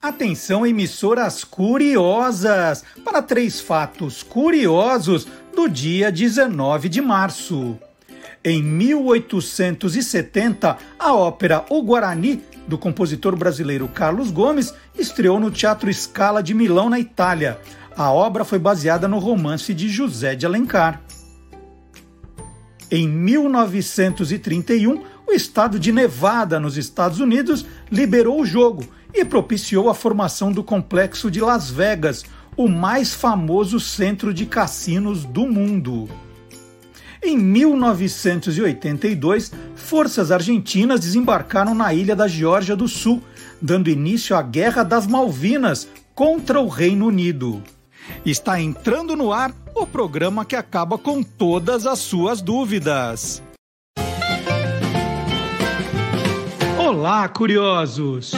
Atenção, emissoras curiosas, para três fatos curiosos do dia 19 de março. Em 1870, a ópera O Guarani, do compositor brasileiro Carlos Gomes, estreou no Teatro Scala de Milão, na Itália. A obra foi baseada no romance de José de Alencar. Em 1931, o estado de Nevada, nos Estados Unidos, liberou o jogo e propiciou a formação do complexo de Las Vegas, o mais famoso centro de cassinos do mundo. Em 1982, forças argentinas desembarcaram na ilha da Geórgia do Sul, dando início à Guerra das Malvinas contra o Reino Unido. Está entrando no ar o programa que acaba com todas as suas dúvidas. Olá, curiosos!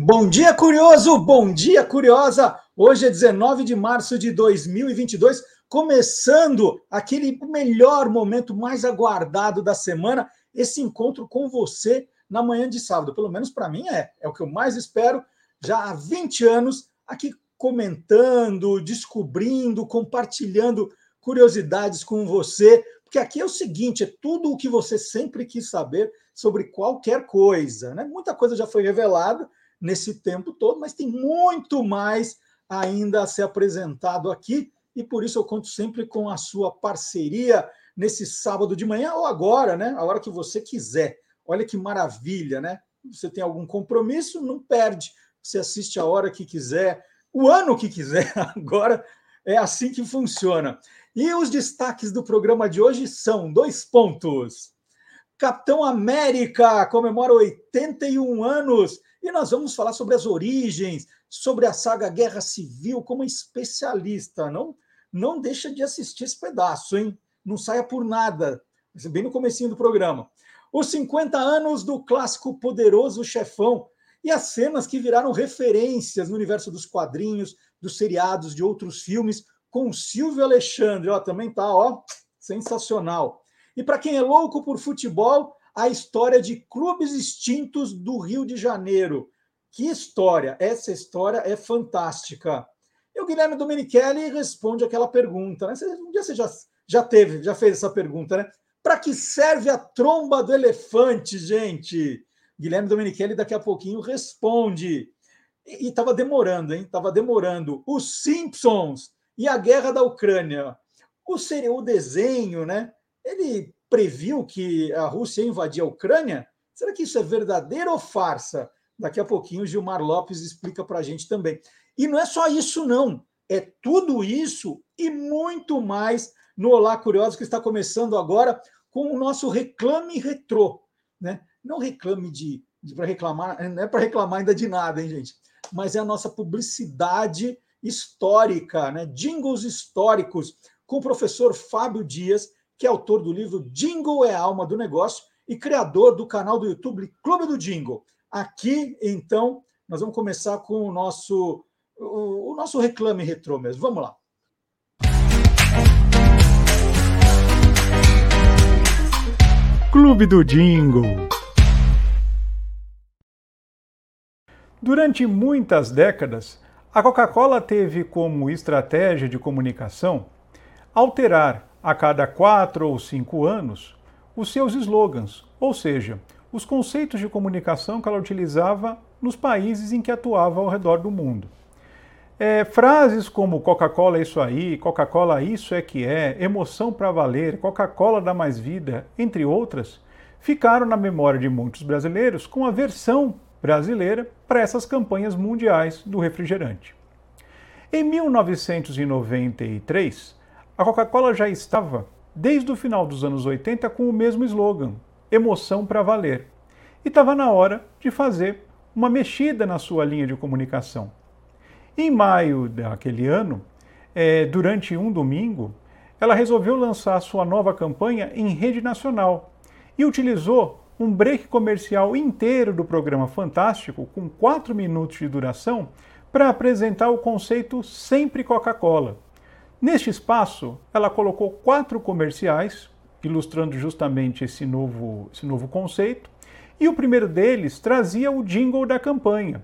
Bom dia, curioso! Bom dia, curiosa! Hoje é 19 de março de 2022, começando aquele melhor momento mais aguardado da semana, esse encontro com você na manhã de sábado. Pelo menos para mim é, é o que eu mais espero. Já há 20 anos aqui comentando, descobrindo, compartilhando curiosidades com você, porque aqui é o seguinte, é tudo o que você sempre quis saber sobre qualquer coisa, né? Muita coisa já foi revelada, nesse tempo todo, mas tem muito mais ainda a ser apresentado aqui e por isso eu conto sempre com a sua parceria nesse sábado de manhã ou agora, né? A hora que você quiser. Olha que maravilha, né? Você tem algum compromisso, não perde. Você assiste a hora que quiser, o ano que quiser. Agora é assim que funciona. E os destaques do programa de hoje são dois pontos. Capitão América comemora 81 anos e nós vamos falar sobre as origens, sobre a saga Guerra Civil, como especialista. Não, não deixa de assistir esse pedaço, hein? Não saia por nada. Bem no comecinho do programa. Os 50 anos do clássico Poderoso Chefão e as cenas que viraram referências no universo dos quadrinhos, dos seriados, de outros filmes, com o Silvio Alexandre. Ó, também tá, ó, sensacional. E para quem é louco por futebol, a história de clubes extintos do Rio de Janeiro. Que história! Essa história é fantástica. E o Guilherme Domenichelli responde aquela pergunta, né? Um dia você já, já teve, já fez essa pergunta, né? Para que serve a tromba do elefante, gente? Guilherme Domenichelli daqui a pouquinho responde. E estava demorando, hein? Estava demorando. Os Simpsons e a guerra da Ucrânia. O, seria o desenho, né? Ele previu que a Rússia ia invadir a Ucrânia? Será que isso é verdadeiro ou farsa? Daqui a pouquinho o Gilmar Lopes explica para a gente também. E não é só isso, não. É tudo isso e muito mais no Olá Curioso, que está começando agora com o nosso Reclame Retrô. Né? Não reclame de, de para reclamar, não é para reclamar ainda de nada, hein, gente? Mas é a nossa publicidade histórica, né? jingles históricos, com o professor Fábio Dias, que é autor do livro Jingle é a Alma do Negócio e criador do canal do YouTube Clube do Jingle. Aqui, então, nós vamos começar com o nosso, o, o nosso reclame retrô mesmo. Vamos lá. Clube do Jingle. Durante muitas décadas, a Coca-Cola teve como estratégia de comunicação alterar a cada quatro ou cinco anos os seus slogans, ou seja, os conceitos de comunicação que ela utilizava nos países em que atuava ao redor do mundo. É, frases como Coca-Cola é isso aí, Coca-Cola isso é que é, emoção para valer, Coca-Cola dá mais vida, entre outras, ficaram na memória de muitos brasileiros com a versão brasileira para essas campanhas mundiais do refrigerante. Em 1993, a Coca-Cola já estava, desde o final dos anos 80, com o mesmo slogan: emoção para valer. E estava na hora de fazer uma mexida na sua linha de comunicação. Em maio daquele ano, é, durante um domingo, ela resolveu lançar sua nova campanha em rede nacional e utilizou um break comercial inteiro do programa Fantástico, com quatro minutos de duração, para apresentar o conceito Sempre Coca-Cola Neste espaço, ela colocou quatro comerciais, ilustrando justamente esse novo, esse novo conceito, E o primeiro deles trazia o jingle da campanha.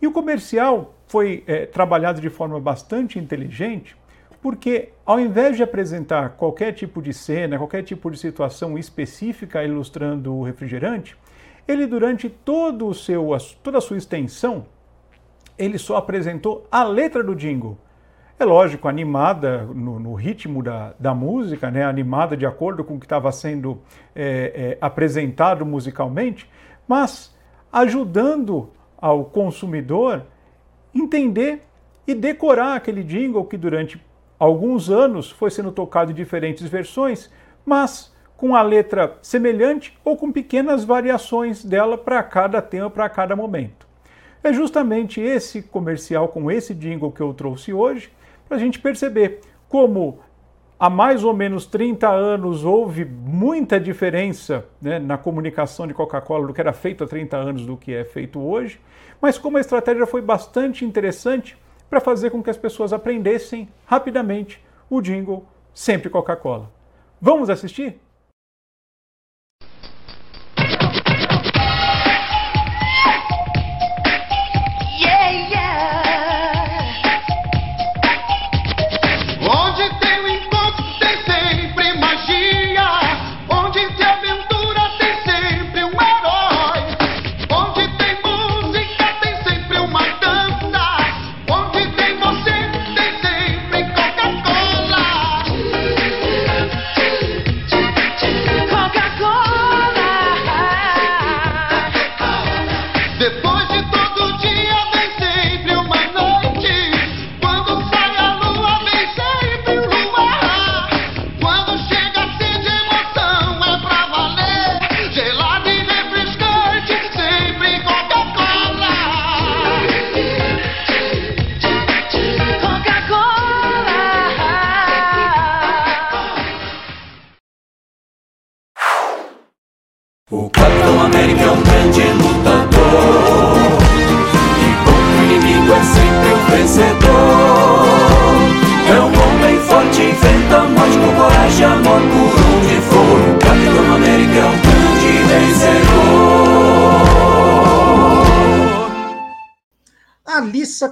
E o comercial foi é, trabalhado de forma bastante inteligente, porque ao invés de apresentar qualquer tipo de cena, qualquer tipo de situação específica ilustrando o refrigerante, ele durante todo o seu, toda a sua extensão, ele só apresentou a letra do jingle. É lógico, animada no, no ritmo da, da, música, né? animada de acordo com o que estava sendo é, é, apresentado musicalmente, mas ajudando ao consumidor entender e decorar aquele jingle que durante alguns anos foi sendo tocado em diferentes versões, mas com a letra semelhante ou com pequenas variações dela para cada tema, para cada momento. É justamente esse comercial com esse jingle que eu trouxe hoje para a gente perceber como há mais ou menos 30 anos houve muita diferença né, na comunicação de Coca-Cola do que era feito há 30 anos do que é feito hoje, mas como a estratégia foi bastante interessante para fazer com que as pessoas aprendessem rapidamente o jingle sempre Coca-Cola. Vamos assistir?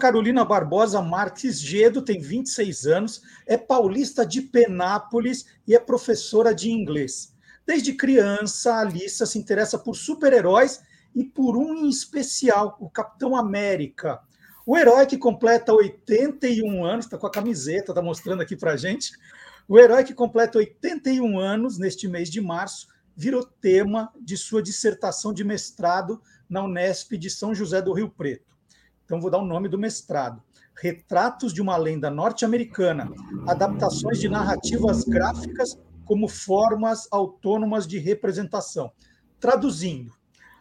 Carolina Barbosa Marques Gedo tem 26 anos, é paulista de Penápolis e é professora de inglês. Desde criança, a Alissa se interessa por super-heróis e por um em especial, o Capitão América. O herói que completa 81 anos, está com a camiseta, está mostrando aqui para gente. O herói que completa 81 anos neste mês de março virou tema de sua dissertação de mestrado na Unesp de São José do Rio Preto. Então, vou dar o nome do mestrado. Retratos de uma lenda norte-americana, adaptações de narrativas gráficas como formas autônomas de representação. Traduzindo,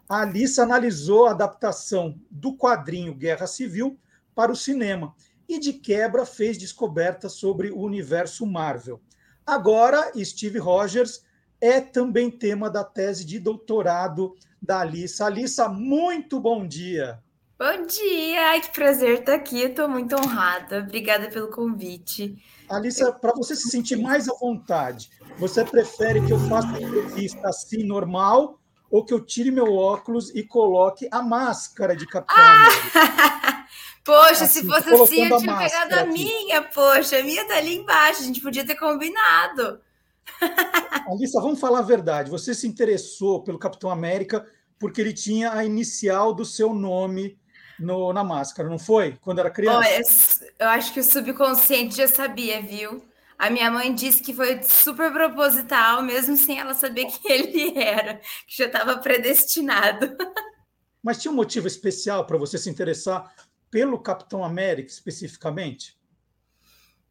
a Alice analisou a adaptação do quadrinho Guerra Civil para o cinema e, de quebra, fez descobertas sobre o universo Marvel. Agora, Steve Rogers é também tema da tese de doutorado da Alissa. Alissa, muito bom dia. Bom dia, Ai, que prazer estar aqui. Estou muito honrada. Obrigada pelo convite. Alissa, para você se sentir mais à vontade, você prefere que eu faça a entrevista assim normal ou que eu tire meu óculos e coloque a máscara de capitão? Ah! poxa, assim, se fosse assim, eu tinha pegado a aqui. minha, poxa, a minha tá ali embaixo, a gente podia ter combinado. Alissa, vamos falar a verdade. Você se interessou pelo Capitão América porque ele tinha a inicial do seu nome no, na máscara, não foi? Quando era criança? Olha, eu acho que o subconsciente já sabia, viu? A minha mãe disse que foi super proposital, mesmo sem ela saber quem ele era, que já estava predestinado. Mas tinha um motivo especial para você se interessar pelo Capitão América especificamente?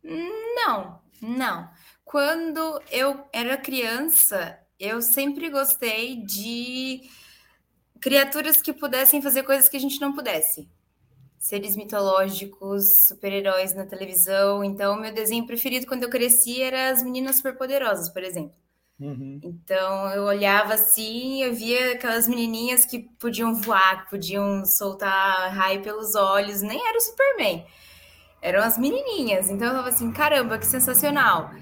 Não, não. Quando eu era criança, eu sempre gostei de criaturas que pudessem fazer coisas que a gente não pudesse. Seres mitológicos, super-heróis na televisão. Então, meu desenho preferido quando eu cresci era as meninas superpoderosas, por exemplo. Uhum. Então, eu olhava assim, eu via aquelas menininhas que podiam voar, que podiam soltar raio pelos olhos. Nem era o Superman, eram as menininhas. Então, eu falava assim: caramba, que sensacional.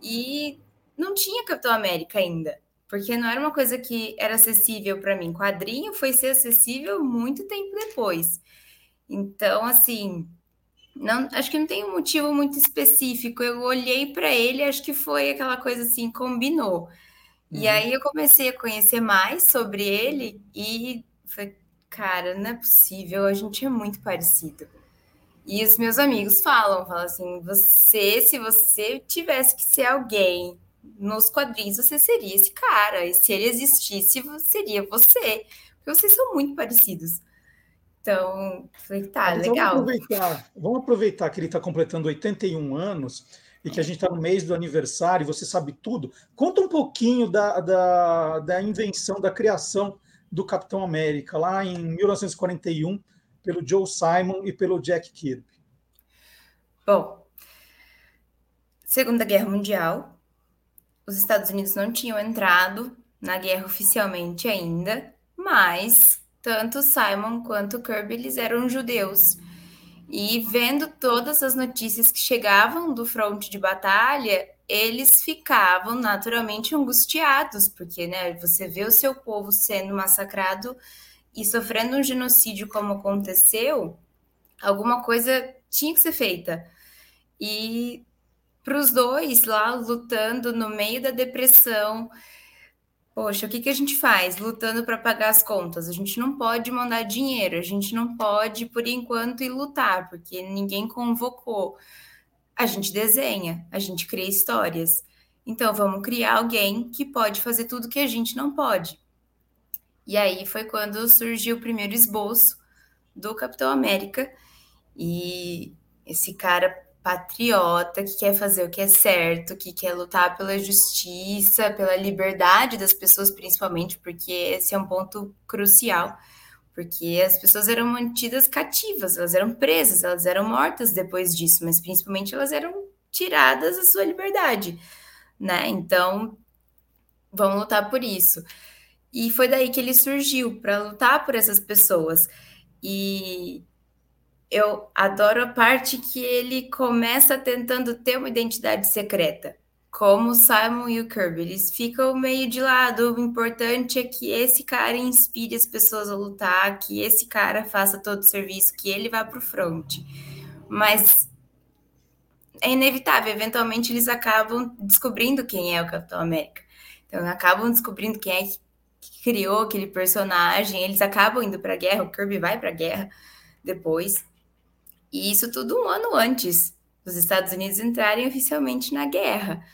E não tinha Capitão América ainda. Porque não era uma coisa que era acessível para mim. Quadrinho foi ser acessível muito tempo depois. Então, assim, não, acho que não tem um motivo muito específico. Eu olhei para ele, acho que foi aquela coisa assim, combinou. Uhum. E aí eu comecei a conhecer mais sobre ele e foi, cara, não é possível, a gente é muito parecido. E os meus amigos falam, falam assim, você, se você tivesse que ser alguém nos quadrinhos, você seria esse cara. E se ele existisse, seria você. Porque vocês são muito parecidos. Então, falei, tá, Mas legal. Vamos aproveitar, vamos aproveitar que ele está completando 81 anos e que a gente está no mês do aniversário, você sabe tudo. Conta um pouquinho da, da, da invenção, da criação do Capitão América, lá em 1941, pelo Joe Simon e pelo Jack Kirby. Bom, Segunda Guerra Mundial, os Estados Unidos não tinham entrado na guerra oficialmente ainda, mas tanto Simon quanto Kirby eles eram judeus. E vendo todas as notícias que chegavam do fronte de batalha, eles ficavam naturalmente angustiados, porque né, você vê o seu povo sendo massacrado e sofrendo um genocídio como aconteceu, alguma coisa tinha que ser feita. E para os dois lá lutando no meio da depressão, Poxa, o que, que a gente faz lutando para pagar as contas? A gente não pode mandar dinheiro, a gente não pode, por enquanto, ir lutar, porque ninguém convocou. A gente desenha, a gente cria histórias. Então, vamos criar alguém que pode fazer tudo que a gente não pode. E aí foi quando surgiu o primeiro esboço do Capitão América. E esse cara patriota, que quer fazer o que é certo, que quer lutar pela justiça, pela liberdade das pessoas, principalmente, porque esse é um ponto crucial. Porque as pessoas eram mantidas cativas, elas eram presas, elas eram mortas depois disso, mas principalmente elas eram tiradas a sua liberdade, né? Então, vamos lutar por isso. E foi daí que ele surgiu para lutar por essas pessoas. E eu adoro a parte que ele começa tentando ter uma identidade secreta, como Simon e o Kirby. Eles ficam meio de lado. O importante é que esse cara inspire as pessoas a lutar, que esse cara faça todo o serviço, que ele vá para o front. Mas é inevitável, eventualmente eles acabam descobrindo quem é o Capitão América. Então, acabam descobrindo quem é que criou aquele personagem, eles acabam indo para a guerra, o Kirby vai para a guerra depois. E isso tudo um ano antes dos Estados Unidos entrarem oficialmente na guerra.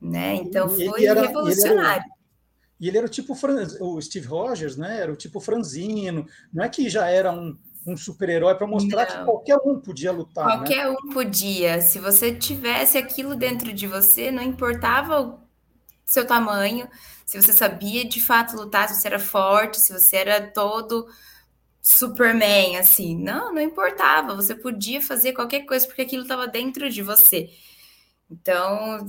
Né? Então foi era, revolucionário. E ele, era, o tipo o Steve Rogers, né? Era o tipo franzino, não é que já era um, um super-herói para mostrar não. que qualquer um podia lutar. Né? Qualquer né? um podia. Se você tivesse aquilo dentro de você, não importava o seu tamanho, se você sabia de fato lutar, se você era forte, se você era todo Superman, assim. Não, não importava. Você podia fazer qualquer coisa porque aquilo estava dentro de você. Então,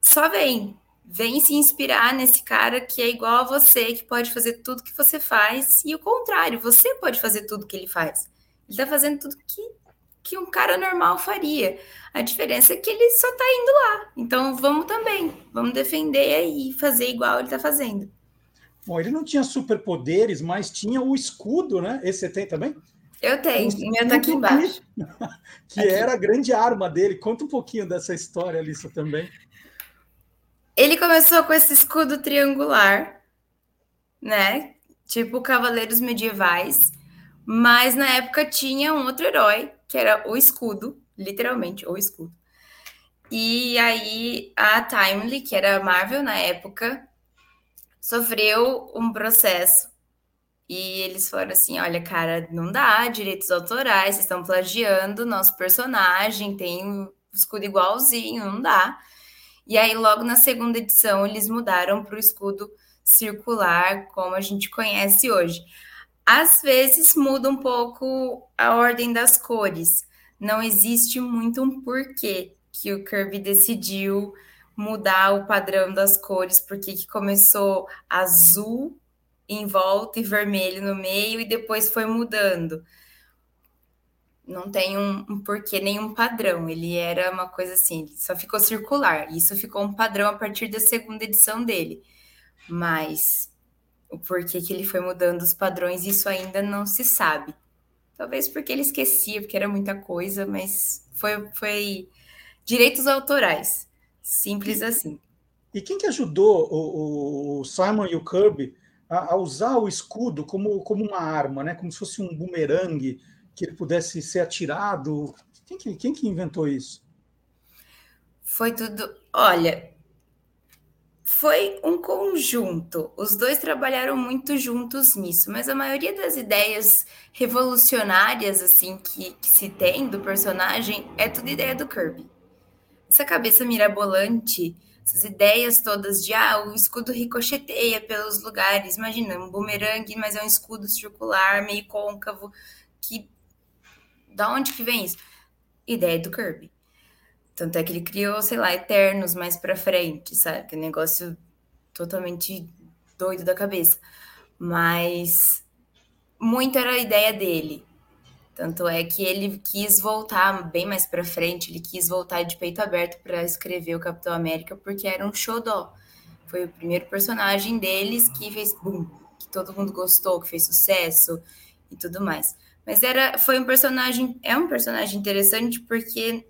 só vem. Vem se inspirar nesse cara que é igual a você, que pode fazer tudo que você faz, e o contrário, você pode fazer tudo que ele faz. Ele está fazendo tudo que, que um cara normal faria. A diferença é que ele só está indo lá. Então, vamos também. Vamos defender e fazer igual ele está fazendo. Bom, ele não tinha superpoderes, mas tinha o escudo, né? Esse você tem também? Eu tenho, o meu tá aqui embaixo. que aqui. era a grande arma dele. Conta um pouquinho dessa história, Alissa, também. Ele começou com esse escudo triangular, né? Tipo Cavaleiros Medievais. Mas na época tinha um outro herói, que era o escudo, literalmente, o escudo. E aí a Timely, que era a Marvel na época, sofreu um processo. E eles falaram assim: olha, cara, não dá direitos autorais, vocês estão plagiando nosso personagem, tem um escudo igualzinho, não dá. E aí, logo na segunda edição, eles mudaram para o escudo circular, como a gente conhece hoje. Às vezes muda um pouco a ordem das cores. Não existe muito um porquê que o Kirby decidiu mudar o padrão das cores, porque que começou azul em volta e vermelho no meio e depois foi mudando. Não tem um, um porquê, nenhum padrão. Ele era uma coisa assim, só ficou circular. Isso ficou um padrão a partir da segunda edição dele. mas o porquê que ele foi mudando os padrões, isso ainda não se sabe. Talvez porque ele esquecia, porque era muita coisa, mas foi, foi direitos autorais. Simples assim. E quem que ajudou o, o Simon e o Kirby a, a, usar o escudo como, como uma arma, né? como se fosse um bumerangue que ele pudesse ser atirado? Quem que, quem que inventou isso? Foi tudo. Olha, foi um conjunto. Os dois trabalharam muito juntos nisso, mas a maioria das ideias revolucionárias assim que, que se tem do personagem é tudo ideia do Kirby. Essa cabeça mirabolante, essas ideias todas de ah, o escudo ricocheteia pelos lugares. Imagina, um bumerangue, mas é um escudo circular, meio côncavo. Que da onde que vem isso? Ideia do Kirby. Tanto é que ele criou, sei lá, Eternos mais pra frente, sabe? Que é um negócio totalmente doido da cabeça. Mas muito era a ideia dele. Tanto é que ele quis voltar bem mais para frente, ele quis voltar de peito aberto para escrever o Capitão América, porque era um xodó. Foi o primeiro personagem deles que fez boom, que todo mundo gostou, que fez sucesso e tudo mais. Mas era, foi um personagem, é um personagem interessante porque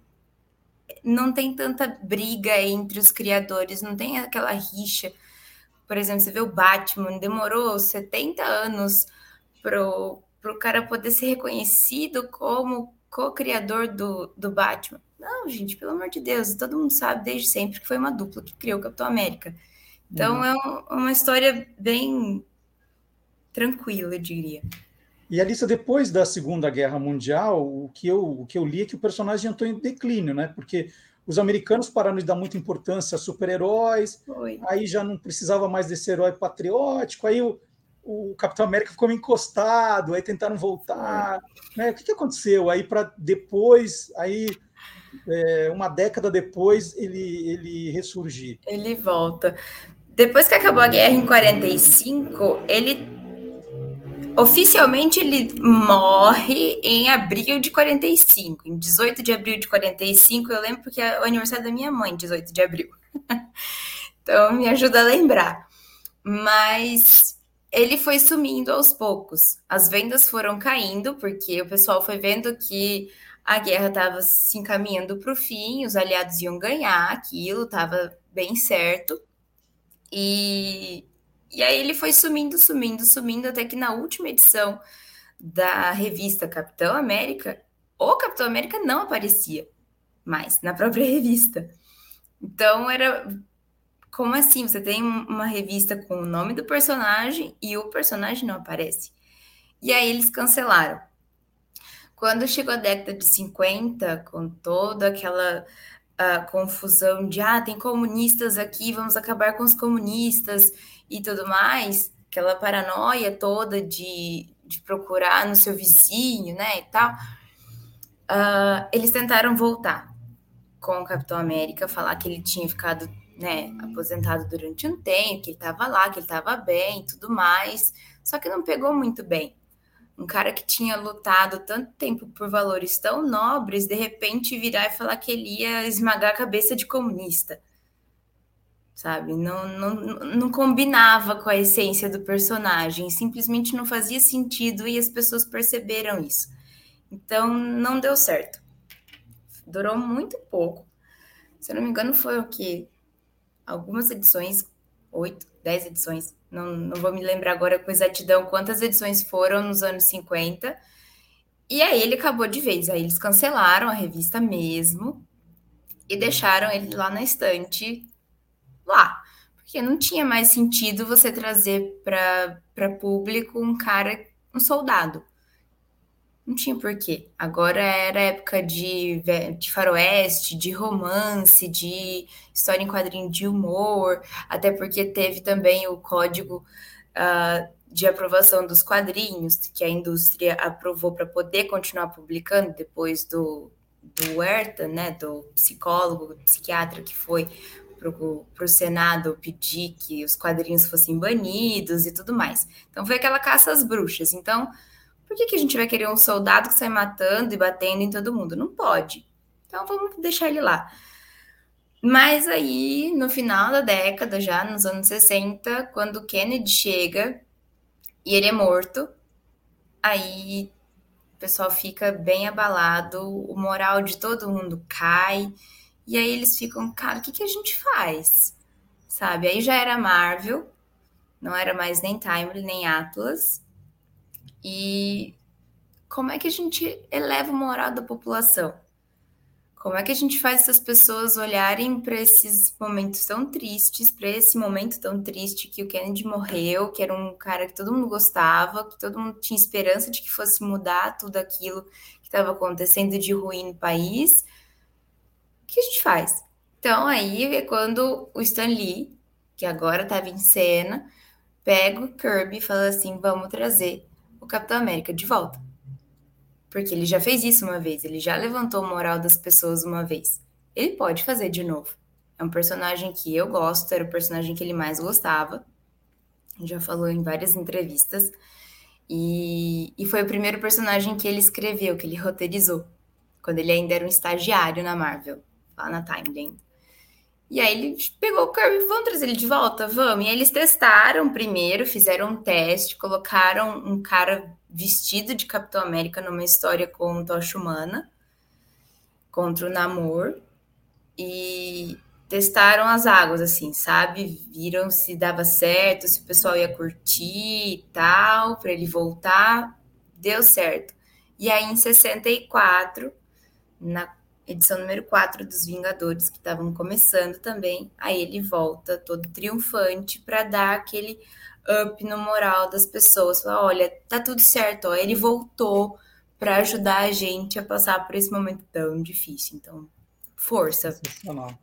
não tem tanta briga entre os criadores, não tem aquela rixa. Por exemplo, você vê o Batman, demorou 70 anos para o cara poder ser reconhecido como co-criador do, do Batman. Não, gente, pelo amor de Deus, todo mundo sabe desde sempre que foi uma dupla que criou o Capitão América. Então uhum. é um, uma história bem tranquila, eu diria. E a lista depois da Segunda Guerra Mundial, o que eu, o que eu li é que o personagem entrou em declínio, né? Porque os americanos pararam de dar muita importância a super-heróis, aí já não precisava mais desse herói patriótico, aí o, o Capitão América ficou encostado, aí tentaram voltar. Né? O que, que aconteceu? Aí para depois, aí é, uma década depois, ele, ele ressurgir. Ele volta. Depois que acabou a guerra em 45, ele Oficialmente ele morre em abril de 45, em 18 de abril de 45, eu lembro porque é o aniversário da minha mãe, 18 de abril. então me ajuda a lembrar. Mas ele foi sumindo aos poucos. As vendas foram caindo, porque o pessoal foi vendo que a guerra estava se encaminhando para o fim, os aliados iam ganhar aquilo, estava bem certo. E e aí ele foi sumindo, sumindo, sumindo, até que na última edição da revista Capitão América, o Capitão América não aparecia mais na própria revista. Então era como assim? Você tem uma revista com o nome do personagem e o personagem não aparece. E aí eles cancelaram. Quando chegou a década de 50, com toda aquela uh, confusão de ah, tem comunistas aqui, vamos acabar com os comunistas e tudo mais, aquela paranoia toda de, de procurar no seu vizinho, né, e tal, uh, eles tentaram voltar com o Capitão América, falar que ele tinha ficado, né, aposentado durante um tempo, que ele estava lá, que ele estava bem e tudo mais, só que não pegou muito bem. Um cara que tinha lutado tanto tempo por valores tão nobres, de repente virar e falar que ele ia esmagar a cabeça de comunista sabe? Não, não, não combinava com a essência do personagem, simplesmente não fazia sentido e as pessoas perceberam isso. Então, não deu certo. Durou muito pouco. Se eu não me engano, foi o que? Algumas edições, oito, dez edições, não, não vou me lembrar agora com exatidão quantas edições foram nos anos 50. E aí ele acabou de vez. Aí eles cancelaram a revista mesmo e deixaram ele lá na estante lá. Porque não tinha mais sentido você trazer para público um cara, um soldado. Não tinha porquê. Agora era época de, de faroeste, de romance, de história em quadrinho de humor, até porque teve também o código uh, de aprovação dos quadrinhos, que a indústria aprovou para poder continuar publicando depois do, do Huerta, né, do psicólogo, psiquiatra que foi para o Senado pedir que os quadrinhos fossem banidos e tudo mais. Então foi aquela caça às bruxas. Então, por que, que a gente vai querer um soldado que sai matando e batendo em todo mundo? Não pode. Então vamos deixar ele lá. Mas aí, no final da década, já nos anos 60, quando Kennedy chega e ele é morto, aí o pessoal fica bem abalado, o moral de todo mundo cai, e aí eles ficam, cara, o que, que a gente faz? Sabe? Aí já era Marvel, não era mais nem Timely, nem Atlas, e como é que a gente eleva o moral da população? Como é que a gente faz essas pessoas olharem para esses momentos tão tristes, para esse momento tão triste que o Kennedy morreu, que era um cara que todo mundo gostava, que todo mundo tinha esperança de que fosse mudar tudo aquilo que estava acontecendo de ruim no país? O que a gente faz? Então, aí é quando o Stan Lee, que agora estava em cena, pega o Kirby e fala assim: vamos trazer o Capitão América de volta. Porque ele já fez isso uma vez, ele já levantou o moral das pessoas uma vez. Ele pode fazer de novo. É um personagem que eu gosto, era o personagem que ele mais gostava. Já falou em várias entrevistas. E, e foi o primeiro personagem que ele escreveu, que ele roteirizou, quando ele ainda era um estagiário na Marvel, lá na Timeline. E aí ele pegou o Kirby, vamos trazer ele de volta? Vamos. E eles testaram primeiro, fizeram um teste, colocaram um cara vestido de Capitão América numa história com Tocha Humana contra o Namor e testaram as águas, assim, sabe? Viram se dava certo, se o pessoal ia curtir e tal, para ele voltar. Deu certo. E aí, em 64, na edição número 4 dos Vingadores, que estavam começando também, aí ele volta todo triunfante para dar aquele up no moral das pessoas. Falar, olha, tá tudo certo, ó, ele voltou para ajudar a gente a passar por esse momento tão difícil. Então, força. Sensacional.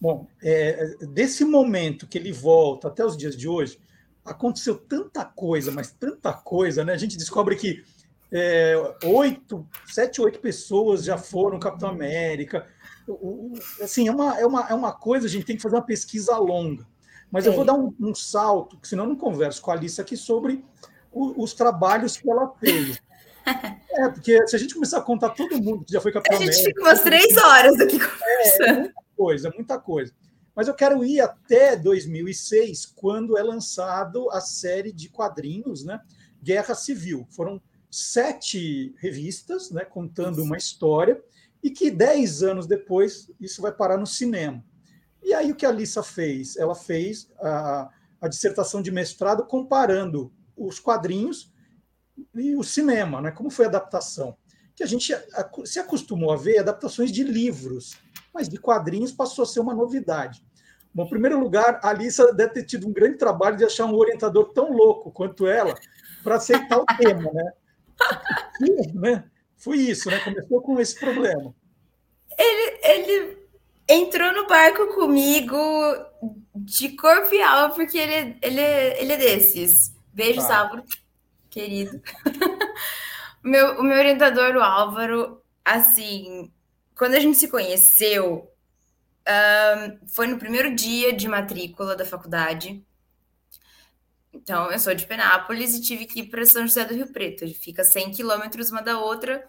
Bom, é, desse momento que ele volta até os dias de hoje, aconteceu tanta coisa, mas tanta coisa, né? A gente descobre que é, oito, sete, oito pessoas já foram Capitão América. O, o, assim, é uma, é, uma, é uma coisa, a gente tem que fazer uma pesquisa longa. Mas eu vou dar um, um salto, senão eu não converso com a Alice aqui sobre o, os trabalhos que ela fez. É, porque se a gente começar a contar todo mundo que já foi capitão A gente fica umas três horas aqui conversando. É, muita coisa, muita coisa. Mas eu quero ir até 2006, quando é lançado a série de quadrinhos, né? Guerra Civil. Foram sete revistas, né? Contando uma história, e que dez anos depois isso vai parar no cinema. E aí o que a Lissa fez? Ela fez a, a dissertação de mestrado comparando os quadrinhos e o cinema, né? Como foi a adaptação? Que a gente se acostumou a ver adaptações de livros, mas de quadrinhos passou a ser uma novidade. Bom, em primeiro lugar, a Alissa deve ter tido um grande trabalho de achar um orientador tão louco quanto ela para aceitar o tema, né? Né? Foi isso, né? Começou com esse problema. Ele, ele entrou no barco comigo de corpo e alma, porque ele, ele, ele é desses. Beijo, ah. Álvaro, querido. meu, o meu orientador, o Álvaro, assim, quando a gente se conheceu, um, foi no primeiro dia de matrícula da faculdade. Então, eu sou de Penápolis e tive que ir para São José do Rio Preto. Fica 100 quilômetros uma da outra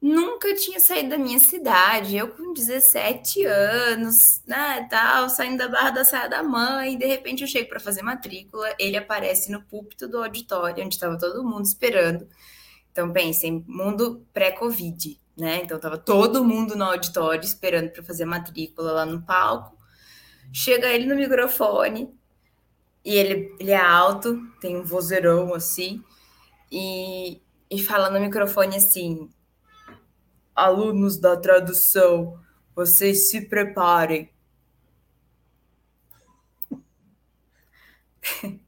nunca tinha saído da minha cidade. Eu com 17 anos, né, tal, saindo da barra da saia da mãe, de repente eu chego para fazer matrícula, ele aparece no púlpito do auditório, onde estava todo mundo esperando. Então pensem, mundo pré-Covid, né? Então tava todo mundo no auditório esperando para fazer matrícula lá no palco. Chega ele no microfone e ele, ele é alto, tem um vozeirão assim, e, e fala no microfone assim: alunos da tradução, vocês se preparem.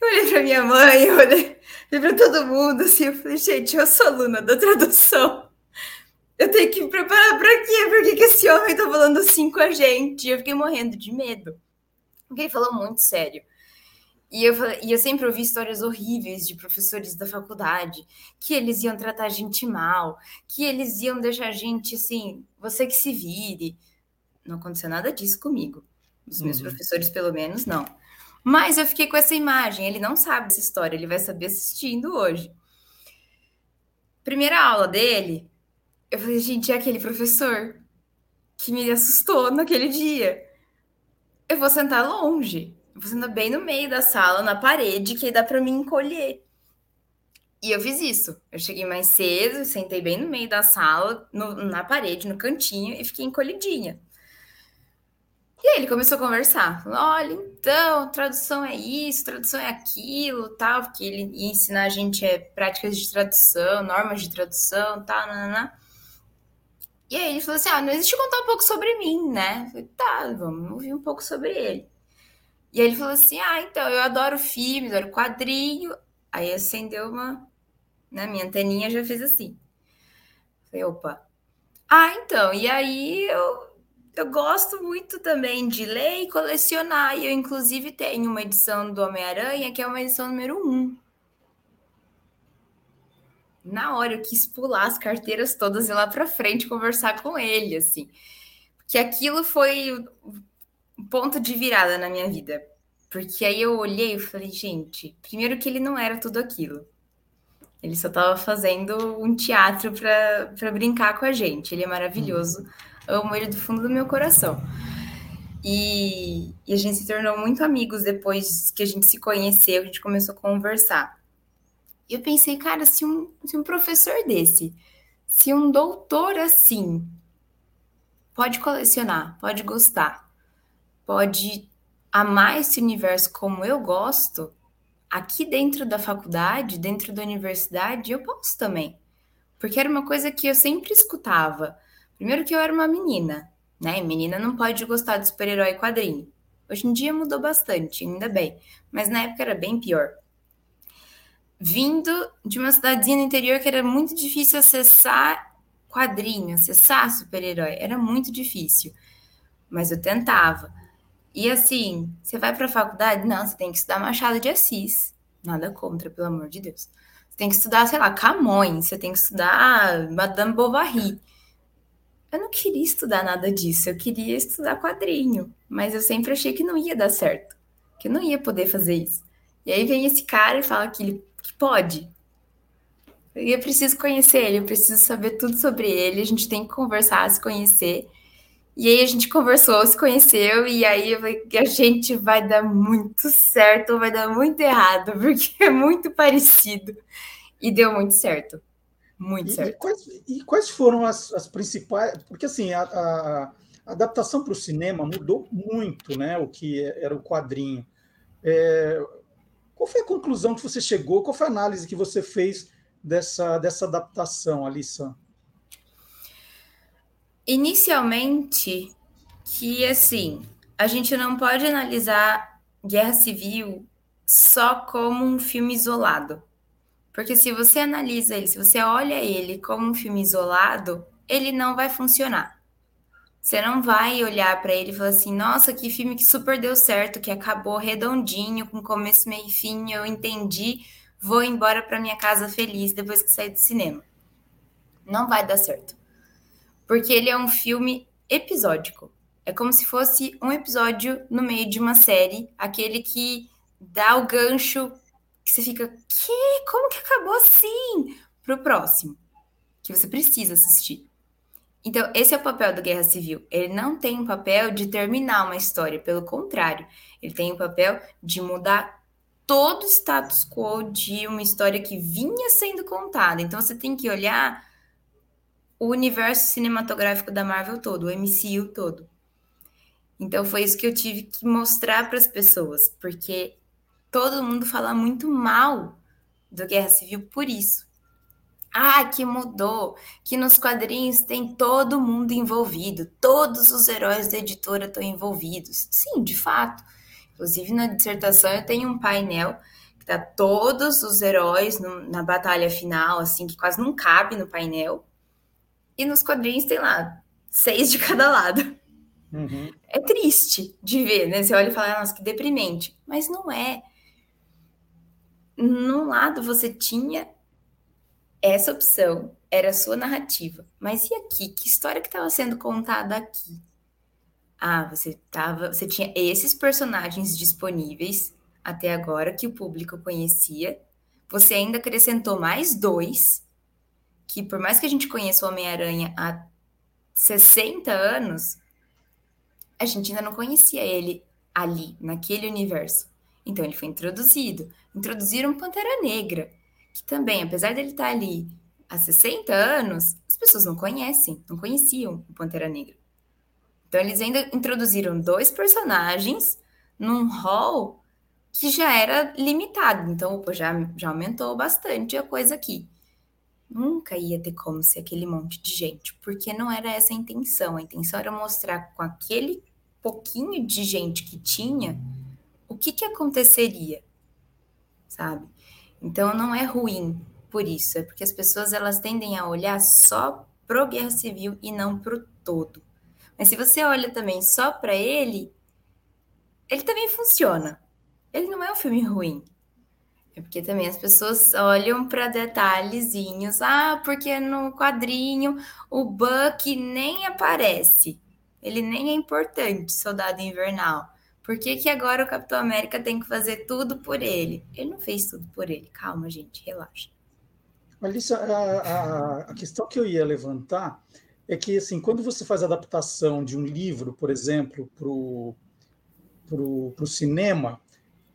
Eu olhei para minha mãe, eu olhei, para todo mundo, assim, eu falei, gente, eu sou aluna da tradução. Eu tenho que me preparar para quê? Por que, que esse homem tá falando assim com a gente? Eu fiquei morrendo de medo. Porque ele falou muito sério. E eu, e eu sempre ouvi histórias horríveis de professores da faculdade, que eles iam tratar a gente mal, que eles iam deixar a gente assim, você que se vire. Não aconteceu nada disso comigo. Os meus uhum. professores, pelo menos, não. Mas eu fiquei com essa imagem. Ele não sabe essa história, ele vai saber assistindo hoje. Primeira aula dele, eu falei, gente, é aquele professor que me assustou naquele dia. Eu vou sentar longe, eu vou sentar bem no meio da sala, na parede, que dá para me encolher. E eu fiz isso. Eu cheguei mais cedo, sentei bem no meio da sala, no, na parede, no cantinho, e fiquei encolhidinha. E aí ele começou a conversar. Olha, então, tradução é isso, tradução é aquilo, tal, porque ele ia ensinar a gente é, práticas de tradução, normas de tradução, tal, nanana. E aí ele falou assim: ah, não existe contar um pouco sobre mim, né? Eu falei, tá, vamos ouvir um pouco sobre ele. E aí ele falou assim: ah, então, eu adoro filme, adoro quadrinho. Aí acendeu uma. Né, minha anteninha já fez assim. Falei, opa. Ah, então, e aí eu eu gosto muito também de ler e colecionar. E eu, inclusive, tenho uma edição do Homem-Aranha, que é uma edição número 1. Na hora eu quis pular as carteiras todas e ir lá para frente conversar com ele, assim. Porque aquilo foi o ponto de virada na minha vida. Porque aí eu olhei e falei, gente, primeiro que ele não era tudo aquilo. Ele só estava fazendo um teatro para brincar com a gente. Ele é maravilhoso. Uhum amo ele do fundo do meu coração. E, e, a gente se tornou muito amigos depois que a gente se conheceu, a gente começou a conversar. Eu pensei, cara, se um, se um professor desse, se um doutor assim, pode colecionar, pode gostar, pode amar esse universo como eu gosto, aqui dentro da faculdade, dentro da universidade, eu posso também. Porque era uma coisa que eu sempre escutava. Primeiro que eu era uma menina, né? Menina não pode gostar de super-herói quadrinho. Hoje em dia mudou bastante, ainda bem, mas na época era bem pior. Vindo de uma cidadezinha no interior que era muito difícil acessar quadrinho, acessar super-herói, era muito difícil. Mas eu tentava. E assim, você vai para a faculdade? Não, você tem que estudar Machado de Assis. Nada contra, pelo amor de Deus. Você tem que estudar, sei lá, Camões, você tem que estudar Madame Bovary. Eu não queria estudar nada disso, eu queria estudar quadrinho, mas eu sempre achei que não ia dar certo, que eu não ia poder fazer isso. E aí vem esse cara e fala que ele que pode. E eu preciso conhecer ele, eu preciso saber tudo sobre ele, a gente tem que conversar, se conhecer. E aí a gente conversou, se conheceu, e aí a gente vai dar muito certo ou vai dar muito errado, porque é muito parecido. E deu muito certo. Muito e, certo. E quais, e quais foram as, as, principais. Porque assim, a, a, a adaptação para o cinema mudou muito, né? O que era o quadrinho. É, qual foi a conclusão que você chegou? Qual foi a análise que você fez dessa, dessa adaptação, Alissa? Inicialmente, que assim, a gente não pode analisar Guerra Civil só como um filme isolado. Porque se você analisa ele, se você olha ele como um filme isolado, ele não vai funcionar. Você não vai olhar para ele e falar assim: nossa, que filme que super deu certo, que acabou redondinho, com começo, meio e fim, eu entendi, vou embora para minha casa feliz depois que sair do cinema. Não vai dar certo. Porque ele é um filme episódico. É como se fosse um episódio no meio de uma série, aquele que dá o gancho que você fica, que? Como que acabou assim? Pro próximo, que você precisa assistir. Então, esse é o papel do Guerra Civil. Ele não tem o papel de terminar uma história, pelo contrário, ele tem o papel de mudar todo o status quo de uma história que vinha sendo contada. Então, você tem que olhar o universo cinematográfico da Marvel todo, o MCU todo. Então, foi isso que eu tive que mostrar para as pessoas, porque todo mundo fala muito mal do Guerra Civil por isso. Ah, que mudou, que nos quadrinhos tem todo mundo envolvido, todos os heróis da editora estão envolvidos. Sim, de fato. Inclusive na dissertação eu tenho um painel que tá todos os heróis no, na batalha final, assim, que quase não cabe no painel. E nos quadrinhos tem lá seis de cada lado. Uhum. É triste de ver, né? Você olha e fala, nossa, que deprimente. Mas não é num lado você tinha essa opção, era a sua narrativa. Mas e aqui? Que história que estava sendo contada aqui? Ah, você tava, você tinha esses personagens disponíveis até agora que o público conhecia. Você ainda acrescentou mais dois, que por mais que a gente conheça o Homem-Aranha há 60 anos, a gente ainda não conhecia ele ali, naquele universo. Então ele foi introduzido. Introduziram Pantera Negra, que também, apesar dele estar ali há 60 anos, as pessoas não conhecem, não conheciam o Pantera Negra. Então eles ainda introduziram dois personagens num hall que já era limitado. Então, opa, já, já aumentou bastante a coisa aqui. Nunca ia ter como ser aquele monte de gente, porque não era essa a intenção. A intenção era mostrar com aquele pouquinho de gente que tinha o que, que aconteceria, sabe? Então não é ruim por isso, é porque as pessoas elas tendem a olhar só pro Guerra Civil e não pro todo. Mas se você olha também só para ele, ele também funciona. Ele não é um filme ruim. É porque também as pessoas olham para detalhezinhos. Ah, porque no quadrinho o Buck nem aparece. Ele nem é importante, Soldado Invernal. Por que, que agora o Capitão América tem que fazer tudo por ele? Ele não fez tudo por ele. Calma, gente, relaxa. Alissa, a, a, a questão que eu ia levantar é que, assim, quando você faz adaptação de um livro, por exemplo, para o cinema,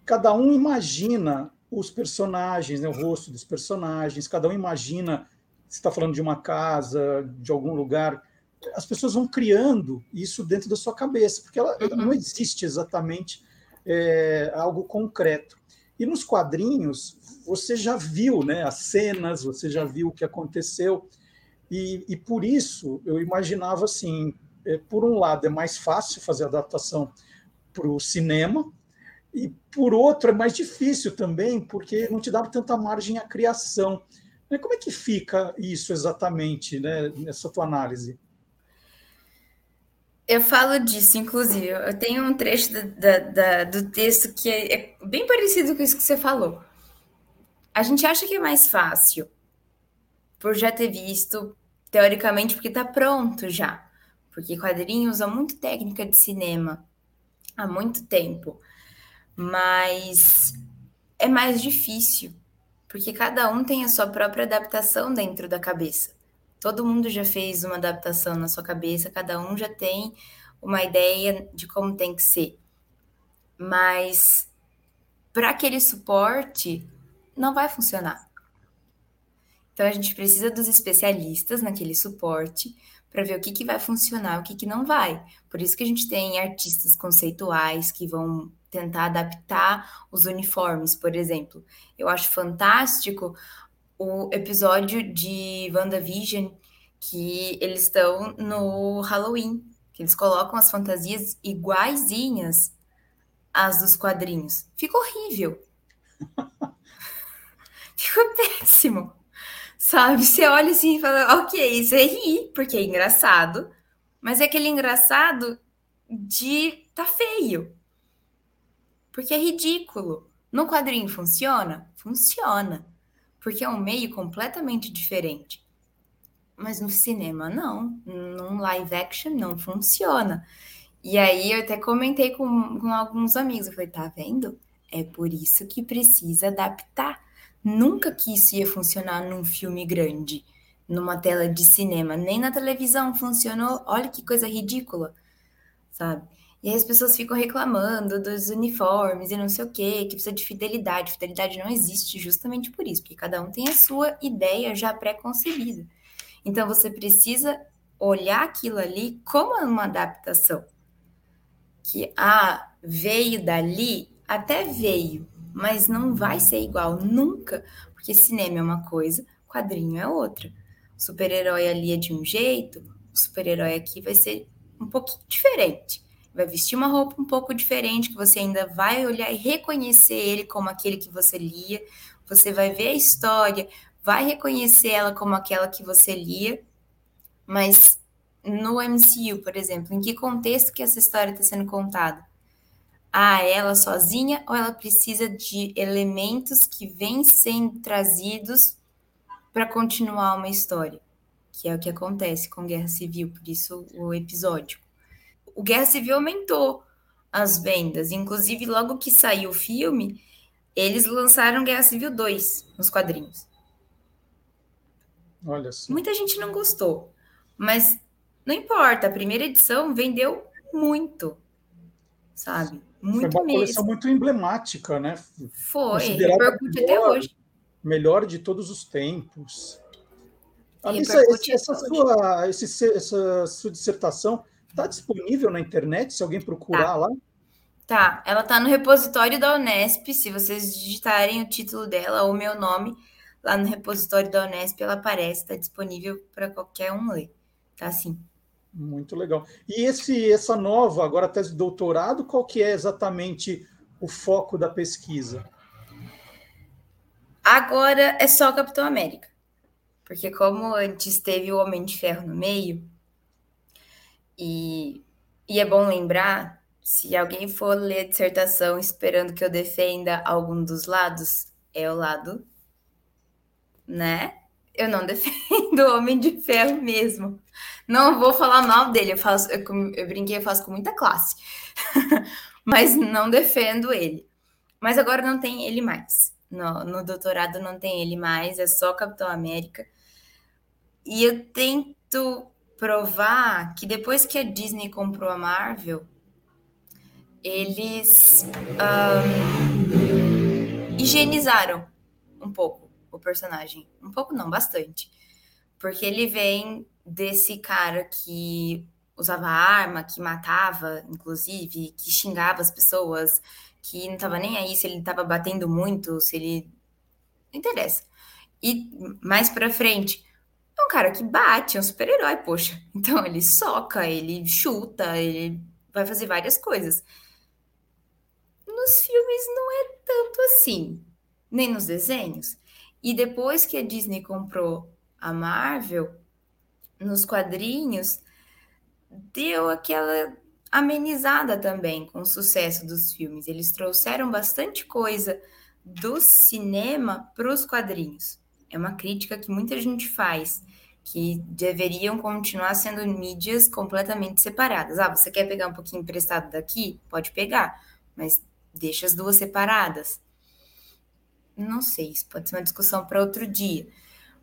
cada um imagina os personagens, né, o rosto dos personagens, cada um imagina se está falando de uma casa, de algum lugar as pessoas vão criando isso dentro da sua cabeça, porque ela, uhum. não existe exatamente é, algo concreto. E nos quadrinhos, você já viu né, as cenas, você já viu o que aconteceu, e, e por isso eu imaginava assim: é, por um lado, é mais fácil fazer adaptação para o cinema, e por outro, é mais difícil também, porque não te dá tanta margem à criação. Como é que fica isso exatamente, né, nessa tua análise? Eu falo disso, inclusive. Eu tenho um trecho da, da, da, do texto que é, é, bem parecido com isso que você falou. A gente acha que é mais fácil por já ter visto, teoricamente, porque está pronto já. Porque quadrinho usa muito técnica de cinema há muito tempo. Mas é mais difícil, porque cada um tem a sua própria adaptação dentro da cabeça. Todo mundo já fez uma adaptação na sua cabeça, cada um já tem uma ideia de como tem que ser. Mas para aquele suporte, não vai funcionar. Então a gente precisa dos especialistas naquele suporte para ver o que, que vai funcionar, o que, que não vai. Por isso que a gente tem artistas conceituais que vão tentar adaptar os uniformes, por exemplo. Eu acho fantástico o episódio de WandaVision que eles estão no Halloween, que eles colocam as fantasias iguaizinhas às dos quadrinhos. Fica horrível. Ficou péssimo. Sabe? Você olha assim e fala, ok, isso é rir, porque é engraçado, mas é aquele engraçado de tá feio. Porque é ridículo. No quadrinho funciona? Funciona porque é um meio completamente diferente. Mas no cinema, não. Num live action, não funciona. E aí eu até comentei com, com alguns amigos. Eu falei, tá vendo? É por isso que precisa adaptar. Nunca que isso ia funcionar num filme grande, numa tela de cinema. Nem na televisão funcionou. Olha que coisa ridícula, sabe? E aí as pessoas ficam reclamando dos uniformes e não sei o quê, que precisa de fidelidade. Fidelidade não existe justamente por isso, porque cada um tem a sua ideia já pré-concebida. Então você precisa olhar aquilo ali como uma adaptação. Que ah, veio dali, até veio, mas não vai ser igual nunca, porque cinema é uma coisa, quadrinho é outra. O super-herói ali é de um jeito, o super-herói aqui vai ser um pouquinho diferente vai vestir uma roupa um pouco diferente, que você ainda vai olhar e reconhecer ele como aquele que você lia, você vai ver a história, vai reconhecer ela como aquela que você lia, mas no MCU, por exemplo, em que contexto que essa história está sendo contada? Ah, ela sozinha ou ela precisa de elementos que vêm sendo trazidos para continuar uma história? Que é o que acontece com Guerra Civil, por isso o episódio o Guerra Civil aumentou as vendas. Inclusive, logo que saiu o filme, eles lançaram Guerra Civil 2 nos quadrinhos. Olha só. Muita gente não gostou, mas Não importa, a primeira edição vendeu muito, sabe? Muito Foi uma mesmo. coleção muito emblemática, né? Foi, repercute até melhor. hoje. Melhor de todos os tempos. Alissa, Repercute esse- essa, até sua, esse- essa sua dissertação está disponível na internet, se alguém procurar Tá. lá? Tá, ela tá no repositório da Unesp. Se vocês digitarem o título dela ou meu nome lá no repositório da Unesp, ela aparece, tá disponível para qualquer um ler. Tá assim. Muito legal. E esse, essa nova, agora tese de doutorado, qual que é exatamente o foco da pesquisa? Agora é só Capitão América. Porque como antes teve o Homem de Ferro no meio, e, e é bom lembrar, se alguém for ler a dissertação esperando que eu defenda algum dos lados, é o lado, né? Eu não defendo o Homem de Ferro mesmo. Não vou falar mal dele, eu faço, eu, eu brinquei, eu faço com muita classe. Mas não defendo ele. Mas agora não tem ele mais. No, no doutorado não tem ele mais, é só Capitão América. E eu tento provar que depois que a Disney comprou a Marvel, eles ahn, higienizaram um pouco o personagem. Um pouco não, bastante. Porque ele vem desse cara que usava arma, que matava, inclusive, que xingava as pessoas, que não tava nem aí se ele tava batendo muito, se ele. Não interessa. E mais pra frente, é um cara que bate, é um super-herói, poxa. Então ele soca, ele chuta, ele vai fazer várias coisas. Nos filmes não é tanto assim, nem nos desenhos. E depois que a Disney comprou a Marvel, nos quadrinhos, deu aquela amenizada também com o sucesso dos filmes. Eles trouxeram bastante coisa do cinema para os quadrinhos. É uma crítica que muita gente faz, que deveriam continuar sendo mídias completamente separadas. Ah, você quer pegar um pouquinho emprestado daqui? Pode pegar, mas deixa as duas separadas. Não sei, isso pode ser uma discussão para outro dia.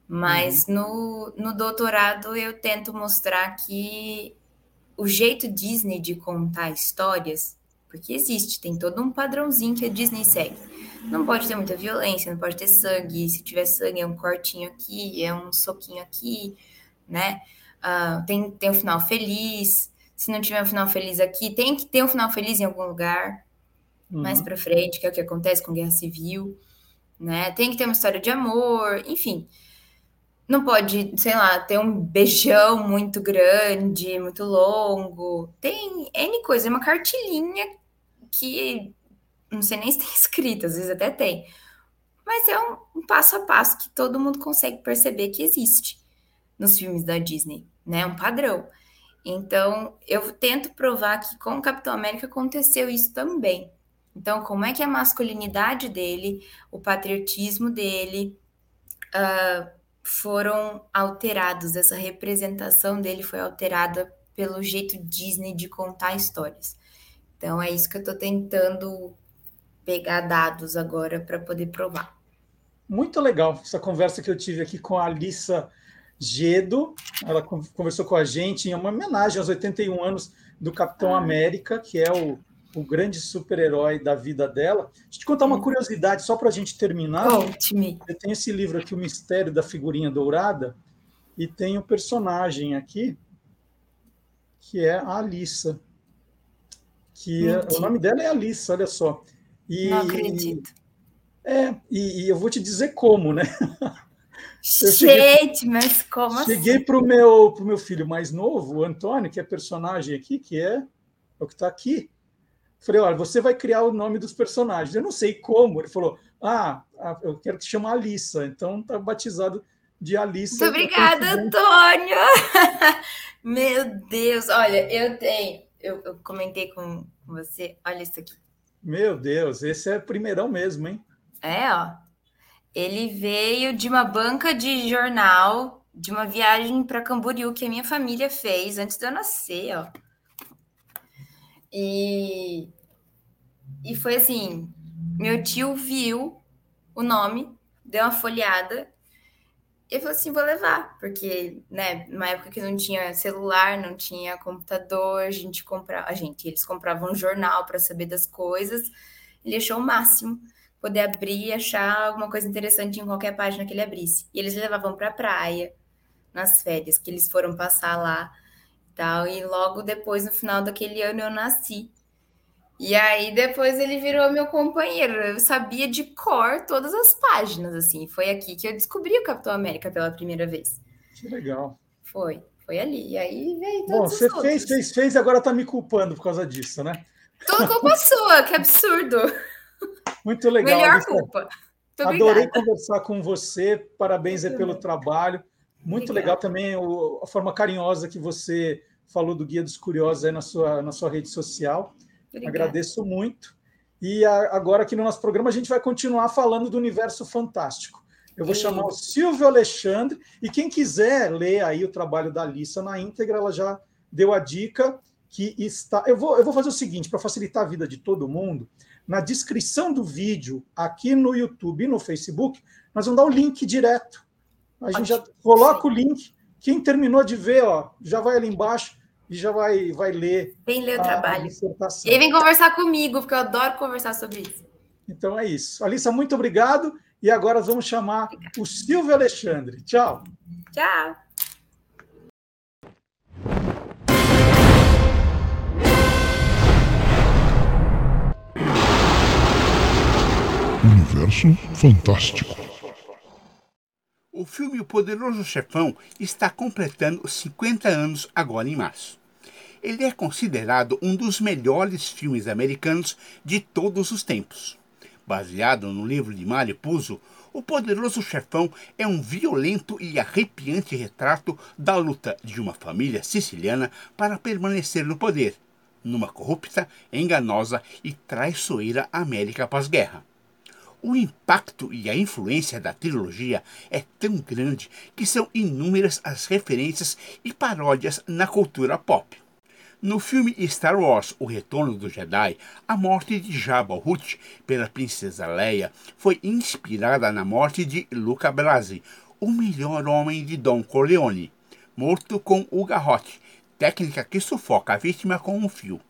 Mas no, no doutorado eu tento mostrar que o jeito Disney de contar histórias, porque existe, tem todo um padrãozinho que a Disney segue. Não pode ter muita violência, não pode ter sangue. Se tiver sangue, é um cortinho aqui, é um soquinho aqui, né? Ah, tem, tem um final feliz. Se não tiver um final feliz aqui, tem que ter um final feliz em algum lugar mais Uhum. pra frente, que é o que acontece com Guerra Civil, né? Tem que ter uma história de amor, enfim. Não pode, sei lá, ter um beijão muito grande, muito longo. Tem N coisa, é uma cartilinha que não sei nem se tem escrito, às vezes até tem. Mas é um, um passo a passo que todo mundo consegue perceber que existe nos filmes da Disney, né? Um padrão. Então, eu tento provar que com o Capitão América aconteceu isso também. Então, como é que a masculinidade dele, o patriotismo dele, ah, foram alterados, essa representação dele foi alterada pelo jeito Disney de contar histórias. Então, é isso que eu estou tentando pegar dados agora para poder provar. Muito legal essa conversa que eu tive aqui com a Alissa Gedo. Ela con- conversou com a gente em uma homenagem aos 81 anos do Capitão América, que é o, o grande super-herói da vida dela. Deixa eu te contar uma curiosidade, só para a gente terminar. Conte-me. Eu tenho esse livro aqui, O Mistério da Figurinha Dourada, e tem um personagem aqui, que é a Alissa. Que é- o nome dela é Alissa, olha só. E, Não acredito. É, e, e eu vou te dizer como, né? Eu cheguei- Gente, mas como Cheguei assim? para o meu, pro meu filho mais novo, o Antônio, que é personagem aqui, que é, é o que está aqui. Falei, olha, você vai criar o nome dos personagens. Eu não sei como. Ele falou, ah, eu quero que chame Alissa. Então tá batizado de Alissa. Muito obrigada, Antônio! Meu Deus, olha, eu tenho. Eu, eu comentei com você, olha isso aqui. Meu Deus, esse é primeirão mesmo, hein? É, ó. Ele veio de uma banca de jornal, de uma viagem para Camboriú que a minha família fez antes de eu nascer, ó. E, e foi assim: meu tio viu o nome, deu uma folheada ele falou assim: vou levar, porque, né, numa época que não tinha celular, não tinha computador, a gente comprava, a gente, eles compravam um jornal para saber das coisas. Ele achou o máximo poder abrir e achar alguma coisa interessante em qualquer página que ele abrisse. E eles levavam para a praia nas férias, que eles foram passar lá e tal. E logo depois, no final daquele ano, eu nasci. E aí depois ele virou meu companheiro. Eu sabia de cor todas as páginas, assim. Foi aqui que eu descobri o Capitão América pela primeira vez. Que legal. Foi, foi ali. E aí veio Bom, você fez, fez, fez e agora tá me culpando por causa disso, né? Tudo culpa sua, que absurdo. Muito legal. Melhor Alice. culpa. Muito Adorei obrigada. conversar com você. Parabéns pelo trabalho. Muito obrigada. legal também a forma carinhosa que você falou do Guia dos Curiosos aí na sua, na sua rede social. Obrigada. Agradeço muito. E agora aqui no nosso programa a gente vai continuar falando do universo fantástico. Eu vou chamar o Silvio Alexandre e quem quiser ler aí o trabalho da Alissa na íntegra, ela já deu a dica que está. Eu vou, eu vou fazer o seguinte para facilitar a vida de todo mundo. Na descrição do vídeo, aqui no YouTube e no Facebook, nós vamos dar o link direto. A gente já coloca o link. Quem terminou de ver, ó, já vai ali embaixo e já vai, vai ler. Vem ler o a, trabalho. A e vem conversar comigo, porque eu adoro conversar sobre isso. Então é isso. Alissa, muito obrigado. E agora vamos chamar o Silvio Alexandre. Tchau. Tchau. Universo Fantástico. O filme O Poderoso Chefão está completando 50 anos agora em março. Ele é considerado um dos melhores filmes americanos de todos os tempos. Baseado no livro de Mário Puzo, O Poderoso Chefão é um violento e arrepiante retrato da luta de uma família siciliana para permanecer no poder, numa corrupta, enganosa e traiçoeira América pós-guerra. O impacto e a influência da trilogia é tão grande que são inúmeras as referências e paródias na cultura pop. No filme Star Wars O Retorno do Jedi, a morte de Jabba Hutt pela princesa Leia foi inspirada na morte de Luca Brasi, o melhor homem de Don Corleone, morto com o garrote, técnica que sufoca a vítima com um fio.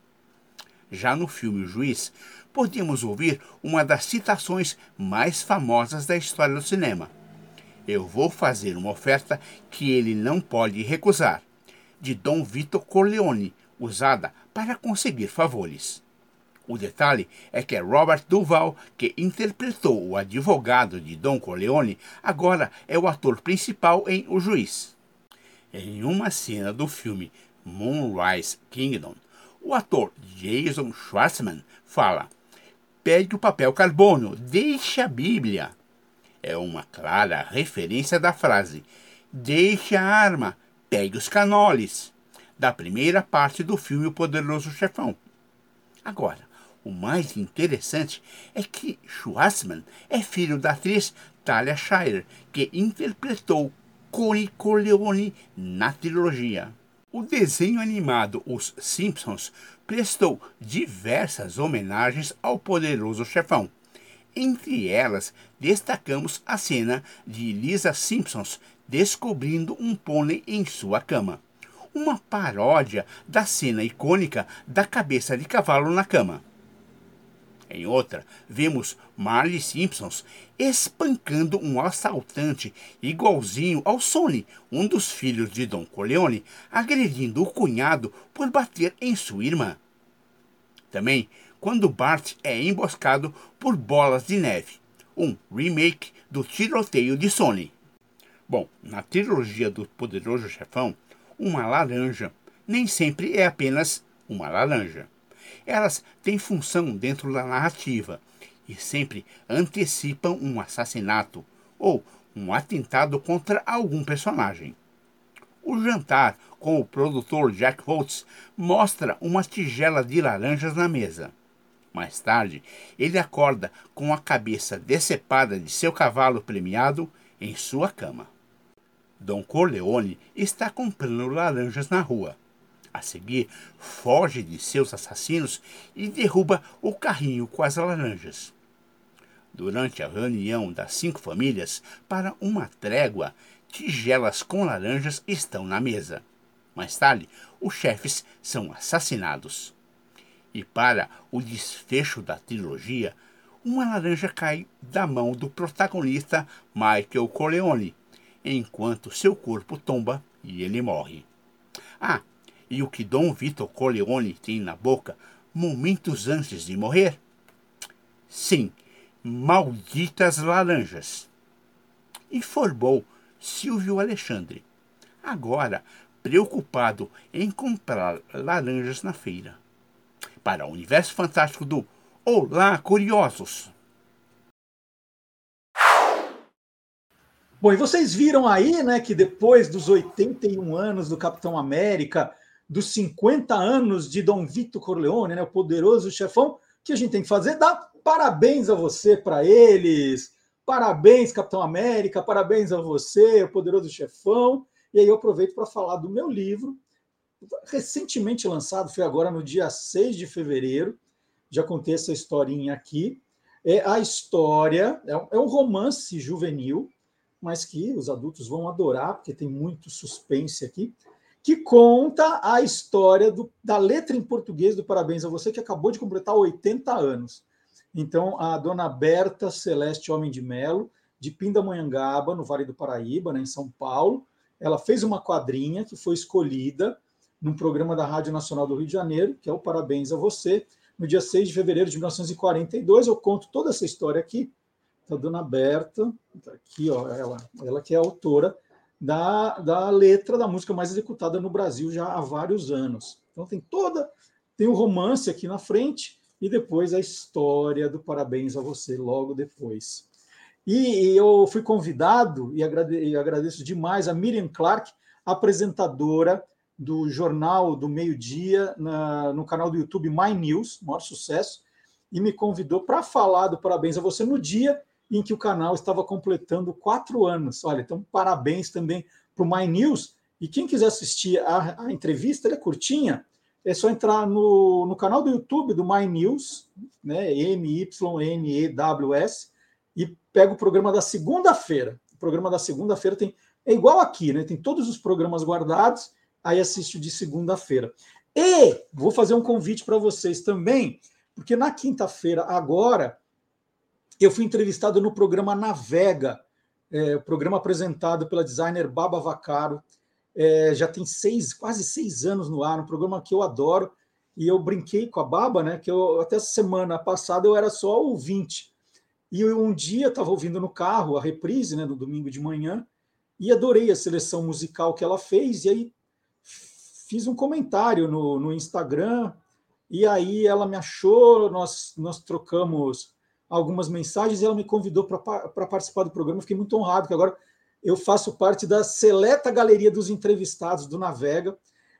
Já no filme O Juiz, podíamos ouvir uma das citações mais famosas da história do cinema. Eu vou fazer uma oferta que ele não pode recusar, de Dom Vito Corleone, usada para conseguir favores. O detalhe é que Robert Duval, que interpretou o advogado de Dom Corleone, agora é o ator principal em O Juiz. Em uma cena do filme Moonrise Kingdom, o ator Jason Schwartzman fala: pegue o papel carbono, deixe a Bíblia. É uma clara referência da frase deixe a arma, pegue os canoles, da primeira parte do filme O Poderoso Chefão. Agora, o mais interessante é que Schwartzman é filho da atriz Talia Shire, que interpretou Connie Corleone na trilogia. O desenho animado Os Simpsons prestou diversas homenagens ao poderoso chefão. Entre elas, destacamos a cena de Lisa Simpsons descobrindo um pônei em sua cama. Uma paródia da cena icônica da cabeça de cavalo na cama. Em outra, vemos Marley Simpsons espancando um assaltante igualzinho ao Sonny, um dos filhos de Don Corleone, agredindo o cunhado por bater em sua irmã. Também quando Bart é emboscado por bolas de neve, um remake do tiroteio de Sony. Bom, na trilogia do Poderoso Chefão, uma laranja nem sempre é apenas uma laranja elas têm função dentro da narrativa e sempre antecipam um assassinato ou um atentado contra algum personagem. O jantar com o produtor Jack Holtz mostra uma tigela de laranjas na mesa. Mais tarde, ele acorda com a cabeça decepada de seu cavalo premiado em sua cama. Don Corleone está comprando laranjas na rua. A seguir, foge de seus assassinos e derruba o carrinho com as laranjas. Durante a reunião das cinco famílias para uma trégua, tigelas com laranjas estão na mesa. Mais tarde, os chefes são assassinados. E para o desfecho da trilogia, uma laranja cai da mão do protagonista Michael Corleone, enquanto seu corpo tomba e ele morre. Ah, e o que Dom Vitor Corleone tem na boca momentos antes de morrer? Sim, malditas laranjas. Informou Silvio Alexandre, agora preocupado em comprar laranjas na feira. Para o universo fantástico do Olá, curiosos! Bom, e vocês viram aí, né, que depois dos 81 anos do Capitão América, dos 50 anos de Dom Vito Corleone, né, o poderoso chefão, que a gente tem que fazer? Dar parabéns a você para eles. Parabéns, Capitão América, parabéns a você, o poderoso chefão. E aí eu aproveito para falar do meu livro, recentemente lançado, foi agora no dia 6 de fevereiro. Já contei essa historinha aqui. É a história, é um é romance juvenil, mas que os adultos vão adorar, porque tem muito suspense aqui, que conta a história do, da letra em português do Parabéns a Você, que acabou de completar 80 anos. Então, a dona Berta Celeste Homem de Melo, de Pindamonhangaba, no Vale do Paraíba, né, em São Paulo, ela fez uma quadrinha que foi escolhida num programa da Rádio Nacional do Rio de Janeiro, que é o Parabéns a Você. No dia 6 de fevereiro de 1942, eu conto toda essa história aqui, a dona Berta, tá aqui, ó, ela, ela que é autora da, da letra da música mais executada no Brasil já há vários anos. Então tem toda, tem o romance aqui na frente e depois a história do Parabéns a Você logo depois. E, e eu fui convidado, e, e agradeço demais a Miriam Clark, apresentadora do Jornal do Meio Dia no canal do YouTube My News, maior sucesso, e me convidou para falar do Parabéns a Você no dia em que o canal estava completando quatro anos. Olha, então parabéns também para o My News. E quem quiser assistir a, a entrevista, ela é curtinha, é só entrar no, no canal do YouTube do My News, né, M-Y-N-E-W-S, e pega o programa da segunda-feira. O programa da segunda-feira tem. É igual aqui, né? Tem todos os programas guardados, aí assiste o de segunda-feira. E vou fazer um convite para vocês também, porque na quinta-feira, agora, eu fui entrevistado no programa Navega, é, programa apresentado pela designer Baba Vacaro. É, já tem seis, quase seis anos no ar, um programa que eu adoro. E eu brinquei com a Baba, né? Que eu até semana passada eu era só ouvinte. E eu, um dia estava ouvindo no carro a reprise, né, no domingo de manhã, e adorei a seleção musical que ela fez. E aí fiz um comentário no, no Instagram. E aí ela me achou, nós, nós trocamos algumas mensagens e ela me convidou para participar do programa. fiquei muito honrado, porque agora eu faço parte da seleta galeria dos entrevistados do Navega.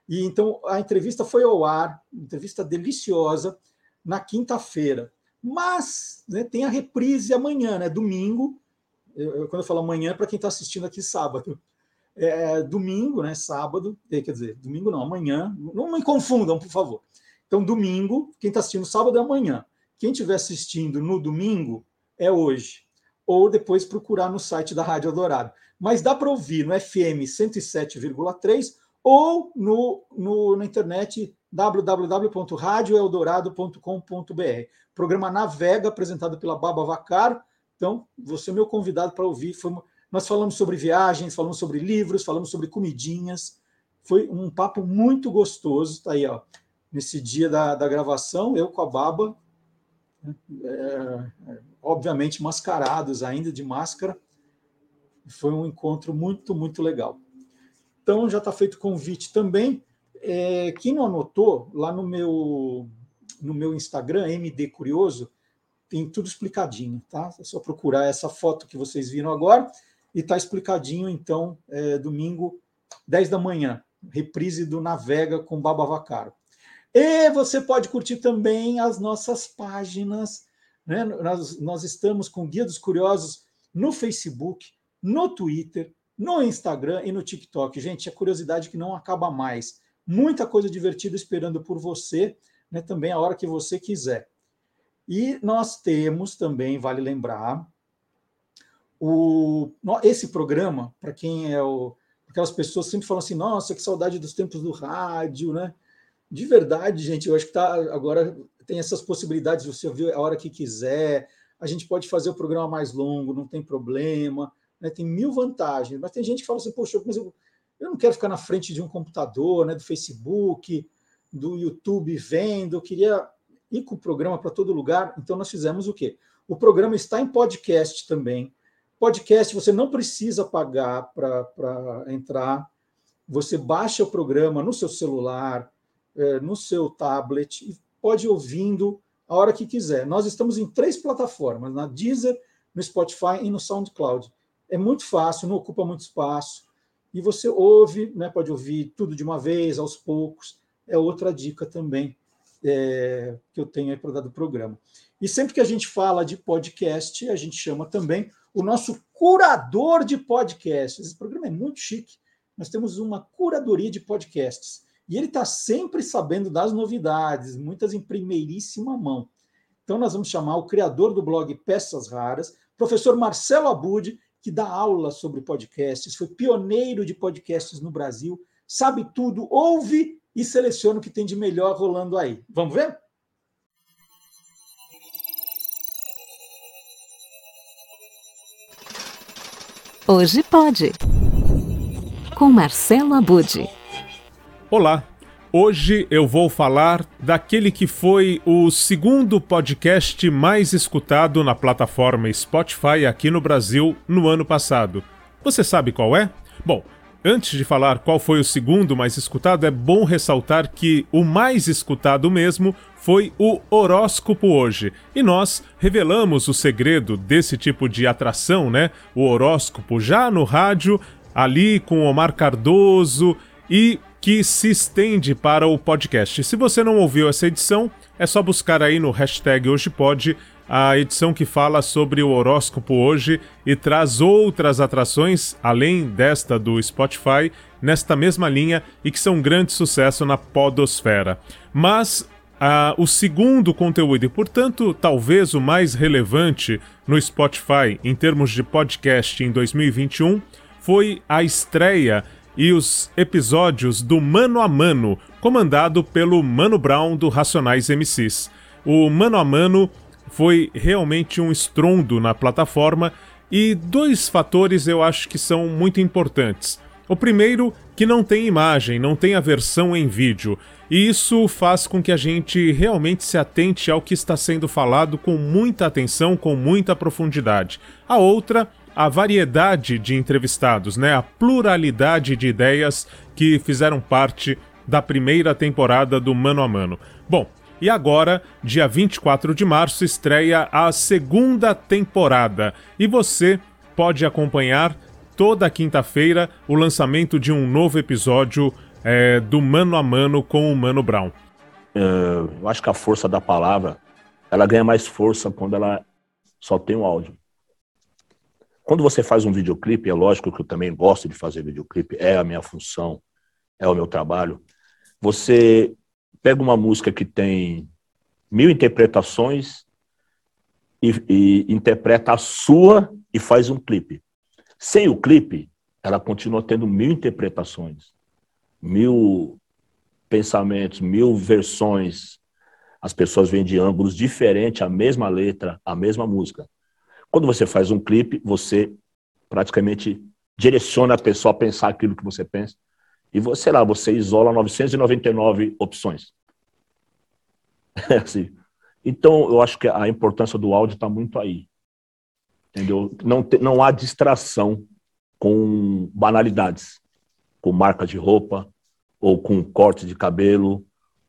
E então a entrevista foi ao ar, entrevista deliciosa, na quinta-feira. Mas né, tem a reprise amanhã, né? Domingo. Eu, quando eu falo amanhã, é para quem está assistindo aqui sábado. É, domingo, né? Sábado, eh, quer dizer, domingo não, amanhã. Não me confundam, por favor. Então, domingo, quem está assistindo sábado é amanhã. Quem estiver assistindo no domingo é hoje, ou depois procurar no site da Rádio Eldorado. Mas dá para ouvir no FM 107,3 ou no, no, na internet www.radioeldorado.com.br. Programa Navega, apresentado pela Baba Vacar. Então, você é meu convidado para ouvir. Nós falamos sobre viagens, falamos sobre livros, falamos sobre comidinhas. Foi um papo muito gostoso. Está aí, ó, nesse dia da, da gravação, eu com a Baba, é, obviamente mascarados ainda de máscara. Foi um encontro muito, muito legal. Então já está feito o convite também. É, quem não anotou, lá no meu, no meu Instagram, MD Curioso, tem tudo explicadinho, tá? É só procurar essa foto que vocês viram agora e está explicadinho, então, é, domingo, 10 da manhã, reprise do Navega com Baba Vacaro. E você pode curtir também as nossas páginas. Né? Nós, nós estamos com Guia dos Curiosos no Facebook, no Twitter, no Instagram e no TikTok. Gente, é curiosidade que não acaba mais. Muita coisa divertida esperando por você, né? também a hora que você quiser. E nós temos também, vale lembrar, O, esse programa, para quem é o. Aquelas pessoas sempre falam assim, nossa, que saudade dos tempos do rádio, né? De verdade, gente, eu acho que tá, agora tem essas possibilidades, você ouvir a hora que quiser, a gente pode fazer o programa mais longo, não tem problema, né? tem mil vantagens, mas tem gente que fala assim, poxa, mas eu, eu não quero ficar na frente de um computador, né, do Facebook, do YouTube vendo, eu queria ir com o programa para todo lugar, então nós fizemos o quê? O programa está em podcast também. Podcast você não precisa pagar para entrar. Você baixa o programa no seu celular, é, no seu tablet e pode ir ouvindo a hora que quiser. Nós estamos em três plataformas, na Deezer, no Spotify e no SoundCloud. É muito fácil, não ocupa muito espaço. E você ouve, né, pode ouvir tudo de uma vez, aos poucos. É outra dica também é, que eu tenho aí para dar do programa. E sempre que a gente fala de podcast, a gente chama também o nosso curador de podcasts. Esse programa é muito chique. Nós temos uma curadoria de podcasts. E ele está sempre sabendo das novidades, muitas em primeiríssima mão. Então, nós vamos chamar o criador do blog Peças Raras, professor Marcelo Abud, que dá aula sobre podcasts, foi pioneiro de podcasts no Brasil, sabe tudo, ouve e seleciona o que tem de melhor rolando aí. Vamos ver? Hoje pode. Com Marcelo Abude. Olá. Hoje eu vou falar daquele que foi o segundo podcast mais escutado na plataforma Spotify aqui no Brasil no ano passado. Você sabe qual é? Bom, Antes de falar qual foi o segundo mais escutado, é bom ressaltar que o mais escutado mesmo foi o horóscopo hoje. E nós revelamos o segredo desse tipo de atração, né? O horóscopo já no rádio, ali com Omar Cardoso e que se estende para o podcast. Se você não ouviu essa edição, é só buscar aí no hashtag Hoje Pode a edição que fala sobre o horóscopo hoje e traz outras atrações, além desta do Spotify, nesta mesma linha e que são um grande sucesso na podosfera. Mas ah, o segundo conteúdo, e portanto talvez o mais relevante no Spotify em termos de podcast em 2021, foi a estreia e os episódios do Mano a Mano, comandado pelo Mano Brown do Racionais MCs. O Mano a Mano foi realmente um estrondo na plataforma e dois fatores eu acho que são muito importantes. O primeiro, que não tem imagem, não tem a versão em vídeo, e isso faz com que a gente realmente se atente ao que está sendo falado com muita atenção, com muita profundidade. A outra, a variedade de entrevistados, né? a pluralidade de ideias que fizeram parte da primeira temporada do Mano a Mano. Bom, e agora, dia 24 de março, estreia a segunda temporada. E você pode acompanhar toda quinta-feira o lançamento de um novo episódio é, do Mano a Mano com o Mano Brown. É, eu acho que a força da palavra ela ganha mais força quando ela só tem o um áudio. Quando você faz um videoclipe, é lógico que eu também gosto de fazer videoclipe, é a minha função, é o meu trabalho. Você pega uma música que tem mil interpretações e, e, interpreta a sua e faz um clipe. Sem o clipe, ela continua tendo mil interpretações, mil pensamentos, mil versões. As pessoas vêm de ângulos diferentes, a mesma letra, a mesma música. Quando você faz um clipe, você praticamente direciona a pessoa a pensar aquilo que você pensa e você lá, você isola 999 opções. É assim. Então, eu acho que a importância do áudio está muito aí. Entendeu? Não, te, não há distração com banalidades, com marca de roupa ou com corte de cabelo,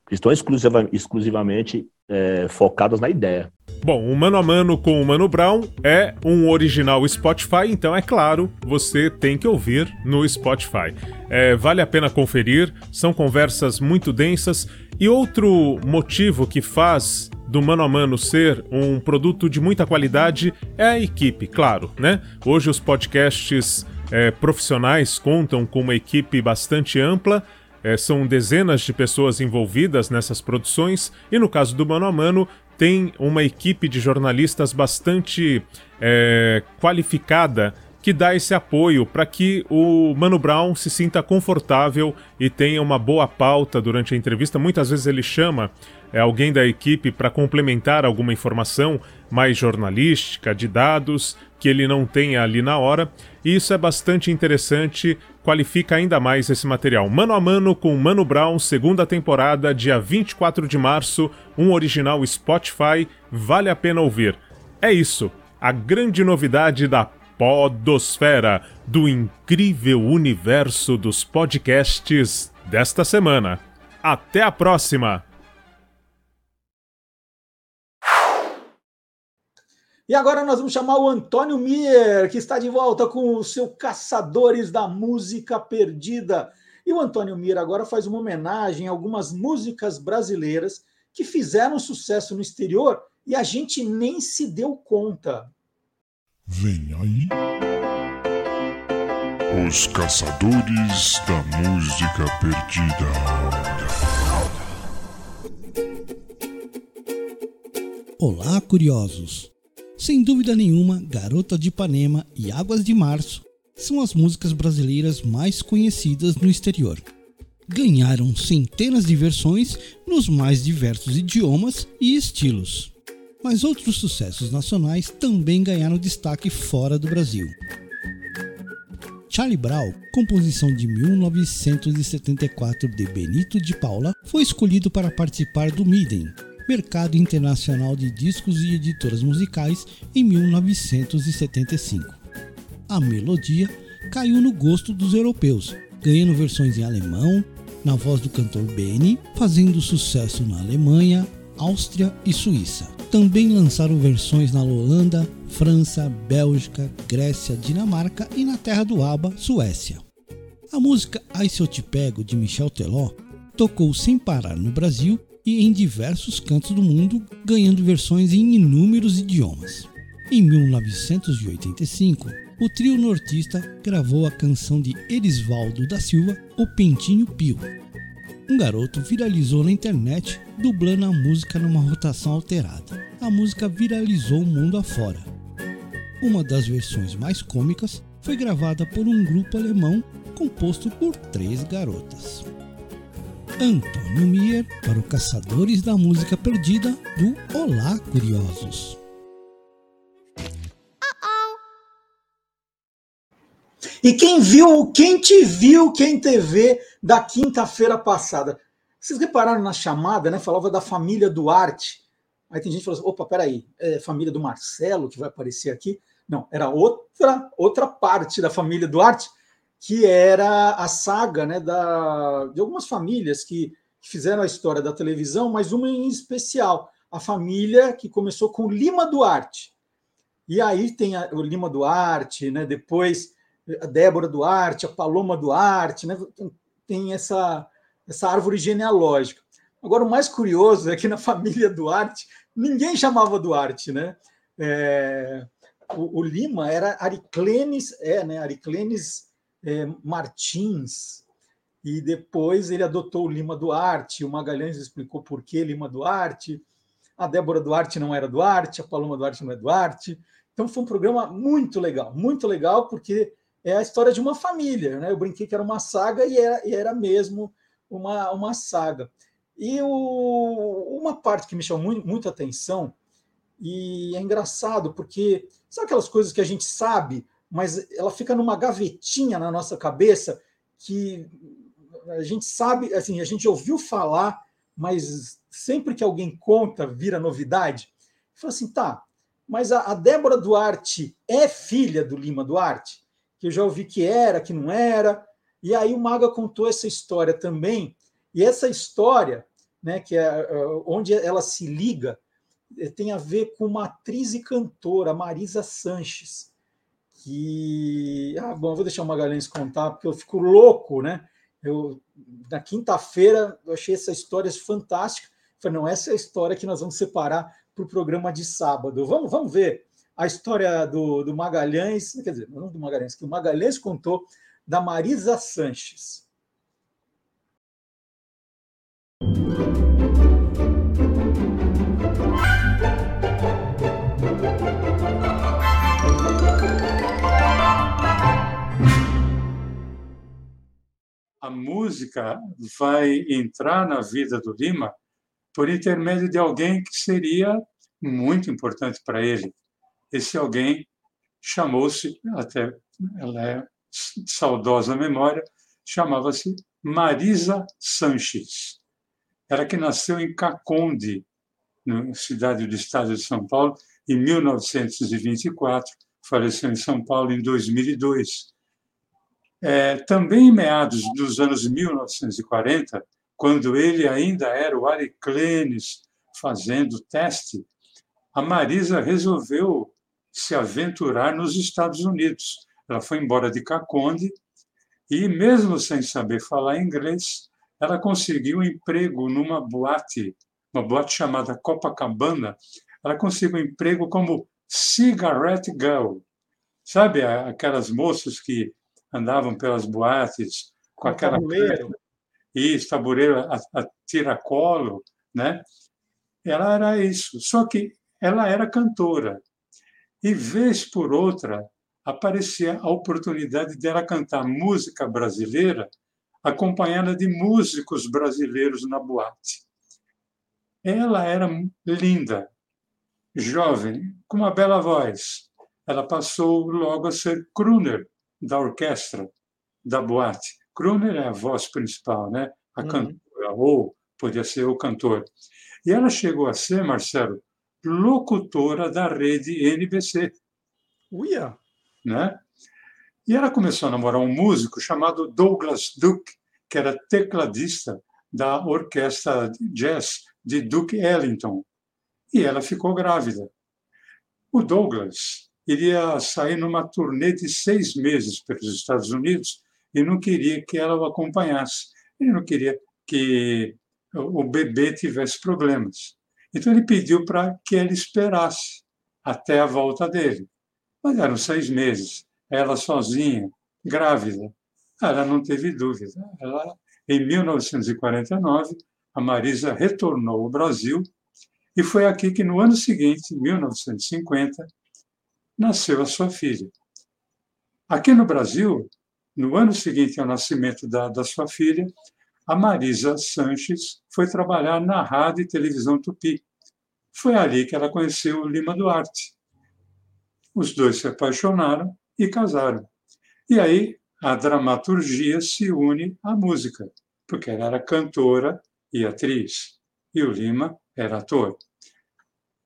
estão exclusiva, exclusivamente é, focadas na ideia. Bom, o Mano a Mano com o Mano Brown é um original Spotify, então é claro, você tem que ouvir no Spotify. É, vale a pena conferir, são conversas muito densas. E outro motivo que faz do Mano a Mano ser um produto de muita qualidade é a equipe, claro, né? Hoje os podcasts é, profissionais contam com uma equipe bastante ampla é, são dezenas de pessoas envolvidas nessas produções, e no caso do Mano a Mano, tem uma equipe de jornalistas bastante é, qualificada que dá esse apoio para que o Mano Brown se sinta confortável e tenha uma boa pauta durante a entrevista. Muitas vezes ele chama é, alguém da equipe para complementar alguma informação mais jornalística, de dados, que ele não tenha ali na hora. E isso é bastante interessante, qualifica ainda mais esse material. Mano a Mano com Mano Brown, segunda temporada, dia 24 de março, um original Spotify, vale a pena ouvir. É isso, a grande novidade da Podosfera, do incrível universo dos podcasts desta semana. Até a próxima! E agora nós vamos chamar o Antônio Mier, que está de volta com o seu Caçadores da Música Perdida. E o Antônio Mier agora faz uma homenagem a algumas músicas brasileiras que fizeram sucesso no exterior e a gente nem se deu conta. Vem aí. Os Caçadores da Música Perdida. Olá, curiosos! Sem dúvida nenhuma, Garota de Ipanema e Águas de Março são as músicas brasileiras mais conhecidas no exterior. Ganharam centenas de versões nos mais diversos idiomas e estilos mas outros sucessos nacionais também ganharam destaque fora do Brasil. Charlie Brown, composição de 1974 de Benito de Paula, foi escolhido para participar do Midem, Mercado Internacional de Discos e Editoras Musicais, em 1975. A melodia caiu no gosto dos europeus, ganhando versões em alemão, na voz do cantor Benny, fazendo sucesso na Alemanha, Áustria e Suíça. Também lançaram versões na Holanda, França, Bélgica, Grécia, Dinamarca e na terra do ABBA, Suécia. A música Ai Se Eu Te Pego, de Michel Teló, tocou sem parar no Brasil e em diversos cantos do mundo, ganhando versões em inúmeros idiomas. Em 1985, o trio nortista gravou a canção de Erisvaldo da Silva, O Pentinho Pio, um garoto viralizou na internet dublando a música numa rotação alterada. A música viralizou o mundo afora. Uma das versões mais cômicas foi gravada por um grupo alemão composto por três garotas. Antônio Mier para o Caçadores da Música Perdida do Olá Curiosos. E quem viu, quem te viu, quem TV da quinta-feira passada? Vocês repararam na chamada, né? Falava da família Duarte. Aí tem gente que falou assim: opa, peraí, é família do Marcelo que vai aparecer aqui? Não, era outra, outra parte da família Duarte, que era a saga né, da, de algumas famílias que, que fizeram a história da televisão, mas uma em especial, a família que começou com Lima Duarte. E aí tem a, o Lima Duarte, né, depois a Débora Duarte, a Paloma Duarte, né? tem essa, essa árvore genealógica. Agora, o mais curioso é que na família Duarte, ninguém chamava Duarte, né? É, o, o, Lima era Ariclenes, é, né? Ariclenes é, Martins, e depois ele adotou o Lima Duarte, o Magalhães explicou por que Lima Duarte, a Débora Duarte não era Duarte, a Paloma Duarte não é Duarte. Então foi um programa muito legal, muito legal, porque é a história de uma família. Né? Eu brinquei que era uma saga e era, e era mesmo uma, uma saga. E o, uma parte que me chamou muito, muita atenção, e é engraçado, porque sabe aquelas coisas que a gente sabe, mas ela fica numa gavetinha na nossa cabeça que a gente sabe, assim, a gente ouviu falar, mas sempre que alguém conta, vira novidade. Fala assim, tá, mas a, a Débora Duarte é filha do Lima Duarte? que eu já ouvi que era, que não era. E aí o Maga contou essa história também. E essa história, né, que é, é onde ela se liga, é, tem a ver com uma atriz e cantora, Marisa Sanches, que ah, bom, vou deixar o Magalhães contar porque eu fico louco, né? Eu na quinta-feira eu achei essa história fantástica. Falei, não, essa é a história que nós vamos separar para o programa de sábado. Vamos, vamos ver a história do, do Magalhães, quer dizer, não do Magalhães, que o Magalhães contou da Marisa Sanches. Música vai entrar na vida do Lima por intermédio de alguém que seria muito importante para ele. Esse alguém chamou-se, até ela é saudosa memória, chamava-se Marisa Sanches. Ela que nasceu em Caconde, na cidade do estado de São Paulo, em 1924, faleceu em São Paulo em 2002. É, também em meados dos anos 1940, quando ele ainda era o Ariclenes fazendo teste, a Marisa resolveu se aventurar nos Estados Unidos. Ela foi embora de Caconde e, mesmo sem saber falar inglês, ela conseguiu um emprego numa boate, uma boate chamada Copacabana. Ela conseguiu um emprego como cigarette girl. Sabe aquelas moças que andavam pelas boates com aquela tabuleiro. Isso, tabuleiro a, a tiracolo, né? Ela era isso. Só que ela era cantora. E, vez por outra, aparecia a oportunidade dela cantar música brasileira acompanhada de músicos brasileiros na boate. Ela era linda, jovem, com uma bela voz. Ela passou logo a ser crooner da orquestra da boate. Crooner é a voz principal, né? A uhum. cantora, ou podia ser o cantor. E ela chegou a ser, Marcelo, locutora da rede NBC. Uia! Né? E ela começou a namorar um músico chamado Douglas Duke, que era tecladista da orquestra jazz de Duke Ellington. E ela ficou grávida. O Douglas iria sair numa turnê de seis meses pelos Estados Unidos e não queria que ela o acompanhasse. Ele não queria que o bebê tivesse problemas. Então ele pediu para que ela esperasse até a volta dele. Mas eram seis meses, ela sozinha, grávida. Ela não teve dúvida. Ela, em 1949, a Marisa retornou ao Brasil e foi aqui que, no ano seguinte, 1950, nasceu a sua filha. Aqui no Brasil, no ano seguinte ao nascimento da, da sua filha, a Marisa Sanches foi trabalhar na Rádio e Televisão Tupi. Foi ali que ela conheceu o Lima Duarte. Os dois se apaixonaram e casaram. E aí a dramaturgia se une à música, porque ela era cantora e atriz, e o Lima era ator.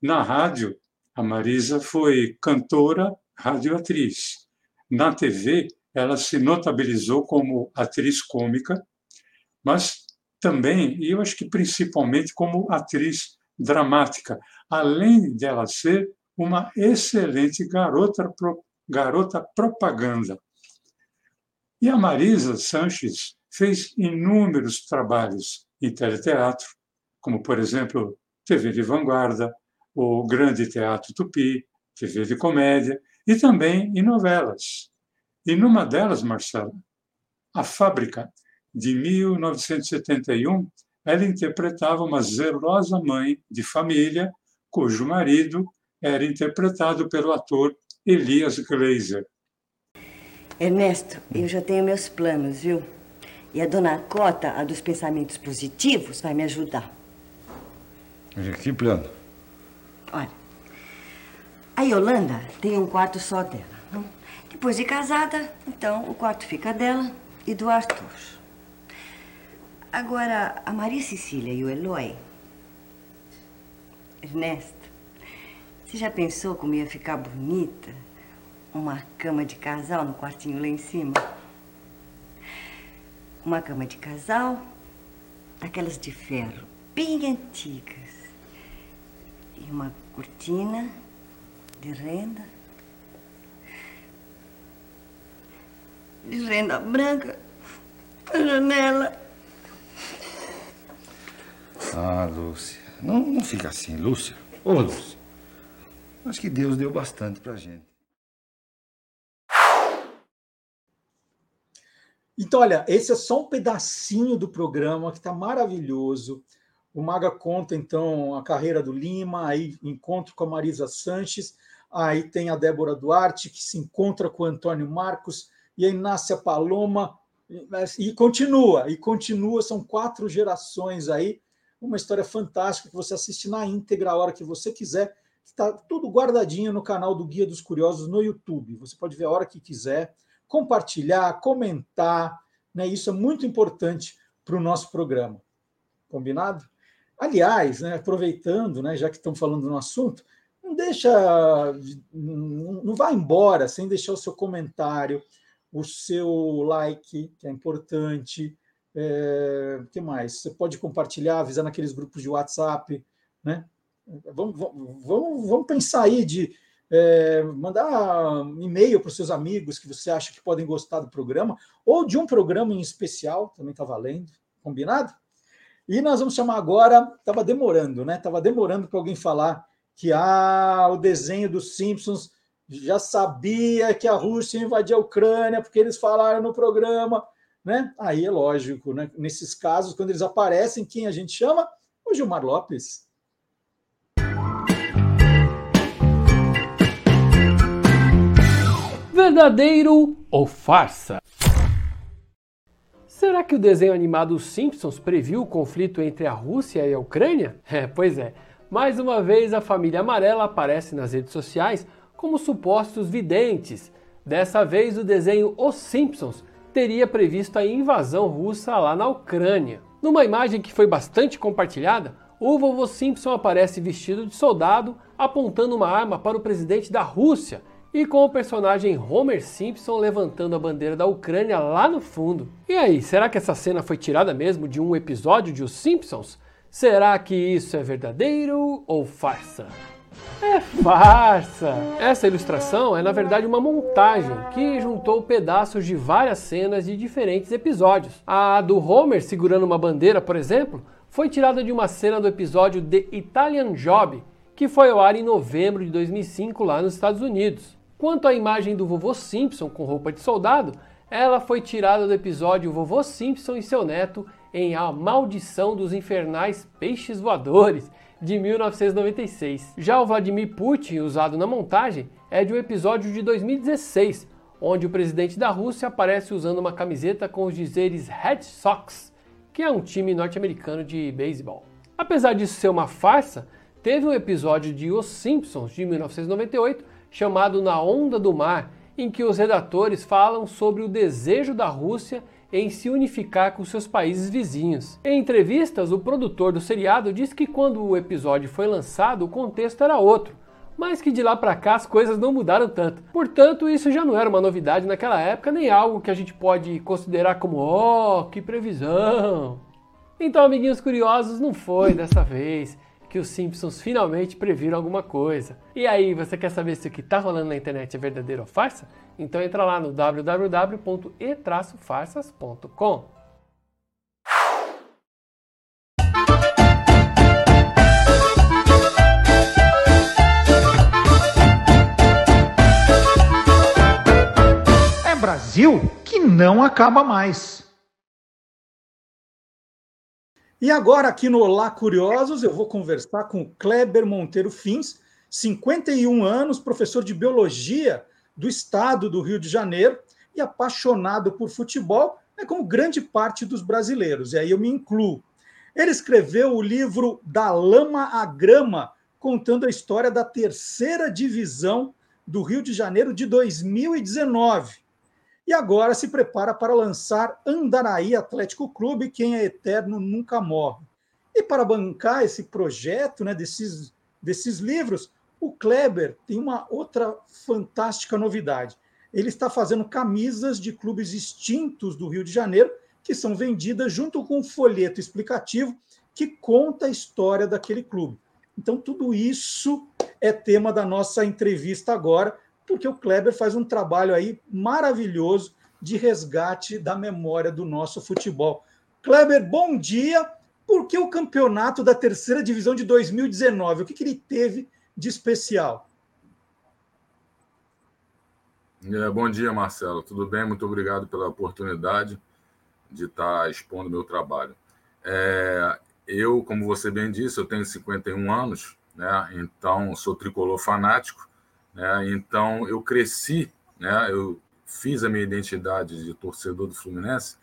Na rádio, a Marisa foi cantora, radioatriz. Na TV, ela se notabilizou como atriz cômica mas também, e eu acho que principalmente como atriz dramática, além de ela ser uma excelente garota, garota propaganda. E a Marisa Sanches fez inúmeros trabalhos em teleteatro, como, por exemplo, TV de Vanguarda, o Grande Teatro Tupi, TV de Comédia, e também em novelas. E numa delas, Marcela, A Fábrica, de 1971, ela interpretava uma zelosa mãe de família, cujo marido era interpretado pelo ator Elias Glazer. Ernesto, eu já tenho meus planos, viu? E a dona Cota, a dos pensamentos positivos, vai me ajudar. Que plano? Olha, a Yolanda tem um quarto só dela. Depois de casada, então o quarto fica dela e do Arthur. Agora, a Maria Cecília e o Eloy. Ernesto, você já pensou como ia ficar bonita uma cama de casal no quartinho lá em cima? Uma cama de casal, daquelas de ferro, bem antigas. E uma cortina de renda. De renda branca a janela. Ah, Lúcia. Não, não fica assim, Lúcia. Ô, Lúcia. Acho que Deus deu bastante pra gente. Então, olha, esse é só um pedacinho do programa que está maravilhoso. O Maga conta, então, a carreira do Lima, aí encontro com a Marisa Sanches, aí tem a Débora Duarte, que se encontra com o Antônio Marcos, e aí nasce a Paloma, E continua, e continua, são quatro gerações aí, uma história fantástica que você assiste na íntegra a hora que você quiser. Está tudo guardadinho no canal do Guia dos Curiosos no YouTube. Você pode ver a hora que quiser, compartilhar, comentar, né? Isso é muito importante para o nosso programa. Combinado? Aliás, né, aproveitando, né, já que estão falando no assunto, não deixa, não, vá embora sem deixar o seu comentário, o seu like, que é importante. É, que mais? Você pode compartilhar, avisar naqueles grupos de WhatsApp, né? Vamos, vamos, vamos pensar aí de é, mandar e-mail para os seus amigos que você acha que podem gostar do programa, ou de um programa em especial, também está valendo, combinado? E nós vamos chamar agora, estava demorando, né? Estava demorando para alguém falar que ah, o desenho dos Simpsons já sabia que a Rússia invadia a Ucrânia, porque eles falaram no programa, né? Aí é lógico, né? Nesses casos, quando eles aparecem, quem a gente chama? O Gilmar Lopes. Verdadeiro ou farsa? Será que o desenho animado Simpsons previu o conflito entre a Rússia e a Ucrânia? É, pois é. Mais uma vez a família amarela aparece nas redes sociais como supostos videntes. Dessa vez o desenho Os Simpsons teria previsto a invasão russa lá na Ucrânia. Numa imagem que foi bastante compartilhada, o vovô Simpson aparece vestido de soldado, apontando uma arma para o presidente da Rússia e com o personagem Homer Simpson levantando a bandeira da Ucrânia lá no fundo. E aí, será que essa cena foi tirada mesmo de um episódio de Os Simpsons? Será que isso é verdadeiro ou farsa? É farsa! Essa ilustração é na verdade uma montagem que juntou pedaços de várias cenas de diferentes episódios. A do Homer segurando uma bandeira, por exemplo, foi tirada de uma cena do episódio The Italian Job, que foi ao ar em novembro de 2005 lá nos Estados Unidos. Quanto à imagem do vovô Simpson com roupa de soldado, ela foi tirada do episódio Vovô Simpson e seu neto em A Maldição dos Infernais Peixes Voadores, de 1996. Já o Vladimir Putin, usado na montagem, é de um episódio de 2016, onde o presidente da Rússia aparece usando uma camiseta com os dizeres Red Sox, que é um time norte-americano de beisebol. Apesar disso ser uma farsa, teve um episódio de Os Simpsons de 1998 chamado Na Onda do Mar, em que os redatores falam sobre o desejo da Rússia em se unificar com seus países vizinhos. Em entrevistas, o produtor do seriado disse que quando o episódio foi lançado, o contexto era outro, mas que de lá para cá as coisas não mudaram tanto. Portanto, isso já não era uma novidade naquela época, nem algo que a gente pode considerar como, oh, que previsão. Então, amiguinhos curiosos, não foi dessa vez que os Simpsons finalmente previram alguma coisa. E aí, você quer saber se o que está rolando na internet é verdadeiro ou farsa? Então entra lá no www.e-farsas.com. É Brasil que não acaba mais. E agora, aqui no Olá Curiosos, eu vou conversar com Kleber Monteiro Fins, 51 anos, professor de biologia do estado do Rio de Janeiro e apaixonado por futebol, é como grande parte dos brasileiros, e aí eu me incluo. Ele escreveu o livro Da Lama à Grama, contando a história da terceira divisão do Rio de Janeiro de 2019 e agora se prepara para lançar Andaraí Atlético Clube, quem é eterno nunca morre. E para bancar esse projeto né, desses, desses livros, o Kleber tem uma outra fantástica novidade. Ele está fazendo camisas de clubes extintos do Rio de Janeiro, que são vendidas junto com um folheto explicativo que conta a história daquele clube. Então, tudo isso é tema da nossa entrevista agora porque o Kleber faz um trabalho aí maravilhoso de resgate da memória do nosso futebol. Kleber, bom dia. Por que o campeonato da terceira divisão de 2019? O que, que ele teve de especial? É, bom dia, Marcelo. Tudo bem? Muito obrigado pela oportunidade de estar expondo meu trabalho. É, eu, como você bem disse, eu tenho 51 anos, né? então sou tricolor fanático né? Então, eu cresci, né? eu fiz a minha identidade de torcedor do Fluminense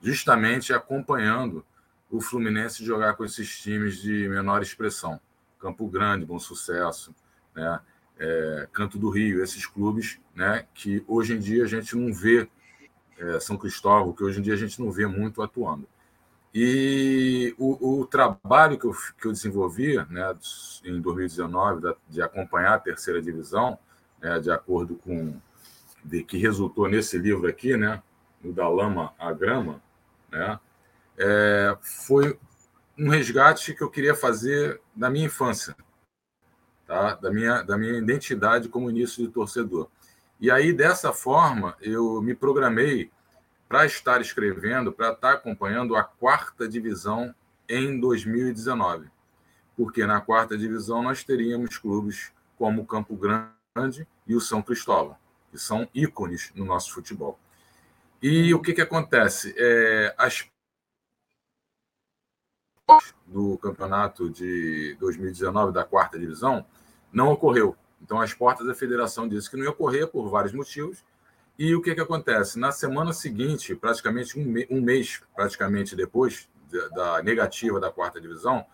justamente acompanhando o Fluminense jogar com esses times de menor expressão. Campo Grande, Bom Sucesso, né? É, Canto do Rio, esses clubes né, que hoje em dia a gente não vê, é, São Cristóvão, que hoje em dia a gente não vê muito atuando. E o, o trabalho que eu, que eu desenvolvi né, em 2019, de acompanhar a terceira divisão, né, de acordo com de, que resultou nesse livro aqui, né, o da lama à grama, né, é, foi um resgate que eu queria fazer da minha infância, tá? da, minha, da minha identidade como início de torcedor. E aí, dessa forma, eu me programei para estar escrevendo, para estar acompanhando a quarta divisão em 2019. Porque na quarta divisão nós teríamos clubes como o Campo Grande e o São Cristóvão, que são ícones no nosso futebol. E o que, que acontece? É, as do campeonato de 2019 da quarta divisão não ocorreu. Então, as portas da federação disse que não ia ocorrer por vários motivos. E o que, que acontece? Na semana seguinte, praticamente um, um mês praticamente depois da negativa da quarta divisão,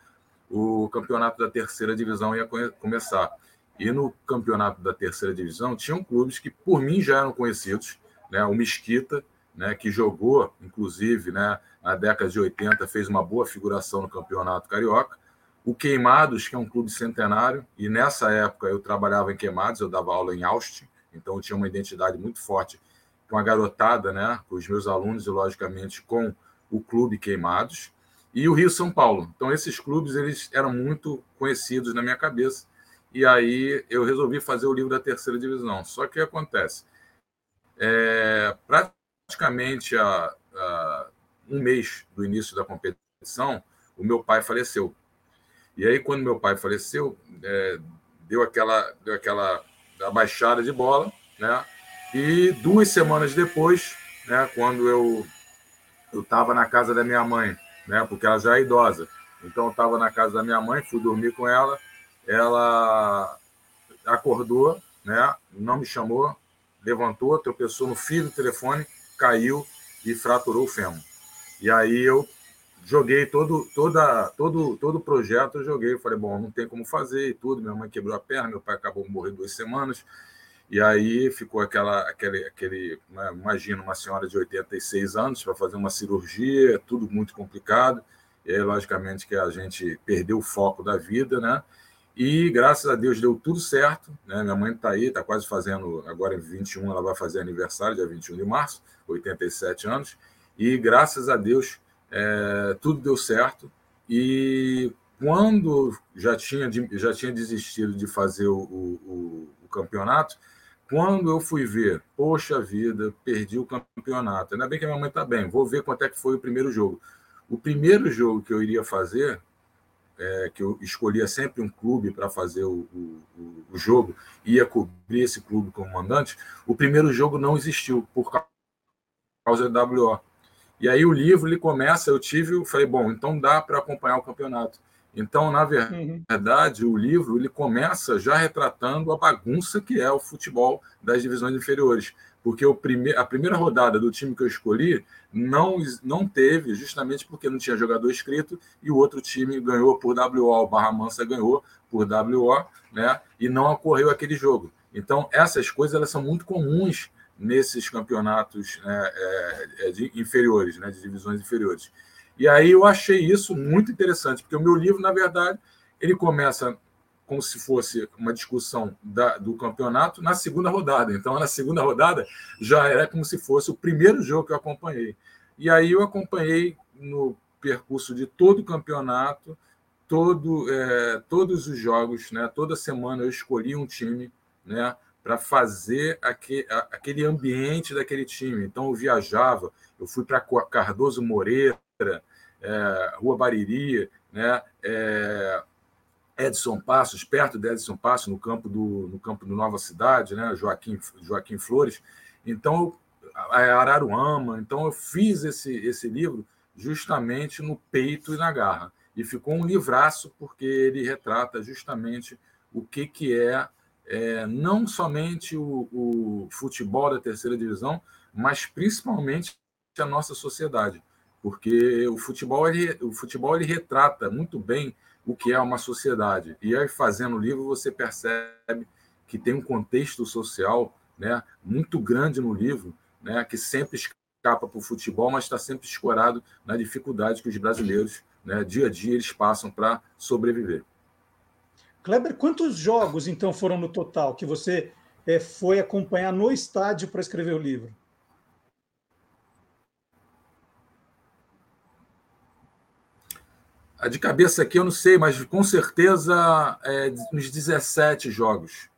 o campeonato da terceira divisão ia começar. E no campeonato da terceira divisão, tinham clubes que, por mim, já eram conhecidos. Né? O Mesquita, né, que jogou, inclusive, né, na década de 80, fez uma boa figuração no Campeonato Carioca. O Queimados, que é um clube centenário, e nessa época eu trabalhava em Queimados, eu dava aula em Austin, então eu tinha uma identidade muito forte com a garotada, né, com os meus alunos e, logicamente, com o clube Queimados. E o Rio São Paulo. Então, esses clubes eles eram muito conhecidos na minha cabeça. E aí eu resolvi fazer o livro da terceira divisão. Só que acontece? É, praticamente a, a um mês do início da competição, o meu pai faleceu. E aí, quando meu pai faleceu, é, deu aquela, deu aquela abaixada de bola, né? E duas semanas depois, né, quando eu eu estava na casa da minha mãe, né, porque ela já é idosa, então eu estava na casa da minha mãe, fui dormir com ela, ela acordou, né, não me chamou, levantou, tropeçou no fio do telefone, caiu e fraturou o fêmur. E aí eu joguei todo, toda, todo, todo o projeto, eu joguei. Falei, bom, não tem como fazer e tudo. Minha mãe quebrou a perna, meu pai acabou morrer duas semanas. E aí ficou aquela, aquele, aquele né, imagina uma senhora de 86 anos para fazer uma cirurgia, tudo muito complicado. E aí, logicamente, que a gente perdeu o foco da vida, né? E graças a Deus deu tudo certo. Né? Minha mãe está aí, está quase fazendo, agora em 21, ela vai fazer aniversário, dia 21 de março, 87 anos. E graças a Deus é, tudo deu certo. E quando já tinha, já tinha desistido de fazer o, o, o campeonato, quando eu fui ver, poxa vida, perdi o campeonato. Ainda bem que a minha mãe está bem, vou ver quanto é que foi o primeiro jogo. O primeiro jogo que eu iria fazer é, que eu escolhia sempre um clube para fazer o, o, o, jogo, ia cobrir esse clube como mandante, o primeiro jogo não existiu por causa da WO. E aí o livro ele começa, eu tive, eu falei, bom, então dá para acompanhar o campeonato. Então, na uhum. verdade, uhum. o livro ele começa já retratando a bagunça que é o futebol das divisões inferiores porque o prime a primeira rodada do time que eu escolhi não, não teve, justamente porque não tinha jogador escrito, e o outro time ganhou por WO, o Barra Mansa ganhou por WO, né? E não ocorreu aquele jogo. Então, essas coisas elas são muito comuns nesses campeonatos né, é, é de inferiores, né, de divisões inferiores. E aí eu achei isso muito interessante, porque o meu livro, na verdade, ele começa como se fosse uma discussão da, do campeonato na segunda rodada. Então, na segunda rodada, já era como se fosse o primeiro jogo que eu acompanhei. E aí eu acompanhei no percurso de todo o campeonato, todo, é, todos os jogos, né? toda semana eu escolhi um time né? Para fazer aquele, aquele ambiente daquele time. Então, eu viajava, eu fui para Cardoso Moreira, é, Rua Bariri, né? É, Edson Passos, perto de Edson Passos, no campo do, no campo do Nova Cidade, né? Joaquim, Joaquim Flores. Então, Araruama. Então, eu fiz esse, esse livro justamente no peito e na garra. E ficou um livraço, porque ele retrata justamente o que, que é, é, não somente o, o futebol da terceira divisão, mas principalmente a nossa sociedade, porque o futebol ele, o futebol ele retrata muito bem o que é uma sociedade. E aí fazendo o livro você percebe que tem um contexto social, né, muito grande no livro, né, que sempre escapa para o futebol, mas está sempre escorado na dificuldade que os brasileiros, né, dia a dia, eles passam para sobreviver. Kleber, quantos jogos então foram no total que você é, foi acompanhar no estádio para escrever o livro? A de cabeça aqui eu não sei, mas com certeza é, uns 17 jogos.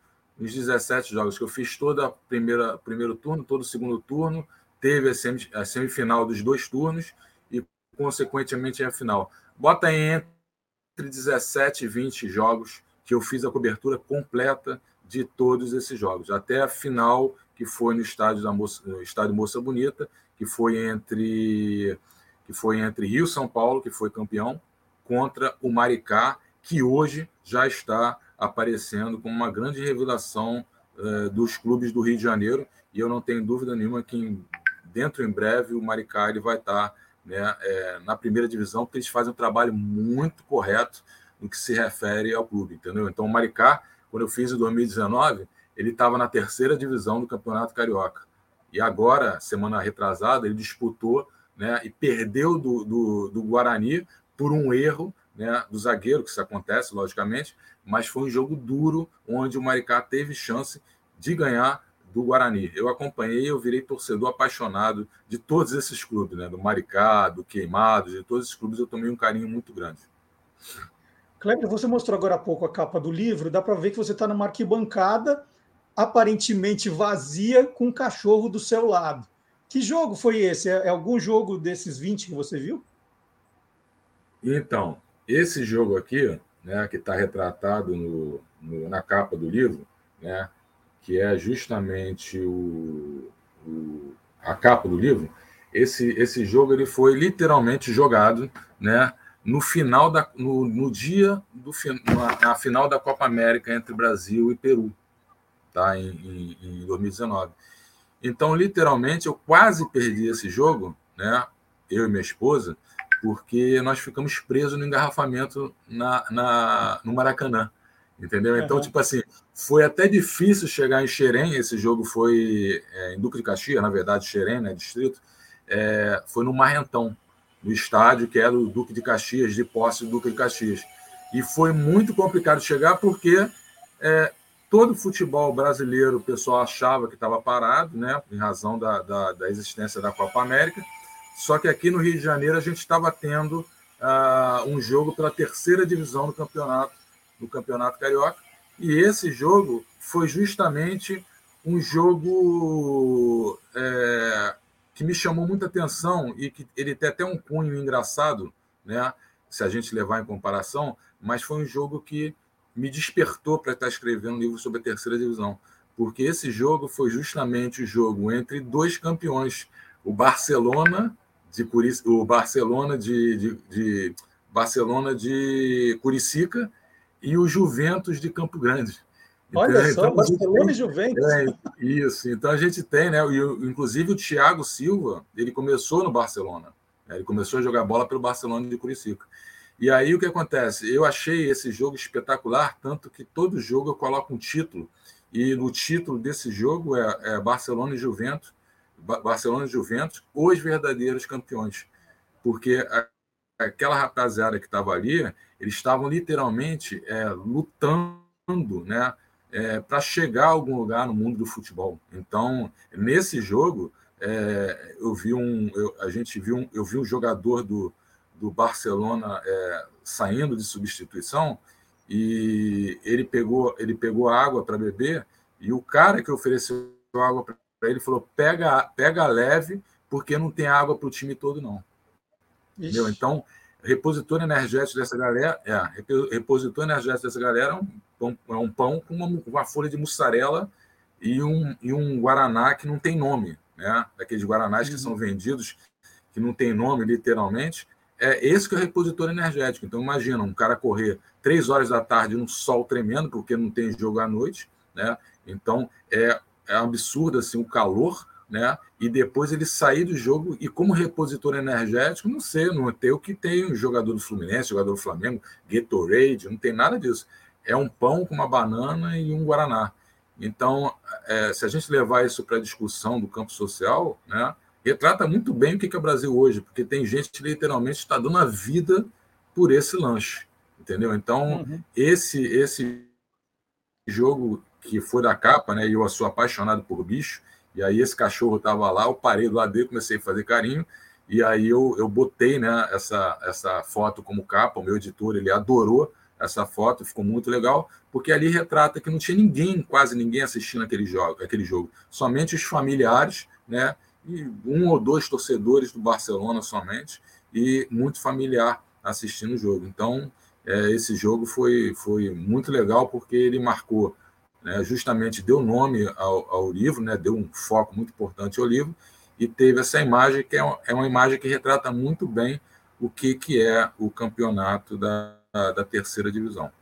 Uns 17 jogos que eu fiz a primeira primeiro turno, todo o segundo turno, teve a, semifinal dos dois turnos e, consequentemente, a final. Bota entre 17 e 20 jogos que eu fiz a cobertura completa de todos esses jogos, até a final que foi no estádio da Moça, estádio Moça Bonita, que foi entre que foi entre Rio São Paulo, que foi campeão, contra o Maricá, que hoje já está aparecendo como uma grande revelação uh, dos clubes do Rio de Janeiro, e eu não tenho dúvida nenhuma que em, dentro em breve o Maricá ele vai estar né, é, na primeira divisão, porque eles fazem um trabalho muito correto no que se refere ao clube, entendeu? Então, o Maricá, quando eu fiz em 2019, ele estava na terceira divisão do Campeonato Carioca. E agora, semana retrasada, ele disputou né, e perdeu do, do, do Guarani por um erro né, do zagueiro, que isso acontece, logicamente, mas foi um jogo duro, onde o Maricá teve chance de ganhar do Guarani. Eu acompanhei, eu virei torcedor apaixonado de todos esses clubes, né, do Maricá, do Queimados, de todos esses clubes eu tomei um carinho muito grande. Kleber, você mostrou agora há pouco a capa do livro, dá para ver que você está numa arquibancada aparentemente vazia com um cachorro do seu lado. Que jogo foi esse? É, é algum jogo desses 20 que você viu? Então, esse jogo aqui, né, que está retratado no, no, na capa do livro, né, que é justamente o, o, a capa do livro, esse, esse jogo ele foi literalmente jogado né, no final da no, no dia do na, na, final da Copa América entre Brasil e Peru, tá? Em, em, em, 2019. Então, literalmente, eu quase perdi esse jogo, né? Eu e minha esposa, porque nós ficamos presos no engarrafamento na, na no Maracanã, entendeu? Então, uhum. tipo assim, foi até difícil chegar em Xerém. Esse jogo foi é, em Duque de Caxias, na verdade, Xerém, né? Distrito. É, foi no Marrentão no estádio, que era o Duque de Caxias, de posse do Duque de Caxias. E foi muito complicado chegar porque é, todo o futebol brasileiro o pessoal achava que estava parado, né, em razão da, da, da, existência da Copa América. Só que aqui no Rio de Janeiro a gente estava tendo uh, um jogo pela terceira divisão do campeonato, do campeonato carioca. E esse jogo foi justamente um jogo é, que me chamou muita atenção e que ele tem até um cunho engraçado, né? Se a gente levar em comparação, mas foi um jogo que me despertou para estar escrevendo um livro sobre a terceira divisão, porque esse jogo foi justamente o jogo entre dois campeões, o Barcelona de Curic... o Barcelona de, de, de Barcelona de Curicica e o Juventus de Campo Grande. Olha então, só, Barcelona e Juventus. É, isso, então a gente tem, né? Inclusive o Thiago Silva, ele começou no Barcelona. Né? Ele começou a jogar bola pelo Barcelona de Curicica. E aí o que acontece? Eu achei esse jogo espetacular, tanto que todo jogo eu coloco um título, e no título desse jogo é, é Barcelona e Juventus, Barcelona e Juventus, os verdadeiros campeões. Porque a, aquela rapaziada que estava ali, eles estavam literalmente é, lutando, né? É, para chegar a algum lugar no mundo do futebol. Então, nesse jogo, é, eu vi um, eu, a gente viu um, eu vi um jogador do, do Barcelona é, saindo de substituição e ele pegou ele pegou água para beber e o cara que ofereceu água para ele falou pega pega leve porque não tem água para o time todo não. Entendeu? Então repositor energético dessa galera é repositor energético dessa galera é um pão, é um pão com uma, uma, folha de mussarela e um, e um guaraná que não tem nome, né? Aqueles guaranás uhum. que são vendidos que não tem nome, literalmente. É esse que é o repositor energético. Então, imagina um cara correr três horas da tarde num sol tremendo, porque não tem jogo à noite, né? Então é, é absurdo assim o calor, né? E depois ele sair do jogo e como repositor energético, não sei, não tem o que tem o jogador do Fluminense, jogador do Flamengo, Gatorade, não tem nada disso. É um pão com uma banana e um guaraná. Então, é, se a gente levar isso para a discussão do campo social, né, retrata muito bem o que é o Brasil hoje, porque tem gente que literalmente está dando a vida por esse lanche, entendeu? Então, uhum. esse esse jogo que foi da capa, né, e eu sou apaixonado por bicho, e aí esse cachorro estava lá, eu parei do lado dele, comecei a fazer carinho, e aí eu, eu botei né, essa, essa foto como capa, o meu editor, ele adorou, essa foto, ficou muito legal, porque ali retrata que não tinha ninguém, quase ninguém assistindo aquele jogo, aquele jogo. somente os familiares, né, e um ou dois torcedores do Barcelona somente, e muito familiar assistindo o jogo. Então, é, esse jogo foi, foi muito legal, porque ele marcou, né, justamente deu nome ao, ao livro, né, deu um foco muito importante ao livro, e teve essa imagem, que é uma, é imagem que retrata muito bem o que, que é o campeonato da, da terceira divisão.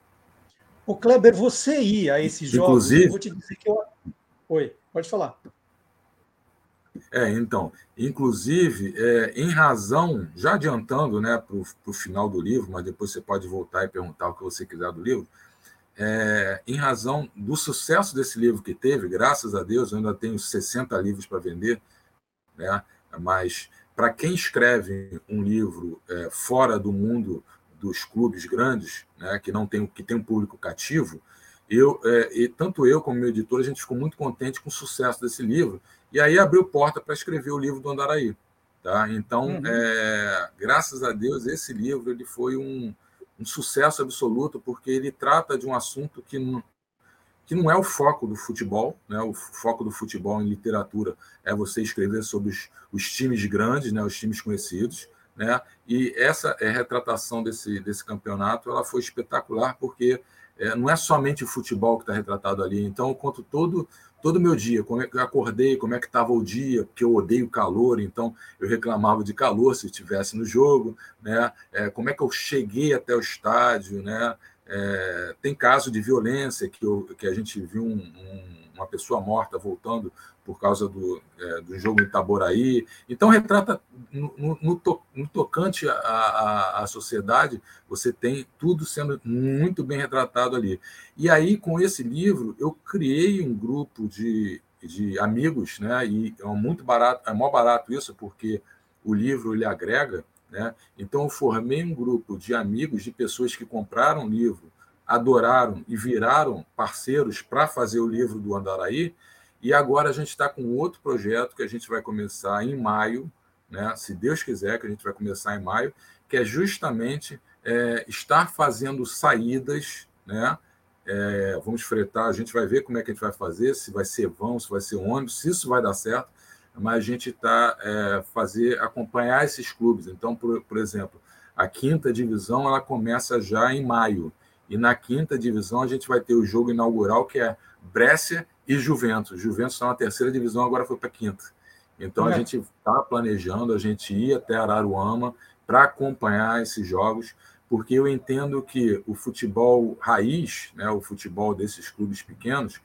O Kleber, você ia a esses jogos? Inclusive, eu vou te dizer que eu. Oi, pode falar. É, então, inclusive, é, em razão, já adiantando né, para o final do livro, mas depois você pode voltar e perguntar o que você quiser do livro, é, em razão do sucesso desse livro que teve, graças a Deus, eu ainda tenho 60 livros para vender, né, mas para quem escreve um livro é, fora do mundo dos clubes grandes, né, que não tem que tem um público cativo, eu é, e tanto eu como meu editor a gente ficou muito contente com o sucesso desse livro e aí abriu porta para escrever o livro do Andaraí, tá? Então, uhum. é, graças a Deus esse livro ele foi um, um sucesso absoluto porque ele trata de um assunto que não, que não é o foco do futebol, né? O foco do futebol em literatura é você escrever sobre os, os times grandes, né? Os times conhecidos né? E essa é, retratação desse, desse campeonato ela foi espetacular, porque é, não é somente o futebol que está retratado ali. Então, eu conto todo todo meu dia, como é que eu acordei, como é que estava o dia, porque eu odeio calor, então eu reclamava de calor se estivesse no jogo, né? É, como é que eu cheguei até o estádio, né? É, tem caso de violência que, eu, que a gente viu um, um, uma pessoa morta voltando por causa do, é, do jogo Itaboraí. Então, retrata no, no, to, no tocante à, à, sociedade, você tem tudo sendo muito bem retratado ali. E aí, com esse livro, eu criei um grupo de, de amigos, né? e é muito barato, é mó barato isso, porque o livro ele agrega. Né? Então, eu formei um grupo de amigos, de pessoas que compraram o livro, adoraram e viraram parceiros para fazer o livro do Andaraí, e agora a gente está com outro projeto que a gente vai começar em maio, né? se Deus quiser, que a gente vai começar em maio, que é justamente é, estar fazendo saídas, né? É, vamos fretar, a gente vai ver como é que a gente vai fazer, se vai ser vão, se vai ser ônibus, se isso vai dar certo, mas a gente está é, fazer acompanhar esses clubes. Então, por, por exemplo, a quinta divisão ela começa já em maio. E na quinta divisão a gente vai ter o jogo inaugural que é Brescia e Juventus. Juventus está na terceira divisão, agora foi para a quinta. Então é. a gente está planejando, a gente ir até Araruama para acompanhar esses jogos, porque eu entendo que o futebol raiz, né, o futebol desses clubes pequenos,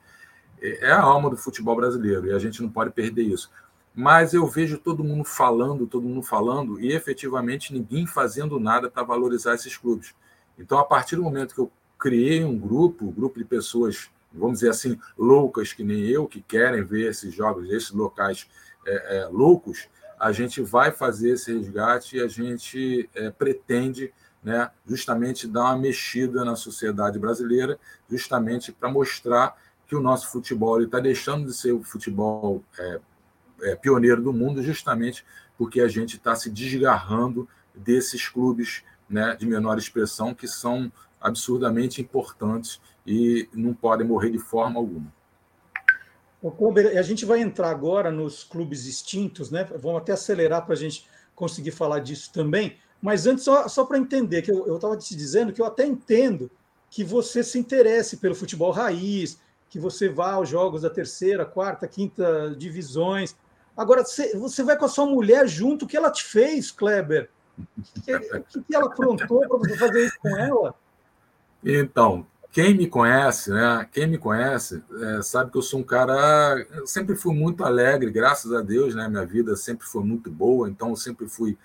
é, é a alma do futebol brasileiro e a gente não pode perder isso. Mas eu vejo todo mundo falando, todo mundo falando, e efetivamente ninguém fazendo nada para valorizar esses clubes. Então, a partir do momento que eu criei um grupo, um grupo de pessoas vamos dizer assim, loucas que nem eu, que querem ver esses jogos, esses locais é, é, loucos, a gente vai fazer esse resgate e a gente é, pretende né, justamente dar uma mexida na sociedade brasileira, justamente para mostrar que o nosso futebol está deixando de ser o futebol é, é, pioneiro do mundo, justamente porque a gente está se desgarrando desses clubes né, de menor expressão que são absurdamente importantes e não podem morrer de forma alguma. O Kleber, a gente vai entrar agora nos clubes extintos, né? Vamos até acelerar para a gente conseguir falar disso também. Mas antes, só, só para entender, que eu estava te dizendo que eu até entendo que você se interesse pelo futebol raiz, que você vá aos jogos da terceira, quarta, quinta divisões. Agora, você, você vai com a sua mulher junto, o que ela te fez, Kleber? O que, que ela aprontou para você fazer isso com ela? Então, quem me conhece, né? Quem me conhece é, sabe que eu sou um cara. Eu sempre fui muito alegre, graças a Deus, né? Minha vida sempre foi muito boa, então eu sempre fui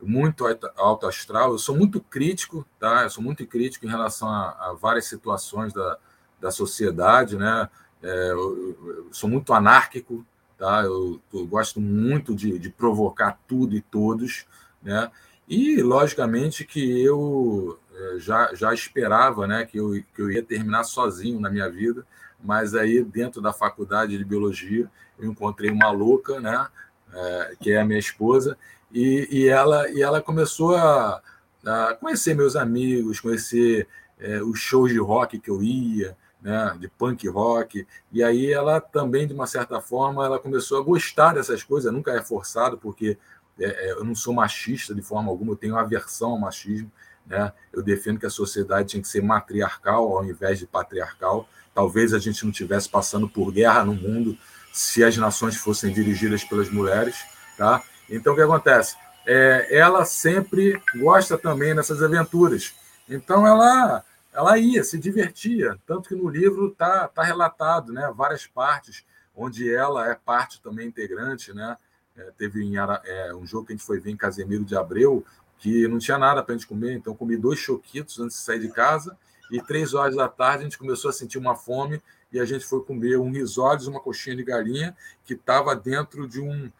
muito alto astral. Eu sou muito crítico, tá? Eu sou muito crítico em relação a, a várias situações da, da sociedade, né? É, eu, eu, sou muito anárquico, tá? Eu, eu gosto muito de, de provocar tudo e todos, né? E, logicamente, que eu já, já esperava né, que, eu, que eu ia terminar sozinho na minha vida, mas aí, dentro da faculdade de biologia, eu encontrei uma louca, né, é, que é a minha esposa, e, e, ela, e ela começou a, a conhecer meus amigos, conhecer é, os shows de rock que eu ia, né, de punk rock, e aí ela também, de uma certa forma, ela começou a gostar dessas coisas, nunca é forçado, porque é, é, eu não sou machista de forma alguma, eu tenho aversão ao machismo, né? Eu defendo que a sociedade tinha que ser matriarcal ao invés de patriarcal. Talvez a gente não estivesse passando por guerra no mundo se as nações fossem dirigidas pelas mulheres. Tá? Então, o que acontece? É, ela sempre gosta também dessas aventuras. Então, ela ela ia, se divertia. Tanto que no livro está tá relatado né, várias partes, onde ela é parte também integrante. Né? É, teve é, um jogo que a gente foi ver em Casemiro de Abreu, que não tinha nada para a gente comer, então comi dois choquitos antes de sair de casa, e três horas da tarde a gente começou a sentir uma fome e a gente foi comer um risoles, uma coxinha de galinha que estava dentro de um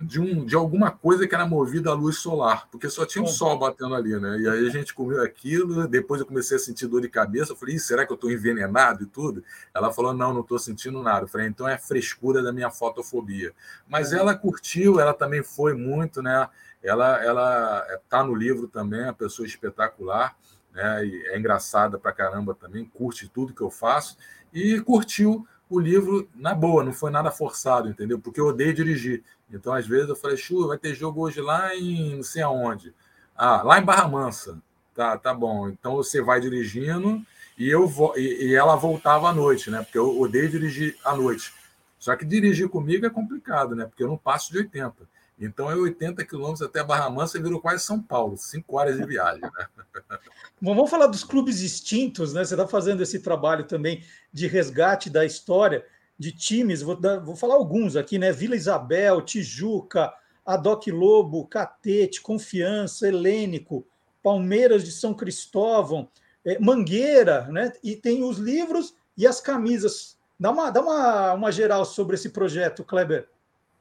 de, um, de alguma coisa que era movida à luz solar, porque só tinha um sol batendo ali, né? E aí a gente comeu aquilo, depois eu comecei a sentir dor de cabeça, eu falei, será que eu estou envenenado e tudo? Ela falou, não, não estou sentindo nada. Eu falei, então é frescura da minha fotofobia. Mas ela curtiu, ela também foi muito, né? Ela ela está no livro também, é uma pessoa espetacular, né? E é engraçada pra caramba também, curte tudo que eu faço e curtiu o livro na boa, não foi nada forçado, entendeu? Porque eu odeio dirigir. Então, às vezes, eu falei, Chu, vai ter jogo hoje lá em não sei aonde. Ah, lá em Barra Mansa. Tá, tá bom. Então você vai dirigindo e eu e, e ela voltava à noite, né? Porque eu odeio dirigir à noite. Só que dirigir comigo é complicado, né? Porque eu não passo de 80. Então é 80 quilômetros até Barra Mansa e virou quase São Paulo, cinco horas de viagem. Né? Bom, vamos falar dos clubes extintos, né? Você está fazendo esse trabalho também de resgate da história de times. Vou, dar, vou falar alguns aqui, né? Vila Isabel, Tijuca, Adoc Lobo, Catete, Confiança, Helênico, Palmeiras de São Cristóvão, é, Mangueira, né? E tem os livros e as camisas. Dá uma, dá uma, uma geral sobre esse projeto, Kleber.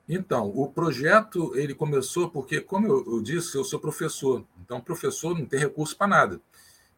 Então, o projeto ele começou porque, como eu, disse, eu sou professor. Então, professor não tem recurso para nada.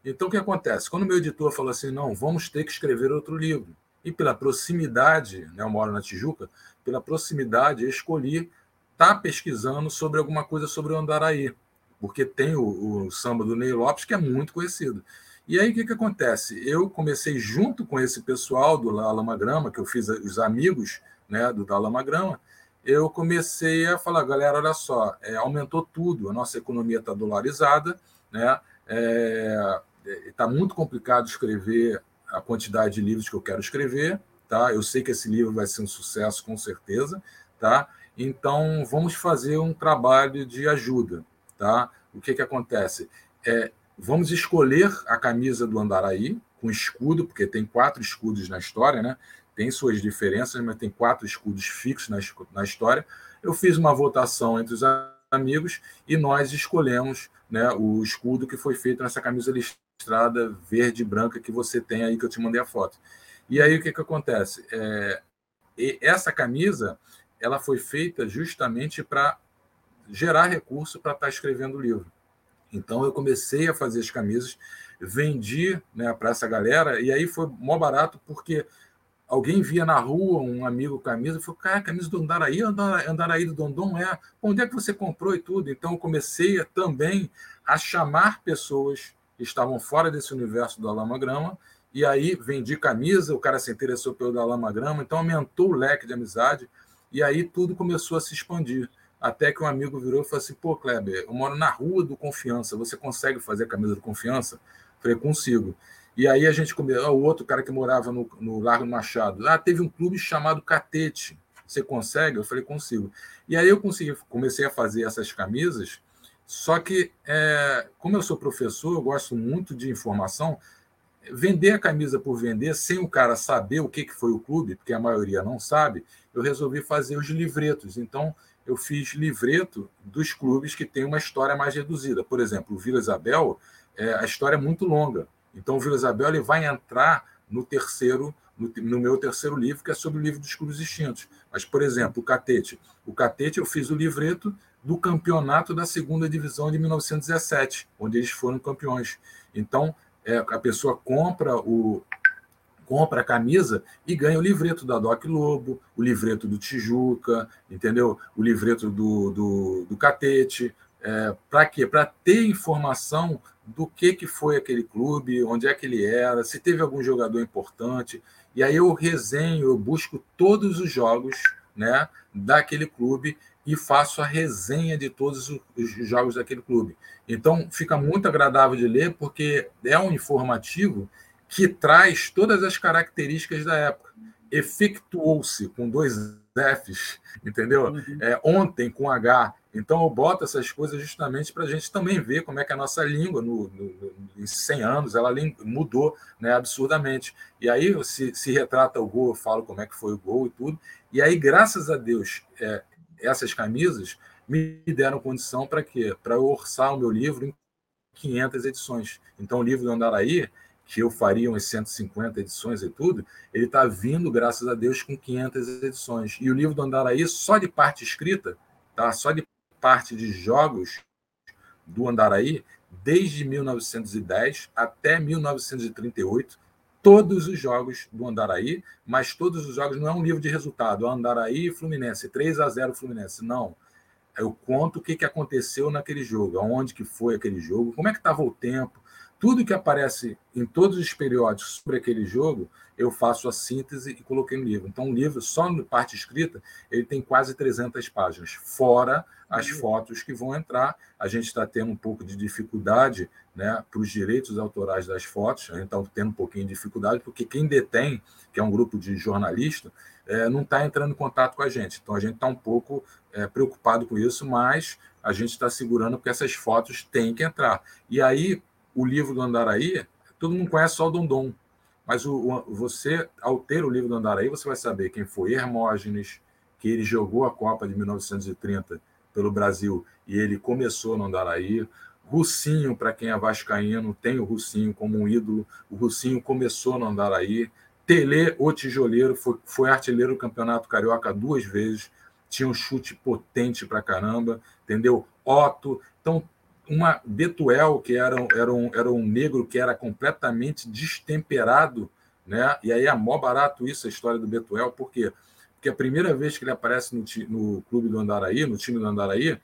Então, o que acontece? Quando o meu editor falou assim, não, vamos ter que escrever outro livro. E pela proximidade, né, eu moro na Tijuca, pela proximidade eu escolhi estar tá pesquisando sobre alguma coisa sobre o Andaraí, porque tem o, o samba do Ney Lopes, que é muito conhecido. E aí, o que, que acontece? Eu comecei junto com esse pessoal do Lama Grama, que eu fiz os amigos né, do Lama Grama, eu comecei a falar, galera, olha só, é, aumentou tudo, a nossa economia está dolarizada, né? Está é, é tá muito complicado escrever a quantidade de livros que eu quero escrever, tá? Eu sei que esse livro vai ser um sucesso com certeza, tá? Então vamos fazer um trabalho de ajuda, tá? O que que acontece? É, vamos escolher a camisa do Andaraí com escudo, porque tem quatro escudos na história, né? Tem suas diferenças, mas tem quatro escudos fixos na, na história. Eu fiz uma votação entre os amigos e nós escolhemos né, o escudo que foi feito nessa camisa listrada verde e branca que você tem aí, que eu te mandei a foto. E aí o que, que acontece? É, essa camisa ela foi feita justamente para gerar recurso para estar tá escrevendo o livro. Então eu comecei a fazer as camisas, vendi né, para essa galera, e aí foi mó barato, porque alguém via na rua um amigo camisa e falou, cara, camisa do Andaraí, Andaraí do Dondon é, onde é que você comprou e tudo? Então eu comecei também a chamar pessoas que estavam fora desse universo do Alamagrama, e aí vendi camisa, o cara se interessou pelo Alamagrama, então aumentou o leque de amizade, e aí tudo começou a se expandir. Até que um amigo virou e falou assim: pô, Kleber, eu moro na rua do Confiança, você consegue fazer a camisa do Confiança? falei, consigo. E aí a gente começou, o outro cara que morava no, no Largo Machado, ah, teve um clube chamado Catete. Você consegue? Eu falei, consigo. E aí eu consegui, comecei a fazer essas camisas, só que, é, como eu sou professor, eu gosto muito de informação, vender a camisa por vender, sem o cara saber o que, que foi o clube, porque a maioria não sabe, eu resolvi fazer os livretos. Então, eu fiz livreto dos clubes que têm uma história mais reduzida. Por exemplo, o Vila Isabel, é, a história é muito longa. Então, o Vila Isabel ele vai entrar no terceiro, no, no, meu terceiro livro, que é sobre o livro dos clubes extintos. Mas, por exemplo, o Catete. O Catete eu fiz o livreto do campeonato da segunda divisão de 1917, onde eles foram campeões. Então, é, a pessoa compra o compra a camisa e ganha o livreto da Doc Lobo, o livreto do Tijuca, entendeu? O livreto do, do, do Catete. É, para quê? Para ter informação do que, que foi aquele clube, onde é que ele era, se teve algum jogador importante. E aí eu resenho, eu busco todos os jogos né, daquele clube e faço a resenha de todos os jogos daquele clube. Então fica muito agradável de ler, porque é um informativo que traz todas as características da época. Efectuou-se com dois Fs, entendeu? Uhum. É, ontem com H. Então eu boto essas coisas justamente para a gente também ver como é que a nossa língua, no, no, no, em 100 anos, ela mudou né, absurdamente. E aí se, se retrata o gol, eu falo como é que foi o gol e tudo. E aí, graças a Deus, é, essas camisas me deram condição para quê? Para eu orçar o meu livro em 500 edições. Então, o livro do Andaraí, que eu faria umas 150 edições e tudo, ele está vindo, graças a Deus, com 500 edições. E o livro do Andaraí, só de parte escrita, tá? só de parte de jogos do Andaraí, desde 1910 até 1938, todos os jogos do Andaraí, mas todos os jogos não é um livro de resultado, é Andaraí e Fluminense, 3 a 0 Fluminense, não. Eu conto o que, que aconteceu naquele jogo, aonde que foi aquele jogo, como é que estava o tempo, tudo que aparece em todos os periódicos sobre aquele jogo, eu faço a síntese e coloquei no livro. Então, o livro, só na parte escrita, ele tem quase 300 páginas, fora as uhum. fotos que vão entrar. A gente está tendo um pouco de dificuldade né, para os direitos autorais das fotos, a gente está tendo um pouquinho de dificuldade, porque quem detém, que é um grupo de jornalistas, é, não está entrando em contato com a gente. Então, a gente está um pouco é, preocupado com isso, mas a gente está segurando porque essas fotos têm que entrar. E aí, o livro do Andaraí, todo mundo conhece só o Dondon, mas o, o, você, ao ter o livro do Andaraí, você vai saber quem foi Hermógenes, que ele jogou a Copa de 1930 pelo Brasil e ele começou no Andaraí. Russinho, para quem é vascaíno, tem o Russinho como um ídolo. O Russinho começou no Andaraí. Tele, o tijoleiro, foi, foi artilheiro do Campeonato Carioca duas vezes. Tinha um chute potente para caramba, entendeu? Otto. Então, uma Betuel, que era, era, um, era um negro que era completamente destemperado, né? E aí é mó barato isso, a história do Betuel, por quê? Porque a primeira vez que ele aparece no, no clube do Andaraí, no time do Andaraí,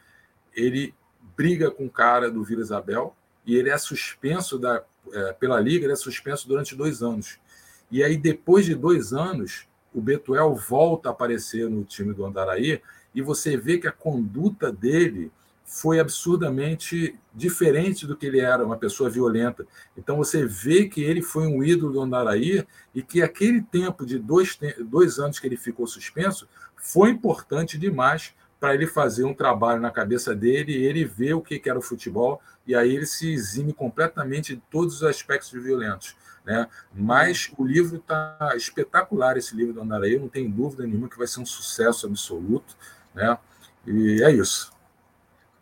ele briga com o cara do Vila Isabel e ele é suspenso da, é, pela liga, ele é suspenso durante dois anos. E aí, depois de dois anos, o Betuel volta a aparecer no time do Andaraí e você vê que a conduta dele foi absurdamente diferente do que ele era, uma pessoa violenta. Então você vê que ele foi um ídolo do Andaraí e que aquele tempo de dois, dois anos que ele ficou suspenso foi importante demais para ele fazer um trabalho na cabeça dele e ele ver o que era o futebol e aí ele se exime completamente de todos os aspectos violentos. Né? Mas o livro está espetacular, esse livro do Andaraí, não tenho dúvida nenhuma que vai ser um sucesso absoluto. Né? E é isso.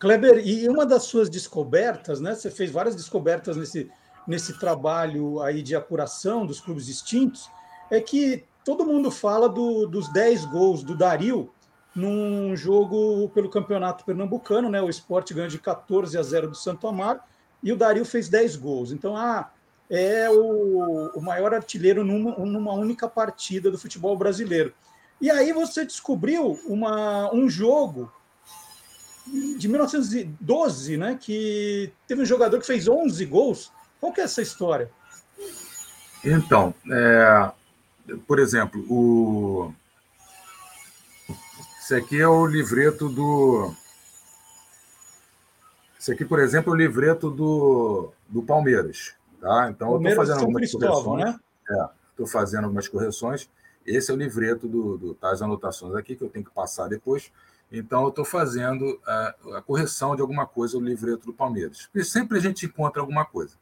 Kleber, e uma das suas descobertas, né? Você fez várias descobertas nesse, nesse trabalho aí de apuração dos clubes extintos, é que todo mundo fala do, dos 10 gols do Dario num jogo pelo Campeonato Pernambucano, né? O esporte ganha de 14 a 0 do Santo Amaro e o Dario fez 10 gols. Então, ah, é o, o maior artilheiro numa, numa única partida do futebol brasileiro. E aí você descobriu uma, um jogo de 1912, né, que teve um jogador que fez 11 gols. Qual que é essa história? Então, é, por exemplo, o esse aqui é o livreto do esse aqui, por exemplo, é o livreto do, do Palmeiras, tá? Então Palmeiras eu estou fazendo algumas correções. Né? É, estou fazendo algumas correções. Esse é o livreto do, do tá, as anotações aqui que eu tenho que passar depois. Então, eu estou fazendo a, a, correção de alguma coisa no livreto do Palmeiras. Porque sempre a gente encontra alguma coisa.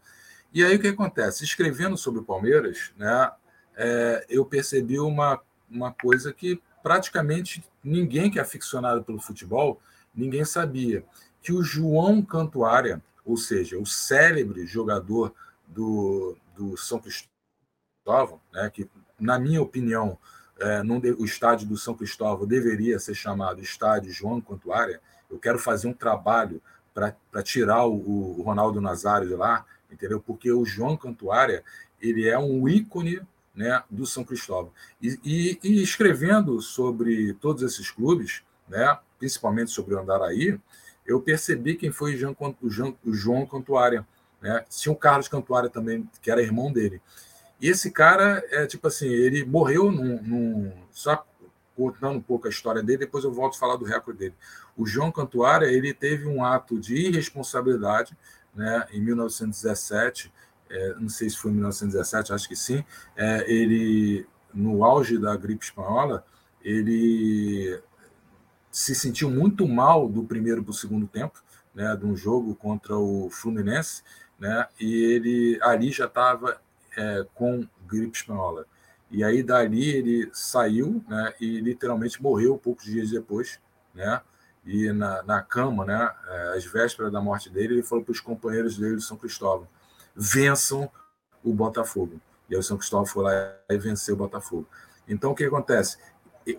E aí o que acontece? Escrevendo sobre o Palmeiras, né, é, eu percebi uma, uma coisa que praticamente ninguém que é aficionado pelo futebol, ninguém sabia, que o João Cantuária, ou seja, o célebre jogador do, do São Cristóvão, né, que, na minha opinião, é, o estádio do São Cristóvão deveria ser chamado Estádio João Cantuária, eu quero fazer um trabalho para tirar o, o, Ronaldo Nazário de lá, entendeu? Porque o João Cantuária ele é um ícone né, do São Cristóvão. E, e, e, escrevendo sobre todos esses clubes, né, principalmente sobre o Andaraí, eu percebi quem foi o, Jean, o, Jean, o João Cantuária. Né? Tinha o Carlos Cantuária também, que era irmão dele. E esse cara, é tipo assim, ele morreu num, num só contando um pouco a história dele, depois eu volto a falar do recorde dele. O João Cantuária, ele teve um ato de irresponsabilidade, né, em 1917, é, não sei se foi em 1917, acho que sim, é, ele, no auge da gripe espanhola, ele se sentiu muito mal do primeiro para o segundo tempo, né, de um jogo contra o Fluminense, né, e ele ali já estava é, com gripe espanhola. E aí dali ele saiu, né, e literalmente morreu poucos dias depois, né, e na, na cama, né, é, às vésperas da morte dele, ele falou para os companheiros dele de São Cristóvão: vençam o Botafogo. E aí o São Cristóvão foi lá e venceu o Botafogo. Então o que acontece?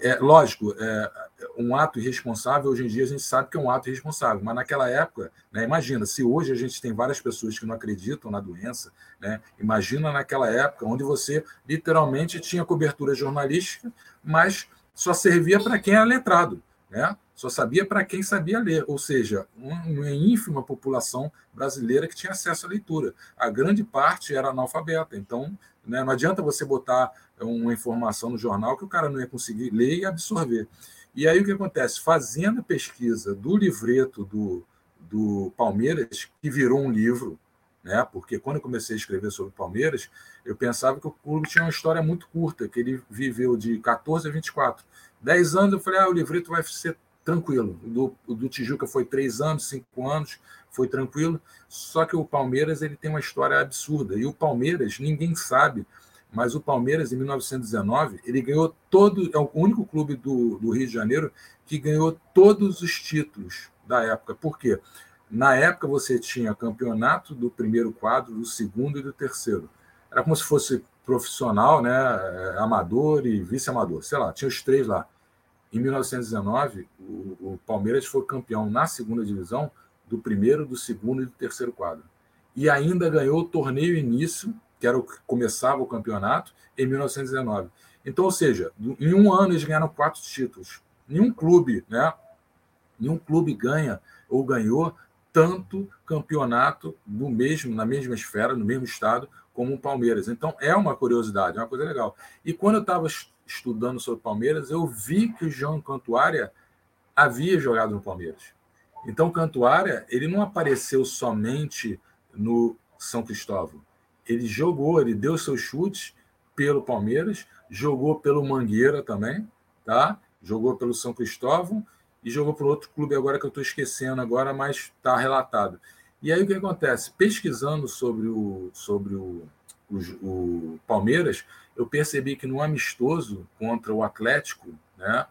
É, lógico, é, um ato irresponsável, hoje em dia a gente sabe que é um ato irresponsável, mas naquela época, né, imagina, se hoje a gente tem várias pessoas que não acreditam na doença, né, imagina naquela época onde você literalmente tinha cobertura jornalística, mas só servia para quem era letrado, né? só sabia para quem sabia ler, ou seja, uma ínfima população brasileira que tinha acesso à leitura. A grande parte era analfabeta, então né, não adianta você botar uma informação no jornal que o cara não ia conseguir ler e absorver. E aí o que acontece? Fazendo a pesquisa do livreto do, do Palmeiras, que virou um livro, né? porque quando eu comecei a escrever sobre Palmeiras, eu pensava que o clube tinha uma história muito curta, que ele viveu de 14 a 24. 10 anos eu falei, ah, o livreto vai ser tranquilo. Do, do Tijuca foi três anos, cinco anos, foi tranquilo. Só que o Palmeiras ele tem uma história absurda. E o Palmeiras, ninguém sabe mas o Palmeiras, em 1919, ele ganhou todo, é o único clube do, do Rio de Janeiro que ganhou todos os títulos da época. Por quê? Na época você tinha campeonato do primeiro quadro, do segundo e do terceiro. Era como se fosse profissional, né, é, amador e vice-amador, sei lá, tinha os três lá. Em 1919, o, o Palmeiras foi campeão na segunda divisão do primeiro, do segundo e do terceiro quadro. E ainda ganhou o torneio início que era o que começava o campeonato, em 1919. Então, ou seja, em um ano eles ganharam quatro títulos. Nenhum clube, né? Nenhum clube ganha ou ganhou tanto campeonato no mesmo, na mesma esfera, no mesmo estado, como o Palmeiras. Então, é uma curiosidade, é uma coisa legal. E quando eu estava estudando sobre o Palmeiras, eu vi que o João Cantuária havia jogado no Palmeiras. Então, Cantuária, ele não apareceu somente no São Cristóvão ele jogou, ele deu seus chutes pelo Palmeiras, jogou pelo Mangueira também, tá? Jogou pelo São Cristóvão e jogou por outro clube agora que eu estou esquecendo agora, mas está relatado. E aí o que acontece? Pesquisando sobre o, sobre o, o, o Palmeiras, eu percebi que no amistoso contra o Atlético, né,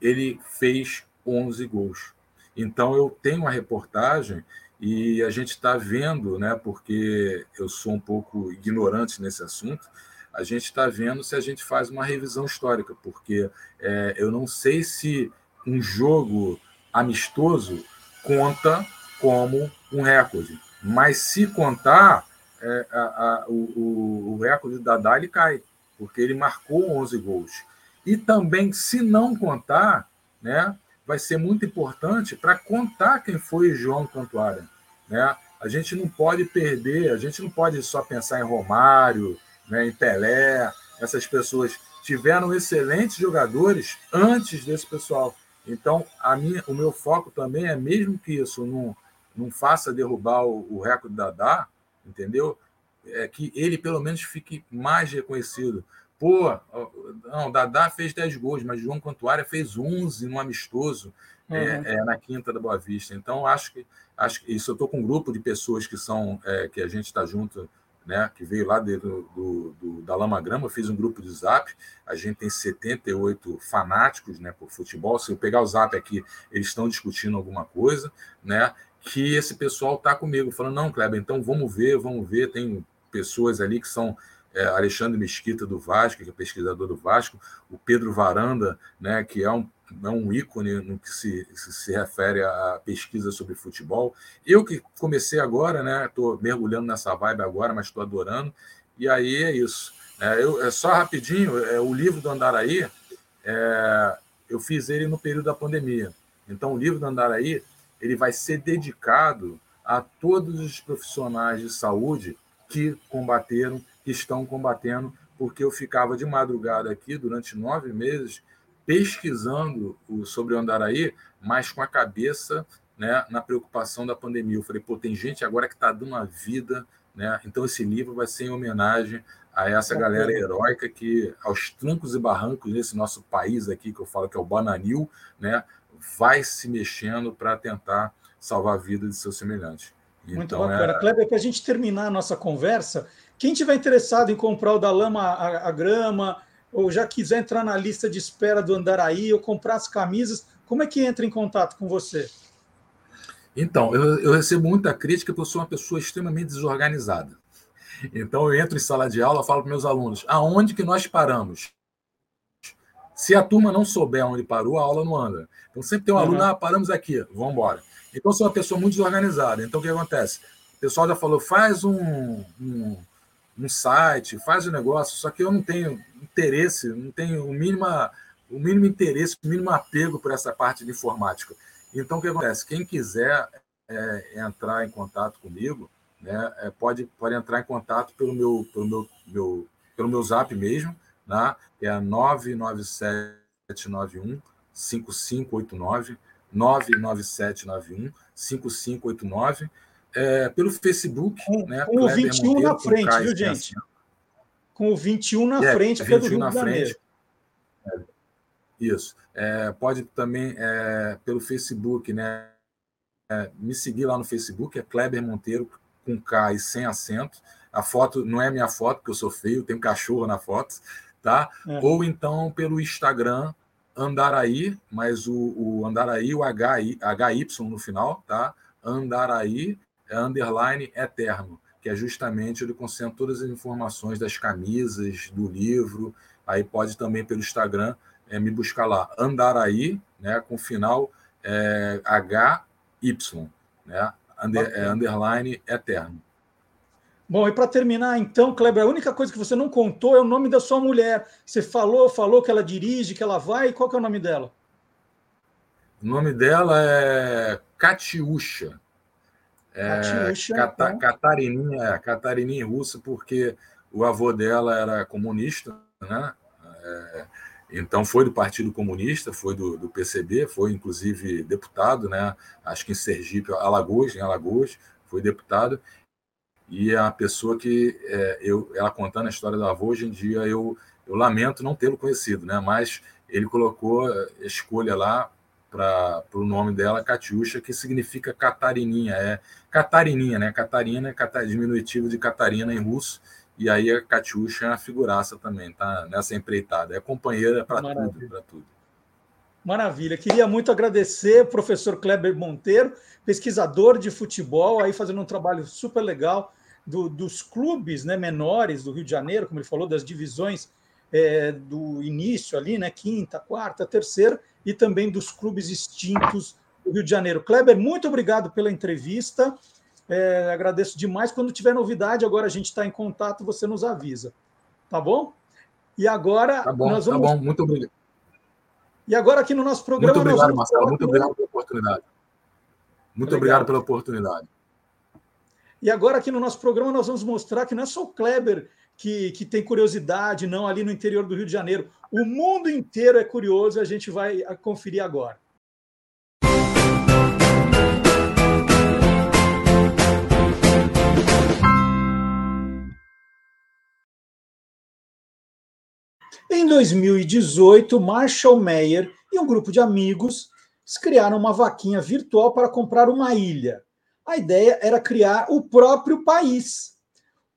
ele fez 11 gols. Então eu tenho uma reportagem e a gente está vendo, né, porque eu sou um pouco ignorante nesse assunto, a gente está vendo se a gente faz uma revisão histórica, porque é, eu não sei se um jogo amistoso conta como um recorde, mas se contar, é, a, a, o, o, recorde da ele cai, porque ele marcou 11 gols. E também, se não contar, né, vai ser muito importante para contar quem foi João Cantuária. Né? A gente não pode perder, a gente não pode só pensar em Romário, né, em Pelé, essas pessoas tiveram excelentes jogadores antes desse pessoal. Então, a minha, o meu foco também é, mesmo que isso não, não faça derrubar o, o recorde da Dá, entendeu? É que ele pelo menos fique mais reconhecido. Pô, não, Dadá fez 10 gols, mas João Cantuária fez 11 no amistoso é, uhum. é, é, na Quinta da Boa Vista. Então, acho que, acho que isso eu estou com um grupo de pessoas que são é, que a gente está junto né, que veio lá de, do, do, da Lama Grama, eu fiz um grupo de zap, a gente tem 78 fanáticos né, por futebol, se eu pegar o zap aqui, eles estão discutindo alguma coisa, né, que esse pessoal está comigo, falando, não, Kleber, então vamos ver, vamos ver, tem pessoas ali que são é, Alexandre Mesquita do Vasco, que é pesquisador do Vasco, o Pedro Varanda, né, que é um, é um ícone no que se, se, se refere à pesquisa sobre futebol. Eu que comecei agora, né, estou mergulhando nessa vibe agora, mas estou adorando. E aí é isso. É, eu, é só rapidinho, é, o livro do Andaraí, é, eu fiz ele no período da pandemia. Então, o livro do Andaraí, ele vai ser dedicado a todos os profissionais de saúde que combateram estão combatendo, porque eu ficava de madrugada aqui durante nove meses pesquisando sobre o Andaraí, mas com a cabeça né, na preocupação da pandemia. Eu falei, pô, tem gente agora que está dando a vida, né? Então esse livro vai ser em homenagem a essa galera heróica que, aos trancos e barrancos desse nosso país aqui, que eu falo que é o Bananil, né, vai se mexendo para tentar salvar a vida de seus semelhantes. Muito então, bacana. É... Kleber, para a gente terminar a nossa conversa, quem tiver interessado em comprar o da Lama a, a, Grama, ou já quiser entrar na lista de espera do Andaraí, ou comprar as camisas, como é que entra em contato com você? Então, eu, eu recebo muita crítica porque eu sou uma pessoa extremamente desorganizada. Então, eu entro em sala de aula, falo para meus alunos, aonde que nós paramos? Se a turma não souber onde parou, a aula não anda. Então, sempre tem um uhum. aluno, ah, paramos aqui, vamos embora. Então, eu sou uma pessoa muito desorganizada. Então, o que acontece? O pessoal já falou, faz um, um um site, faz o negócio, só que eu não tenho interesse, não tenho o mínimo, o mínimo interesse, o mínimo apego por essa parte de informática. Então, o que acontece? Quem quiser é, entrar em contato comigo, né, é, pode, pode entrar em contato pelo meu, pelo meu, meu, pelo meu zap mesmo, né, é 99791 5589, 99791 5589 é, pelo Facebook. Com, né, com o 21 Monteiro, na frente, viu, gente? Com o 21 na é, frente 21 pelo na frente. É, isso. É, pode também é, pelo Facebook, né? É, me seguir lá no Facebook, é Kleber Monteiro, com K e sem acento. A foto não é minha foto, porque eu sou feio, um cachorro na foto, tá? É. Ou então pelo Instagram, Andaraí, mas o, o Andaraí, o HY, HY no final, tá? Andaraí é underline eterno, que é justamente ele concentra todas as informações das camisas, do livro. Aí pode também pelo Instagram é, me buscar lá, Andaraí, né, com final é, HY, né, under, é, underline eterno. Bom, e para terminar, então, Kleber, a única coisa que você não contou é o nome da sua mulher. Você falou, falou que ela dirige, que ela vai, qual que é o nome dela? O nome dela é Katiusha. É, Cata, Catarininha, é, Catarininha russa, porque o avô dela era comunista, né? É, então foi do Partido Comunista, foi do, do, PCB, foi inclusive deputado, né? Acho que em Sergipe, Alagoas, em Alagoas, foi deputado. E é a pessoa que é, eu, ela contando a história do avô, hoje em dia eu, eu lamento não tê-lo conhecido, né? Mas ele colocou escolha lá para o nome dela, Catiuxa, que significa Catarininha. É Catarininha, né? Catarina é catar, diminutivo de Catarina em russo. E aí a Catiuxa é uma figuraça também, tá? Nessa empreitada. É companheira para tudo, para tudo. Maravilha. Queria muito agradecer professor Kleber Monteiro, pesquisador de futebol, aí fazendo um trabalho super legal do, dos clubes né, menores do Rio de Janeiro, como ele falou, das divisões é, do início ali, né? Quinta, quarta, terceira e também dos clubes extintos do Rio de Janeiro. Kleber, muito obrigado pela entrevista. É, agradeço demais. Quando tiver novidade, agora a gente está em contato, você nos avisa. Tá bom? E agora tá bom, nós tá vamos. Tá bom, muito obrigado. E agora aqui no nosso programa. Muito obrigado, Marcelo. Muito obrigado pela oportunidade. Muito obrigado. obrigado pela oportunidade. E agora aqui no nosso programa nós vamos mostrar que não é só o Kleber que, que tem curiosidade, não, ali no interior do Rio de Janeiro. O mundo inteiro é curioso e a gente vai conferir agora. Em 2018, Marshall Mayer e um grupo de amigos criaram uma vaquinha virtual para comprar uma ilha. A ideia era criar o próprio país.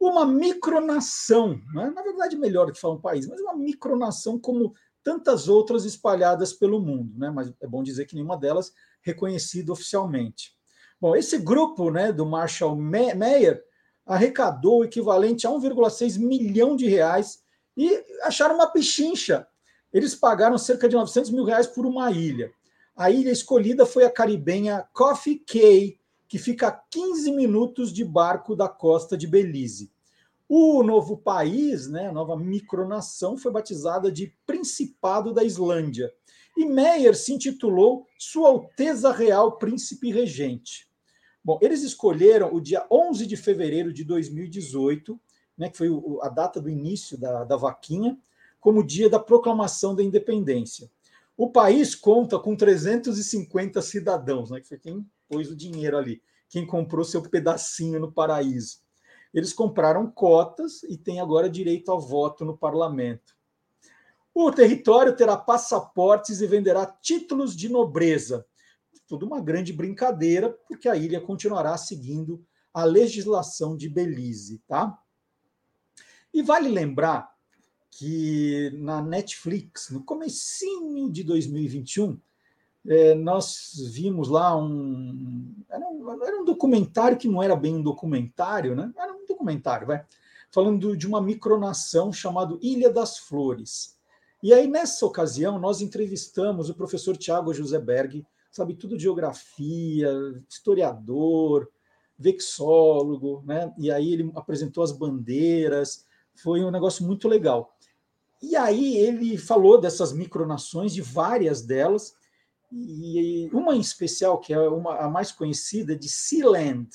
Uma micronação, né? na verdade, melhor que falar um país, mas uma micronação como tantas outras espalhadas pelo mundo, né? mas é bom dizer que nenhuma delas reconhecida oficialmente. Bom, esse grupo né, do Marshall Mayer arrecadou o equivalente a 1,6 milhão de reais e acharam uma pichincha. Eles pagaram cerca de 900 mil reais por uma ilha. A ilha escolhida foi a caribenha Coffee Cay, que fica a 15 minutos de barco da costa de Belize. O novo país, né, a nova micronação, foi batizada de Principado da Islândia. E Meyer se intitulou Sua Alteza Real Príncipe Regente. Bom, eles escolheram o dia 11 de fevereiro de 2018, né, que foi a data do início da, da vaquinha, como dia da proclamação da independência. O país conta com 350 cidadãos, né, que foi quem pôs o dinheiro ali, quem comprou seu pedacinho no paraíso. Eles compraram cotas e têm agora direito ao voto no parlamento. O território terá passaportes e venderá títulos de nobreza. Tudo uma grande brincadeira, porque a ilha continuará seguindo a legislação de Belize, tá? E vale lembrar que na Netflix, no comecinho de 2021, é, nós vimos lá um era, um era, um documentário que não era bem um documentário, né? Era um documentário, vai, falando de uma micronação chamado Ilha das Flores. E aí, nessa ocasião, nós entrevistamos o professor Tiago Joseberg, sabe tudo de geografia, historiador, vexólogo, né? E aí ele apresentou as bandeiras, foi um negócio muito legal. E aí ele falou dessas micronações, de várias delas, e uma em especial, que é uma, a mais conhecida, de Sealand.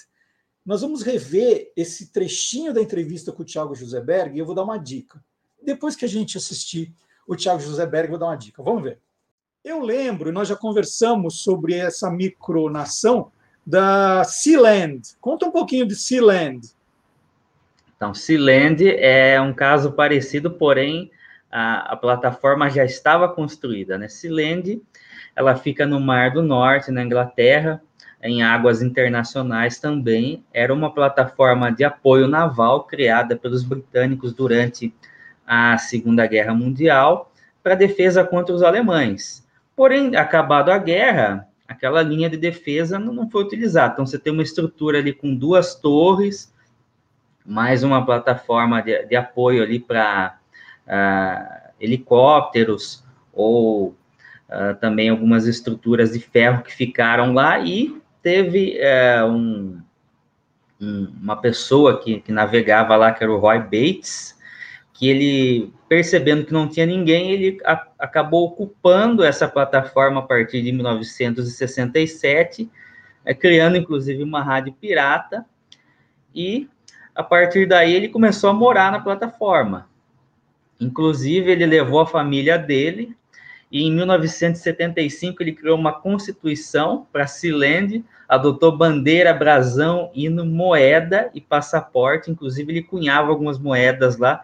Nós vamos rever esse trechinho da entrevista com o Thiago Joseberg e eu vou dar uma dica. Depois que a gente assistir o Thiago Joseberg, eu vou dar uma dica. Vamos ver. Eu lembro, nós já conversamos sobre essa micronação da Sealand. Conta um pouquinho de Sealand. Então, Sealand é um caso parecido, porém a, a plataforma já estava construída. Né? Sealand ela fica no Mar do Norte, na Inglaterra, em águas internacionais também. Era uma plataforma de apoio naval criada pelos britânicos durante a Segunda Guerra Mundial para defesa contra os alemães. Porém, acabado a guerra, aquela linha de defesa não foi utilizada. Então, você tem uma estrutura ali com duas torres, mais uma plataforma de, de apoio ali para uh, helicópteros ou uh, também algumas estruturas de ferro que ficaram lá e teve uh, um, um, uma pessoa que, que navegava lá, que era o Roy Bates, que ele, percebendo que não tinha ninguém, ele a, acabou ocupando essa plataforma a partir de 1967, é, criando inclusive uma rádio pirata, e a partir daí ele começou a morar na plataforma. Inclusive, ele levou a família dele e em 1975 ele criou uma constituição para Sealand, adotou bandeira, brasão, hino, moeda e passaporte, inclusive ele cunhava algumas moedas lá,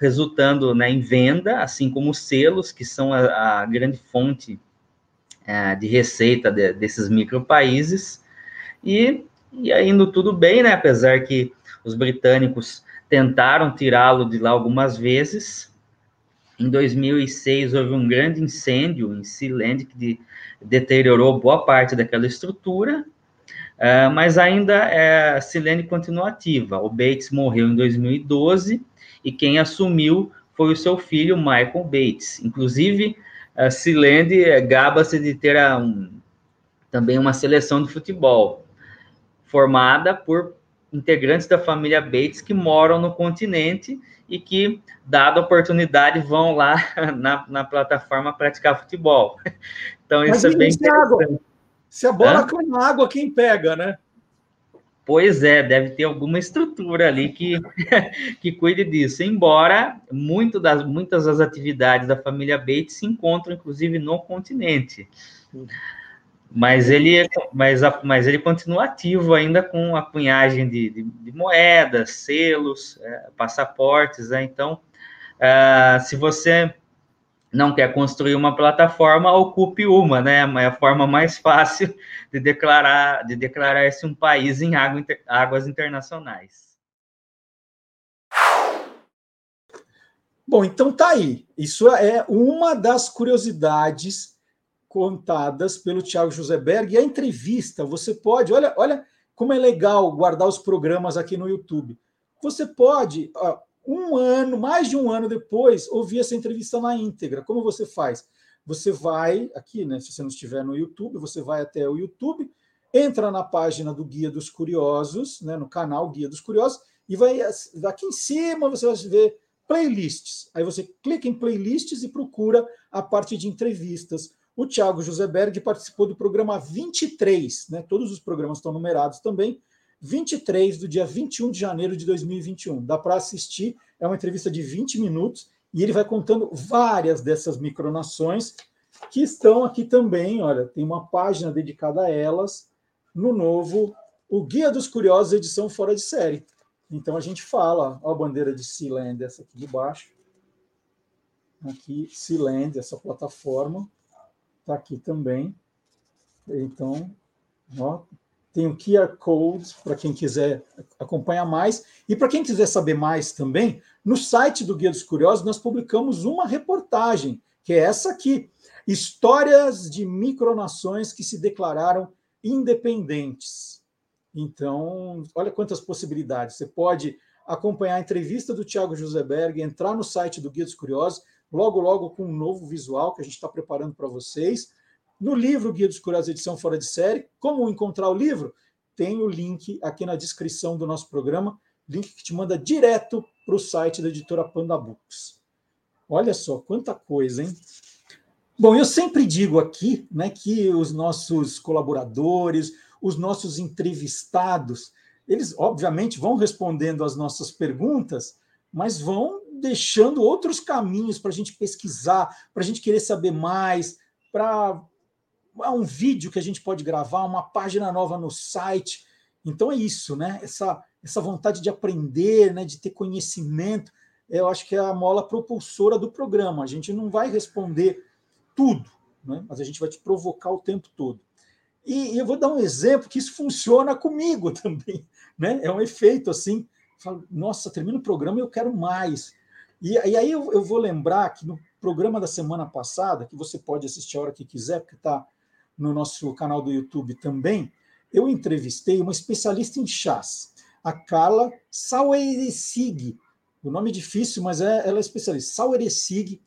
resultando né, em venda, assim como selos, que são a, a grande fonte é, de receita de, desses micropaíses, e, e indo tudo bem, né, apesar que os britânicos tentaram tirá-lo de lá algumas vezes, em 2006, houve um grande incêndio em Sealand que de, deteriorou boa parte daquela estrutura, uh, mas ainda uh, a Sealand continua ativa. O Bates morreu em 2012 e quem assumiu foi o seu filho, Michael Bates. Inclusive, a Sealand gaba-se de ter um, também uma seleção de futebol formada por integrantes da família Bates que moram no continente e que, dada a oportunidade, vão lá na, na plataforma praticar futebol. Então, isso Mas é bem interessante. Se a bola cai na água, quem pega, né? Pois é, deve ter alguma estrutura ali que, que cuide disso. Embora muito das, muitas das atividades da família Bates se encontram, inclusive, no continente. Mas ele, mas, mas ele continua ativo ainda com a cunhagem de, de, de moedas, selos, é, passaportes. Né? Então, uh, se você não quer construir uma plataforma, ocupe uma, né? É a forma mais fácil de declarar de declarar-se um país em água, águas internacionais. Bom, então tá aí. Isso é uma das curiosidades contadas pelo Tiago Joseberg. E a entrevista, você pode, olha, olha como é legal guardar os programas aqui no YouTube. Você pode, um ano, mais de um ano depois, ouvir essa entrevista na íntegra. Como você faz? Você vai aqui, né? Se você não estiver no YouTube, você vai até o YouTube, entra na página do Guia dos Curiosos, né? No canal Guia dos Curiosos, e vai aqui em cima você vai ver playlists. Aí você clica em playlists e procura a parte de entrevistas. O Thiago Joseberg participou do programa 23, né? Todos os programas estão numerados também. 23 do dia 21 de janeiro de 2021. Dá para assistir, é uma entrevista de 20 minutos e ele vai contando várias dessas micronações que estão aqui também. Olha, tem uma página dedicada a elas no novo O Guia dos Curiosos, edição fora de série. Então a gente fala, ó, a bandeira de Sealand, essa aqui de baixo. Aqui, Sealand, essa plataforma. Está aqui também. Então, ó, tem o QR Code para quem quiser acompanhar mais. E para quem quiser saber mais também, no site do Guia dos Curiosos nós publicamos uma reportagem, que é essa aqui: Histórias de micronações que se declararam independentes. Então, olha quantas possibilidades. Você pode acompanhar a entrevista do Tiago Joseberg, entrar no site do Guia dos Curiosos, logo, logo com um novo visual que a gente está preparando para vocês no livro Guia dos Curiosos, edição fora de série, como encontrar o livro? Tem o link aqui na descrição do nosso programa, link que te manda direto para o site da editora Panda Books. Olha só, quanta coisa, hein? Bom, eu sempre digo aqui né, que os nossos colaboradores, os nossos entrevistados, eles obviamente vão respondendo as nossas perguntas, mas vão deixando outros caminhos para a gente pesquisar, para a gente querer saber mais, para é um vídeo que a gente pode gravar, uma página nova no site. Então é isso, né? Essa, essa vontade de aprender, né? de ter conhecimento, eu acho que é a mola propulsora do programa. A gente não vai responder tudo, né? mas a gente vai te provocar o tempo todo. E, e eu vou dar um exemplo que isso funciona comigo também. Né? É um efeito assim. Falo, Nossa, termina o programa e eu quero mais. E, e aí eu, eu, vou lembrar que no programa da semana passada, que você pode assistir a hora que quiser, porque está no nosso canal do YouTube também, eu entrevistei uma especialista em chás, a Carla Saueresig. O nome é difícil, mas é, ela é especialista. Saueresig,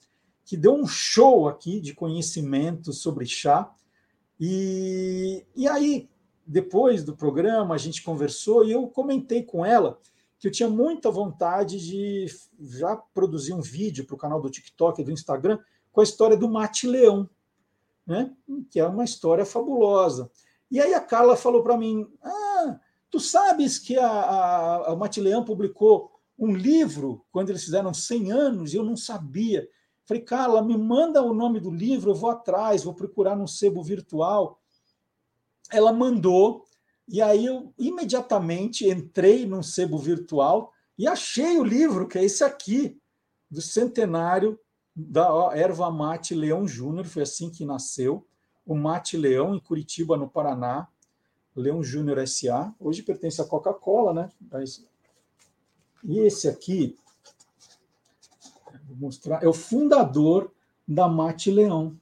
que deu um show aqui de conhecimento sobre chá. E, e aí, depois do programa, a gente conversou e eu comentei com ela que eu tinha muita vontade de já produzir um vídeo para o canal do TikTok e do Instagram com a história do Mate Leão, né? que é uma história fabulosa. E aí a Carla falou para mim: Ah, tu sabes que a, a, a Matileão publicou um livro quando eles fizeram 100 anos e eu não sabia. Falei, Carla, me manda o nome do livro, eu vou atrás, vou procurar no sebo virtual. Ela mandou, e aí eu imediatamente entrei num sebo virtual e achei o livro, que é esse aqui, do centenário da erva mate Leão Júnior, foi assim que nasceu. O Mate Leão, em Curitiba, no Paraná. Leão Júnior SA. Hoje pertence à Coca-Cola, né? E esse aqui, vou mostrar, é o fundador da Mate Leão.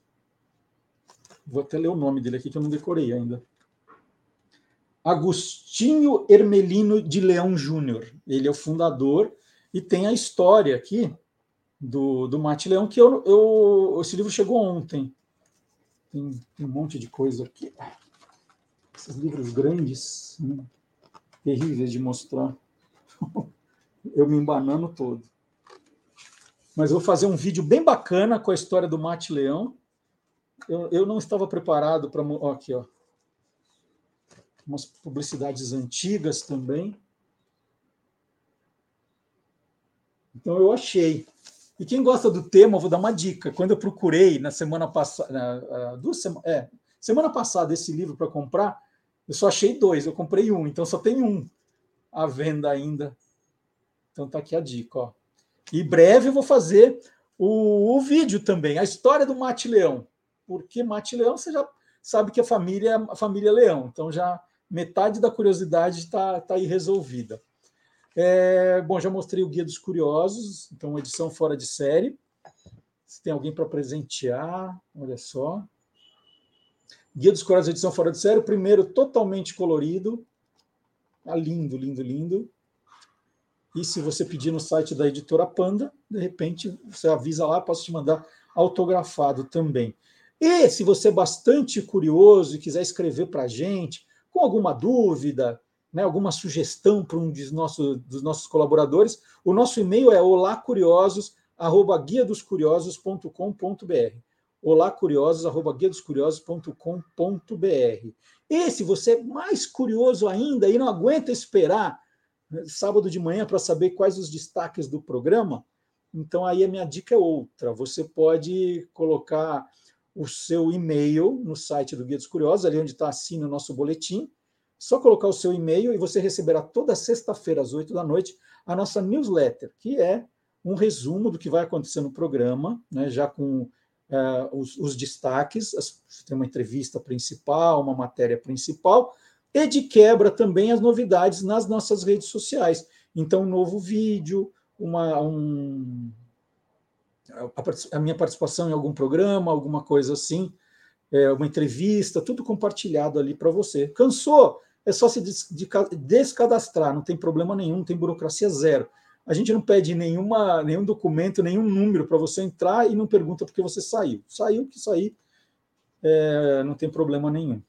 Vou até ler o nome dele aqui, que eu não decorei ainda. Agostinho Hermelino de Leão Júnior. Ele é o fundador e tem a história aqui do, do Mate Leão, que eu, eu, esse livro chegou ontem. Tem, tem um monte de coisa aqui. Esses livros grandes, né? terríveis de mostrar. eu me embanando todo. Mas vou fazer um vídeo bem bacana com a história do Mate Leão. Eu, eu não estava preparado para. Aqui, ó. Umas publicidades antigas também. Então eu achei. E quem gosta do tema, eu vou dar uma dica. Quando eu procurei na semana passada, duas sema é, semana passada esse livro para comprar, eu só achei dois, eu comprei um, então só tem um à venda ainda. Então tá aqui a dica, ó. E breve eu vou fazer o, o vídeo também, a história do Mate Leão. Porque Mate Leão, você já sabe que a família é a família Leão, então já metade da curiosidade está tá aí resolvida. É, bom, já mostrei o Guia dos Curiosos, então edição fora de série. Se tem alguém para presentear, olha só. Guia dos Curiosos, edição fora de série. O primeiro totalmente colorido. Tá lindo, lindo, lindo. E se você pedir no site da editora Panda, de repente você avisa lá, posso te mandar autografado também. E se você é bastante curioso e quiser escrever para a gente, com alguma dúvida, né, alguma sugestão para um dos nossos, dos nossos colaboradores, o nosso e-mail é olacuriosos@guiadoscuriosos.com.br. olacuriosos@guiadoscuriosos.com.br. E se você é mais curioso ainda e não aguenta esperar né, sábado de manhã para saber quais os destaques do programa, então aí a minha dica é outra. Você pode colocar o seu e-mail no site do Guia dos Curiosos, ali onde está assim no nosso boletim. Só colocar o seu e-mail e você receberá toda sexta-feira às oito da noite a nossa newsletter, que é um resumo do que vai acontecer no programa, né, já com uh, os, os, destaques, as, tem uma entrevista principal, uma matéria principal, e de quebra também as novidades nas nossas redes sociais. Então, um novo vídeo, uma, um, a, minha participação em algum programa, alguma coisa assim, é, uma entrevista, tudo compartilhado ali para você. Cansou? É só se des, de, descadastrar, não tem problema nenhum, não tem burocracia zero. A gente não pede nenhuma, nenhum documento, nenhum número para você entrar e não pergunta por que você saiu. Saiu que sair, é, não tem problema nenhum.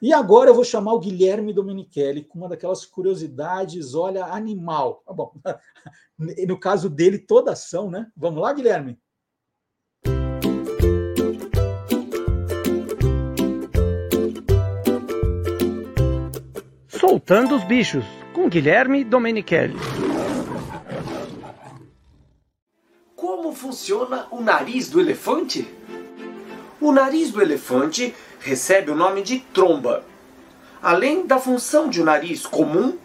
E agora eu vou chamar o Guilherme Domenichelli com uma daquelas curiosidades, olha, animal. Tá bom, no caso dele, toda ação, né? Vamos lá, Guilherme? Soltando os bichos, com Guilherme Domenichelli. Como funciona o nariz do elefante? O nariz do elefante recebe o nome de tromba. Além da função de um nariz comum,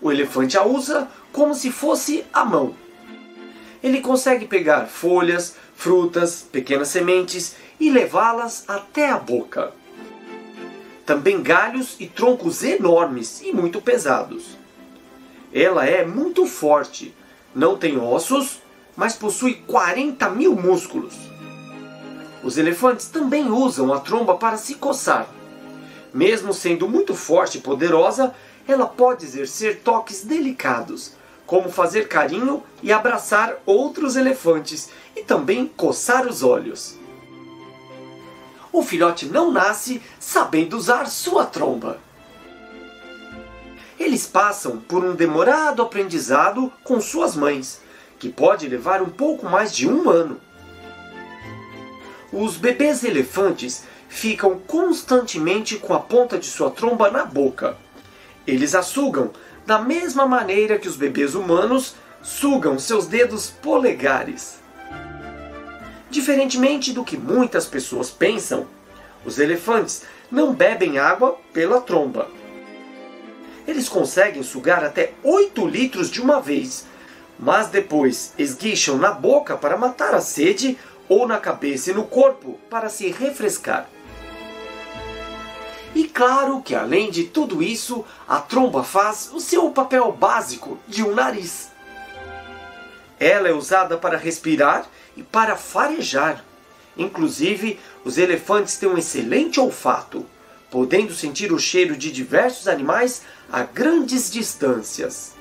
o elefante a usa como se fosse a mão. Ele consegue pegar folhas, frutas, pequenas sementes e levá-las até a boca. Também galhos e troncos enormes e muito pesados. Ela é muito forte, não tem ossos, mas possui 40 mil músculos. Os elefantes também usam a tromba para se coçar. Mesmo sendo muito forte e poderosa, ela pode exercer toques delicados, como fazer carinho e abraçar outros elefantes e também coçar os olhos. O filhote não nasce sabendo usar sua tromba. Eles passam por um demorado aprendizado com suas mães, que pode levar um pouco mais de um ano. Os bebês elefantes ficam constantemente com a ponta de sua tromba na boca. Eles a sugam da mesma maneira que os bebês humanos sugam seus dedos polegares. Diferentemente do que muitas pessoas pensam, os elefantes não bebem água pela tromba. Eles conseguem sugar até 8 litros de uma vez, mas depois esguicham na boca para matar a sede ou na cabeça e no corpo para se refrescar. E claro que além de tudo isso, a tromba faz o seu papel básico de um nariz. Ela é usada para respirar e para farejar. Inclusive, os elefantes têm um excelente olfato, podendo sentir o cheiro de diversos animais a grandes distâncias.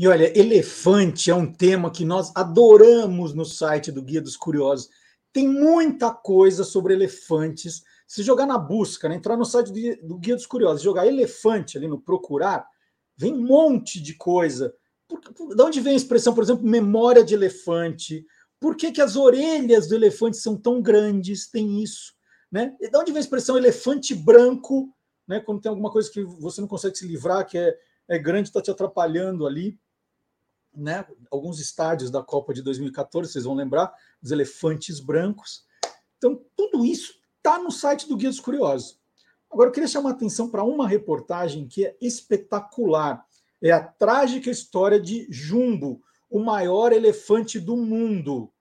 E olha, elefante é um tema que nós adoramos no site do Guia dos Curiosos. Tem muita coisa sobre elefantes. Se jogar na busca, né, entrar no site do Guia dos Curiosos, jogar elefante ali no procurar, vem um monte de coisa. De onde vem a expressão, por exemplo, memória de elefante? Por que, que as orelhas do elefante são tão grandes? Tem isso. Né? E de onde vem a expressão elefante branco? Né? Quando tem alguma coisa que você não consegue se livrar, que é, é grande, está te atrapalhando ali né, alguns estádios da Copa de 2014, vocês vão lembrar, dos elefantes brancos. Então, tudo isso está no site do Guia dos Curiosos. Agora, eu queria chamar a atenção para uma reportagem que é espetacular. É a trágica história de Jumbo, o maior elefante do mundo.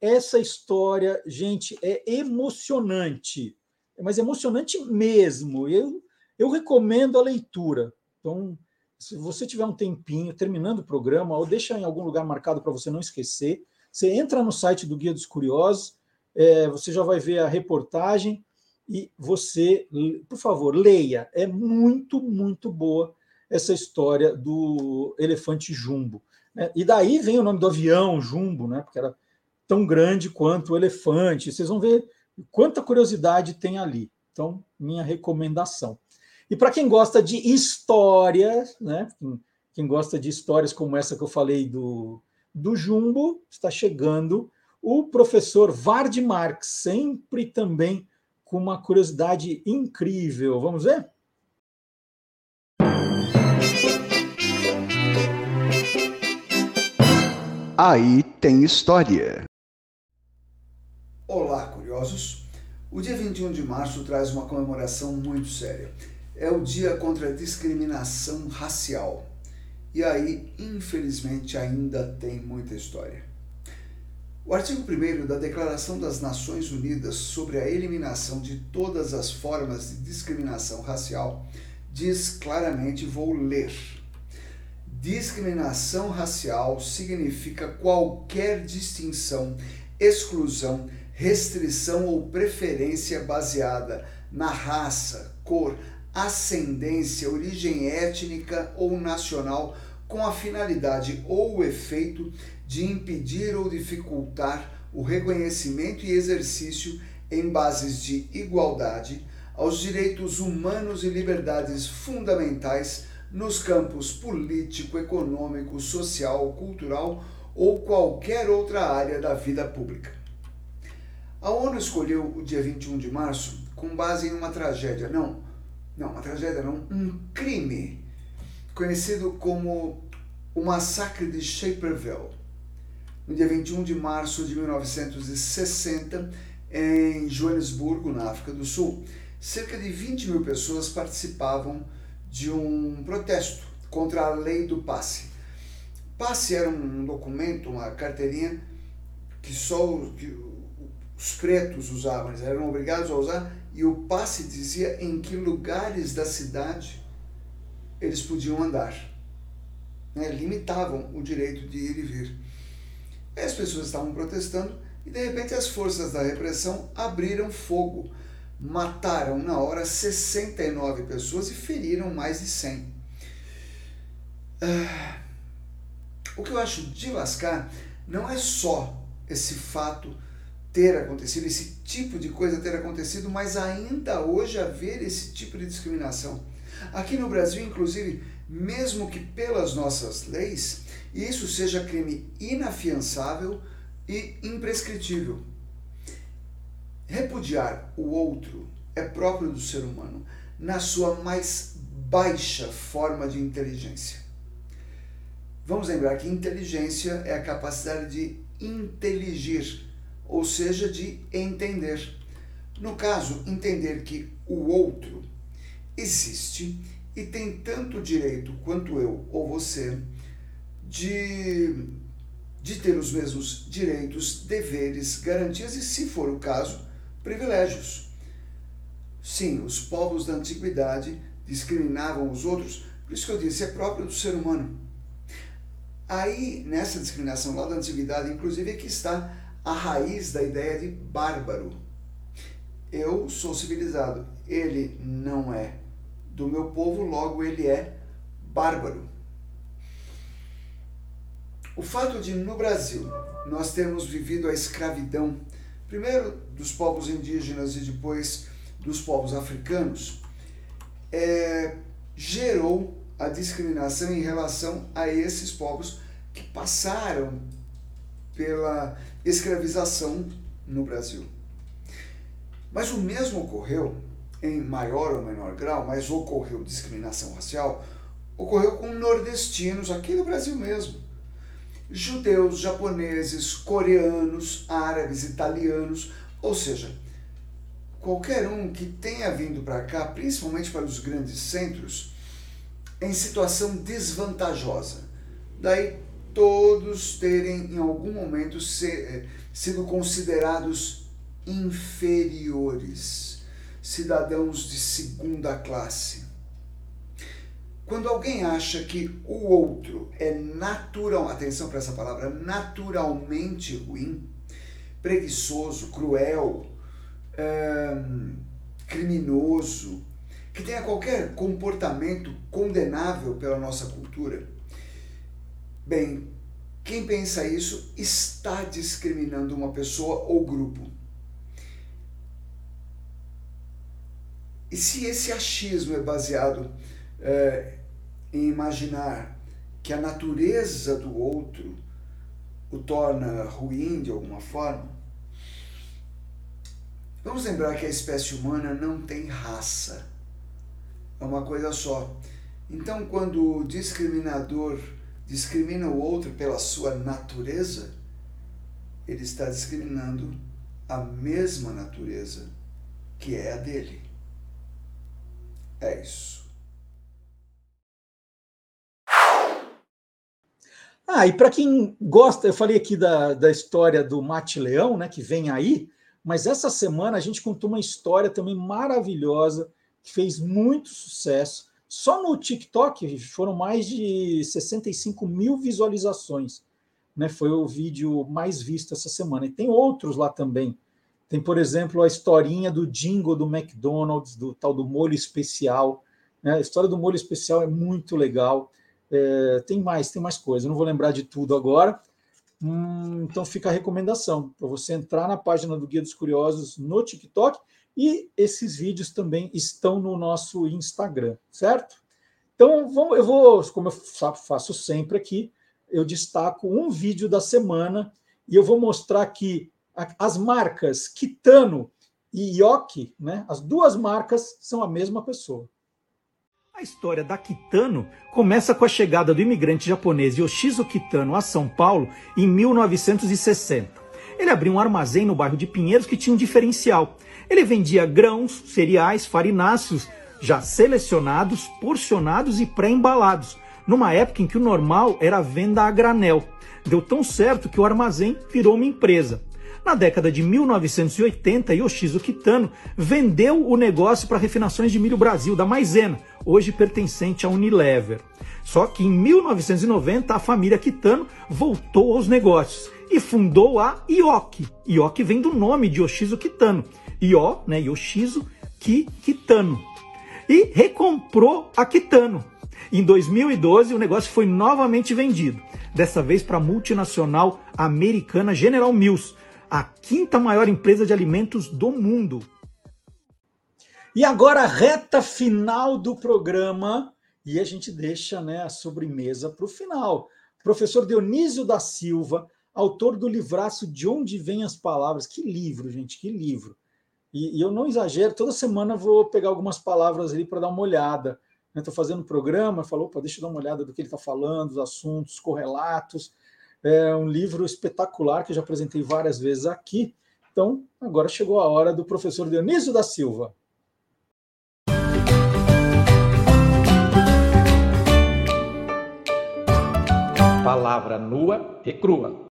Essa história, gente, é emocionante. Mas emocionante mesmo. Eu, Eu recomendo a leitura. Então, se você tiver um tempinho terminando o programa, ou deixa em algum lugar marcado para você não esquecer, você entra no site do Guia dos Curiosos, é, você já vai ver a reportagem e você, por favor, leia. É muito, muito boa essa história do elefante jumbo. Né? E daí vem o nome do avião jumbo, né? porque era tão grande quanto o elefante. Vocês vão ver quanta curiosidade tem ali. Então, minha recomendação. E para quem gosta de histórias, né? Quem, quem, gosta de histórias como essa que eu falei do, do Jumbo, está chegando o professor Vard Marx, sempre também com uma curiosidade incrível. Vamos ver? Aí tem história. Olá, curiosos. O dia 21 de março traz uma comemoração muito séria é o Dia contra a Discriminação Racial. E aí, infelizmente, ainda tem muita história. O artigo 1 da Declaração das Nações Unidas sobre a eliminação de todas as formas de discriminação racial diz claramente: vou ler. Discriminação racial significa qualquer distinção, exclusão, restrição ou preferência baseada na raça, cor, ascendência, origem étnica ou nacional com a finalidade ou o efeito de impedir ou dificultar o reconhecimento e exercício em bases de igualdade aos direitos humanos e liberdades fundamentais nos campos político, econômico, social, cultural ou qualquer outra área da vida pública. A ONU escolheu o dia 21 de março com base em uma tragédia, não, não, uma tragédia não, um crime conhecido como o Massacre de Shaperville, no dia 21 de março de 1960, em Joanesburgo, na África do Sul. Cerca de 20 mil pessoas participavam de um protesto contra a lei do passe. Passe era um documento, uma carteirinha que só que os pretos usavam, eles eram obrigados a usar e o passe dizia em que lugares da cidade eles podiam andar. Né? Limitavam o direito de ir e vir. As pessoas estavam protestando e de repente as forças da repressão abriram fogo. Mataram na hora 69 pessoas e feriram mais de 100. Ah, o que eu acho de lascar não é só esse fato ter acontecido, esse tipo de coisa ter acontecido, mas ainda hoje haver esse tipo de discriminação. Aqui no Brasil, inclusive, mesmo que pelas nossas leis, isso seja crime inafiançável e imprescritível. Repudiar o outro é próprio do ser humano, na sua mais baixa forma de inteligência. Vamos lembrar que inteligência é a capacidade de inteligir ou seja, de entender. No caso, entender que o outro existe e tem tanto direito quanto eu ou você de, de ter os mesmos direitos, deveres, garantias e, se for o caso, privilégios. Sim, os povos da antiguidade discriminavam os outros, por isso que eu disse, é próprio do ser humano. Aí, nessa discriminação lá da antiguidade, inclusive, é que está a raiz da ideia de bárbaro. Eu sou civilizado, ele não é. Do meu povo, logo ele é bárbaro. O fato de no Brasil nós termos vivido a escravidão, primeiro dos povos indígenas e depois dos povos africanos, é, gerou a discriminação em relação a esses povos que passaram pela escravização no Brasil. Mas o mesmo ocorreu, em maior ou menor grau, mas ocorreu discriminação racial, ocorreu com nordestinos aqui no Brasil mesmo. Judeus, japoneses, coreanos, árabes, italianos, ou seja, qualquer um que tenha vindo para cá, principalmente para os grandes centros, em situação desvantajosa. Daí todos terem em algum momento ser, eh, sido considerados inferiores, cidadãos de segunda classe. Quando alguém acha que o outro é natural, atenção para essa palavra, naturalmente ruim, preguiçoso, cruel, hum, criminoso, que tenha qualquer comportamento condenável pela nossa cultura, bem, quem pensa isso está discriminando uma pessoa ou grupo. E se esse achismo é baseado é, em imaginar que a natureza do outro o torna ruim de alguma forma, vamos lembrar que a espécie humana não tem raça. É uma coisa só. Então, quando o discriminador discrimina o outro pela sua natureza, ele está discriminando a mesma natureza que é a dele. É isso. Ah, e para quem gosta, eu falei aqui da, da história do Mate Leão, né, que vem aí, mas essa semana a gente contou uma história também maravilhosa, que fez muito sucesso. Só no TikTok foram mais de 65 mil visualizações. Né? Foi o vídeo mais visto essa semana. E tem outros lá também. Tem, por exemplo, a historinha do jingle do McDonald's, do tal do molho especial. Né? A história do molho especial é muito legal. É, tem mais, tem mais coisa. Eu não vou lembrar de tudo agora. Hum, então fica a recomendação para você entrar na página do Guia dos Curiosos no TikTok e esses vídeos também estão no nosso Instagram, certo? Então, vamos, eu vou, como eu faço sempre aqui, eu destaco um vídeo da semana e eu vou mostrar aqui as marcas Kitano e Yoki, né? As duas marcas são a mesma pessoa. A história da Kitano começa com a chegada do imigrante japonês Yoshizo Kitano a São Paulo em 1960. Ele abriu um armazém no bairro de Pinheiros que tinha um diferencial. Ele vendia grãos, cereais, farináceos já selecionados, porcionados e pré-embalados, numa época em que o normal era a venda a granel. Deu tão certo que o armazém virou uma empresa. Na década de 1980, Yoshizo Kitano vendeu o negócio para refinações de milho Brasil, da Maisena, hoje pertencente à Unilever. Só que em 1990, a família Kitano voltou aos negócios e fundou a Ioki. Ioki vem do nome de Yoshizo Kitano. Io, né, Yoshizo Ki Kitano. E recomprou a Kitano. Em 2012, o negócio foi novamente vendido, dessa vez para a multinacional americana General Mills, a quinta maior empresa de alimentos do mundo. E agora, reta final do programa, e a gente deixa né, a sobremesa para o final. Professor Dionísio da Silva, autor do livraço De Onde Vêm as Palavras. Que livro, gente, que livro. E, e eu não exagero, toda semana vou pegar algumas palavras ali para dar uma olhada. Estou né? fazendo um programa, falou, opa, deixa eu dar uma olhada do que ele está falando, os assuntos, correlatos. É um livro espetacular que eu já apresentei várias vezes aqui. Então, agora chegou a hora do professor Dionísio da Silva. Palavra nua e crua.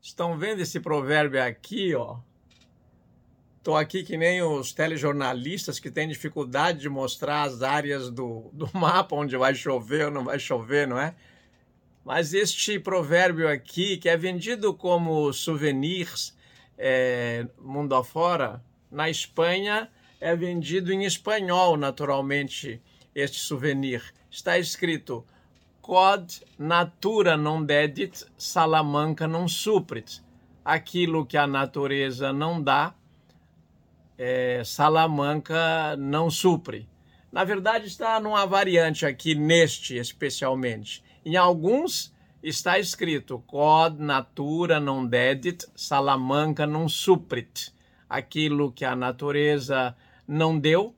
Estão vendo esse provérbio aqui, ó? Estou aqui que nem os telejornalistas que têm dificuldade de mostrar as áreas do, do mapa onde vai chover ou não vai chover, não é? Mas este provérbio aqui, que é vendido como souvenirs é, mundo afora, na Espanha é vendido em espanhol, naturalmente, este souvenir. Está escrito quod natura non dedit, Salamanca non suprit. Aquilo que a natureza não dá, é, Salamanca não supre. Na verdade, está numa variante aqui, neste especialmente. Em alguns está escrito quod natura non dedit, Salamanca non suprit. Aquilo que a natureza não deu,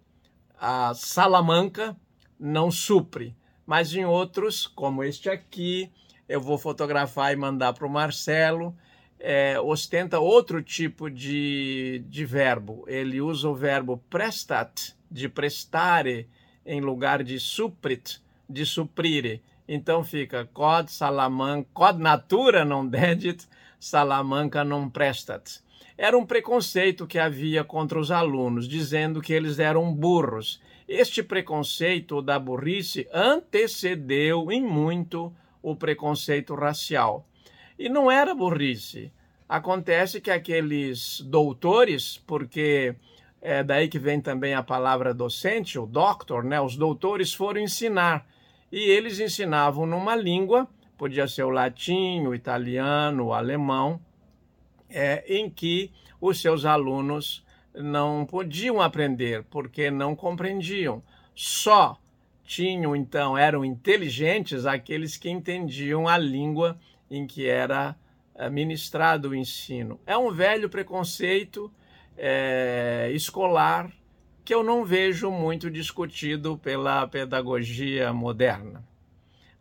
a Salamanca não supre mas em outros, como este aqui, eu vou fotografar e mandar para o Marcelo, é, ostenta outro tipo de, de verbo. Ele usa o verbo prestat, de prestare, em lugar de suprit, de suprire. Então fica quod salamanca, quod natura non dedit, salamanca non prestat. era um preconceito que havia contra os alunos, dizendo que eles eram burros. Este preconceito da burrice antecedeu em muito o preconceito racial. E não era burrice. Acontece que aqueles doutores, porque é daí que vem também a palavra docente, o doctor, né? Os doutores foram ensinar e eles ensinavam numa língua, podia ser o latim, o italiano, o alemão, é, em que os seus alunos não podiam aprender porque não compreendiam. Só tinham então eram inteligentes aqueles que entendiam a língua em que era eh, ministrado o ensino. É um velho preconceito é, escolar que eu não vejo muito discutido pela pedagogia moderna.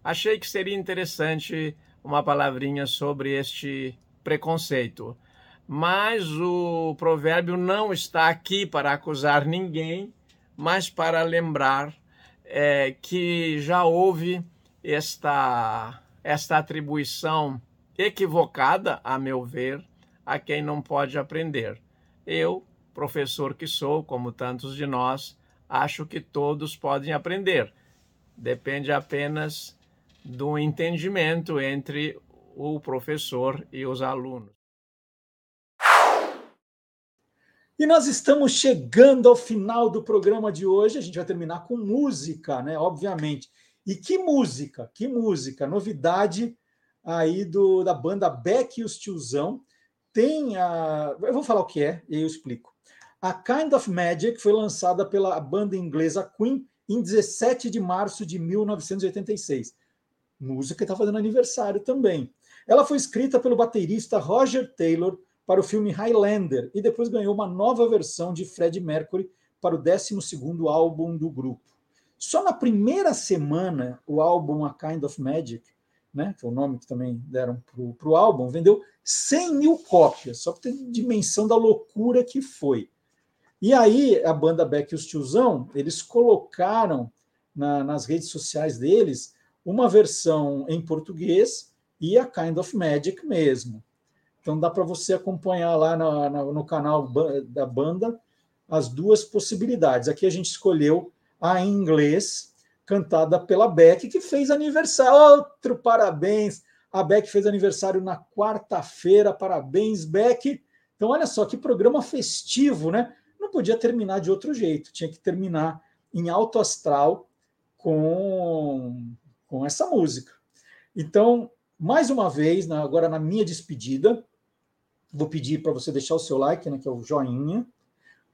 Achei que seria interessante uma palavrinha sobre este preconceito. Mas o provérbio não está aqui para acusar ninguém, mas para lembrar é, que já houve esta, esta atribuição equivocada, a meu ver, a quem não pode aprender. Eu, professor que sou, como tantos de nós, acho que todos podem aprender. Depende apenas do entendimento entre o professor e os alunos. E nós estamos chegando ao final do programa de hoje. A gente vai terminar com música, né? Obviamente. E que música? Que música? Novidade aí do, da banda Beck e os Tiozão. Tem a. Eu vou falar o que é e eu explico. A Kind of Magic foi lançada pela banda inglesa Queen em 17 de março de 1986. Música que está fazendo aniversário também. Ela foi escrita pelo baterista Roger Taylor para o filme Highlander e depois ganhou uma nova versão de Fred Mercury para o 12º álbum do grupo. Só na primeira semana, o álbum A Kind of Magic, né, que é o nome que também deram para o álbum, vendeu 100 mil cópias, só para ter dimensão da loucura que foi. E aí, a banda Beck e os Tiozão, eles colocaram na, nas redes sociais deles uma versão em português e a Kind of Magic mesmo. Então dá para você acompanhar lá no, no, no, canal da banda as duas possibilidades. Aqui a gente escolheu a em inglês, cantada pela Beck, que fez aniversário. Outro parabéns! A Beck fez aniversário na quarta-feira. Parabéns, Beck! Então, olha só que programa festivo, né? Não podia terminar de outro jeito, tinha que terminar em alto astral com, com essa música. Então, mais uma vez, agora na minha despedida, Vou pedir para você deixar o seu like, né, que é o joinha,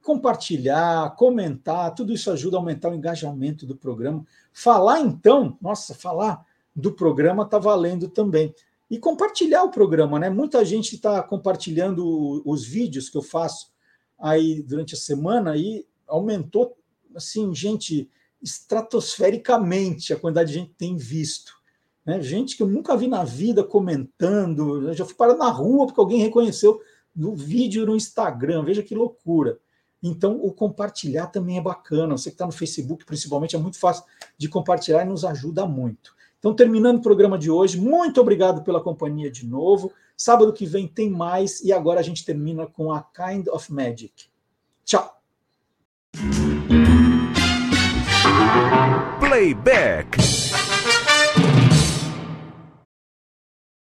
compartilhar, comentar, tudo isso ajuda a aumentar o engajamento do programa. Falar então, nossa, falar do programa está valendo também. E compartilhar o programa, né? Muita gente está compartilhando os vídeos que eu faço aí durante a semana e aumentou, assim, gente, estratosfericamente a quantidade de gente que tem visto. Né? Gente que eu nunca vi na vida comentando, já fui parar na rua porque alguém reconheceu no vídeo no Instagram, veja que loucura. Então, o compartilhar também é bacana. Você que está no Facebook, principalmente, é muito fácil de compartilhar e nos ajuda muito. Então, terminando o programa de hoje, muito obrigado pela companhia de novo. Sábado que vem tem mais e agora a gente termina com a Kind of Magic. Tchau. Playback.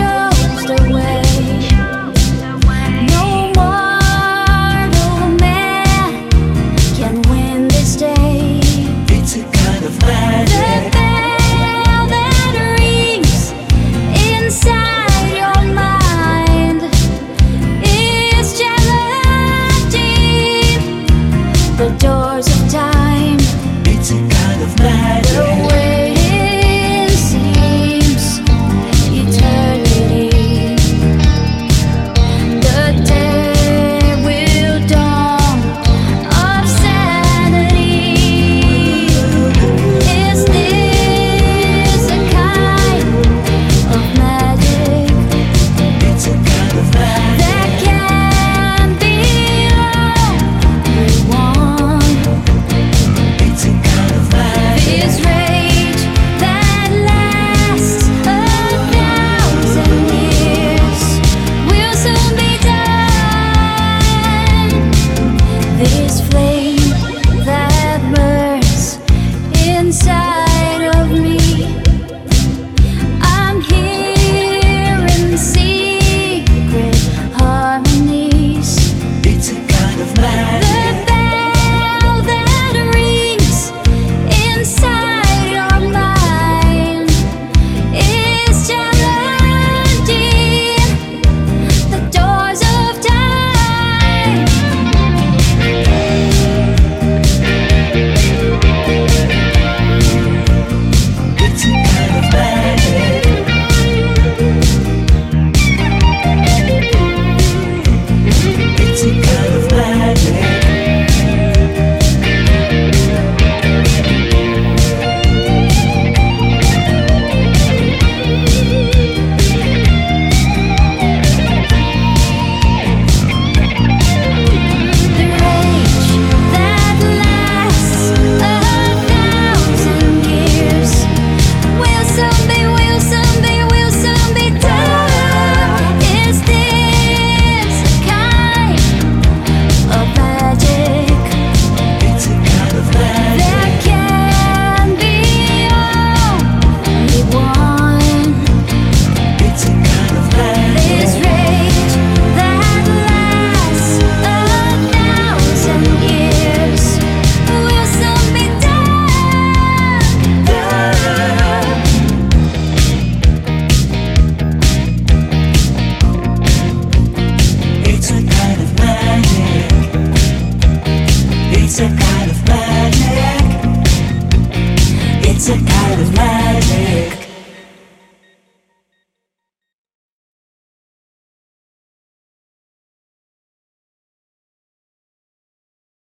shows the way.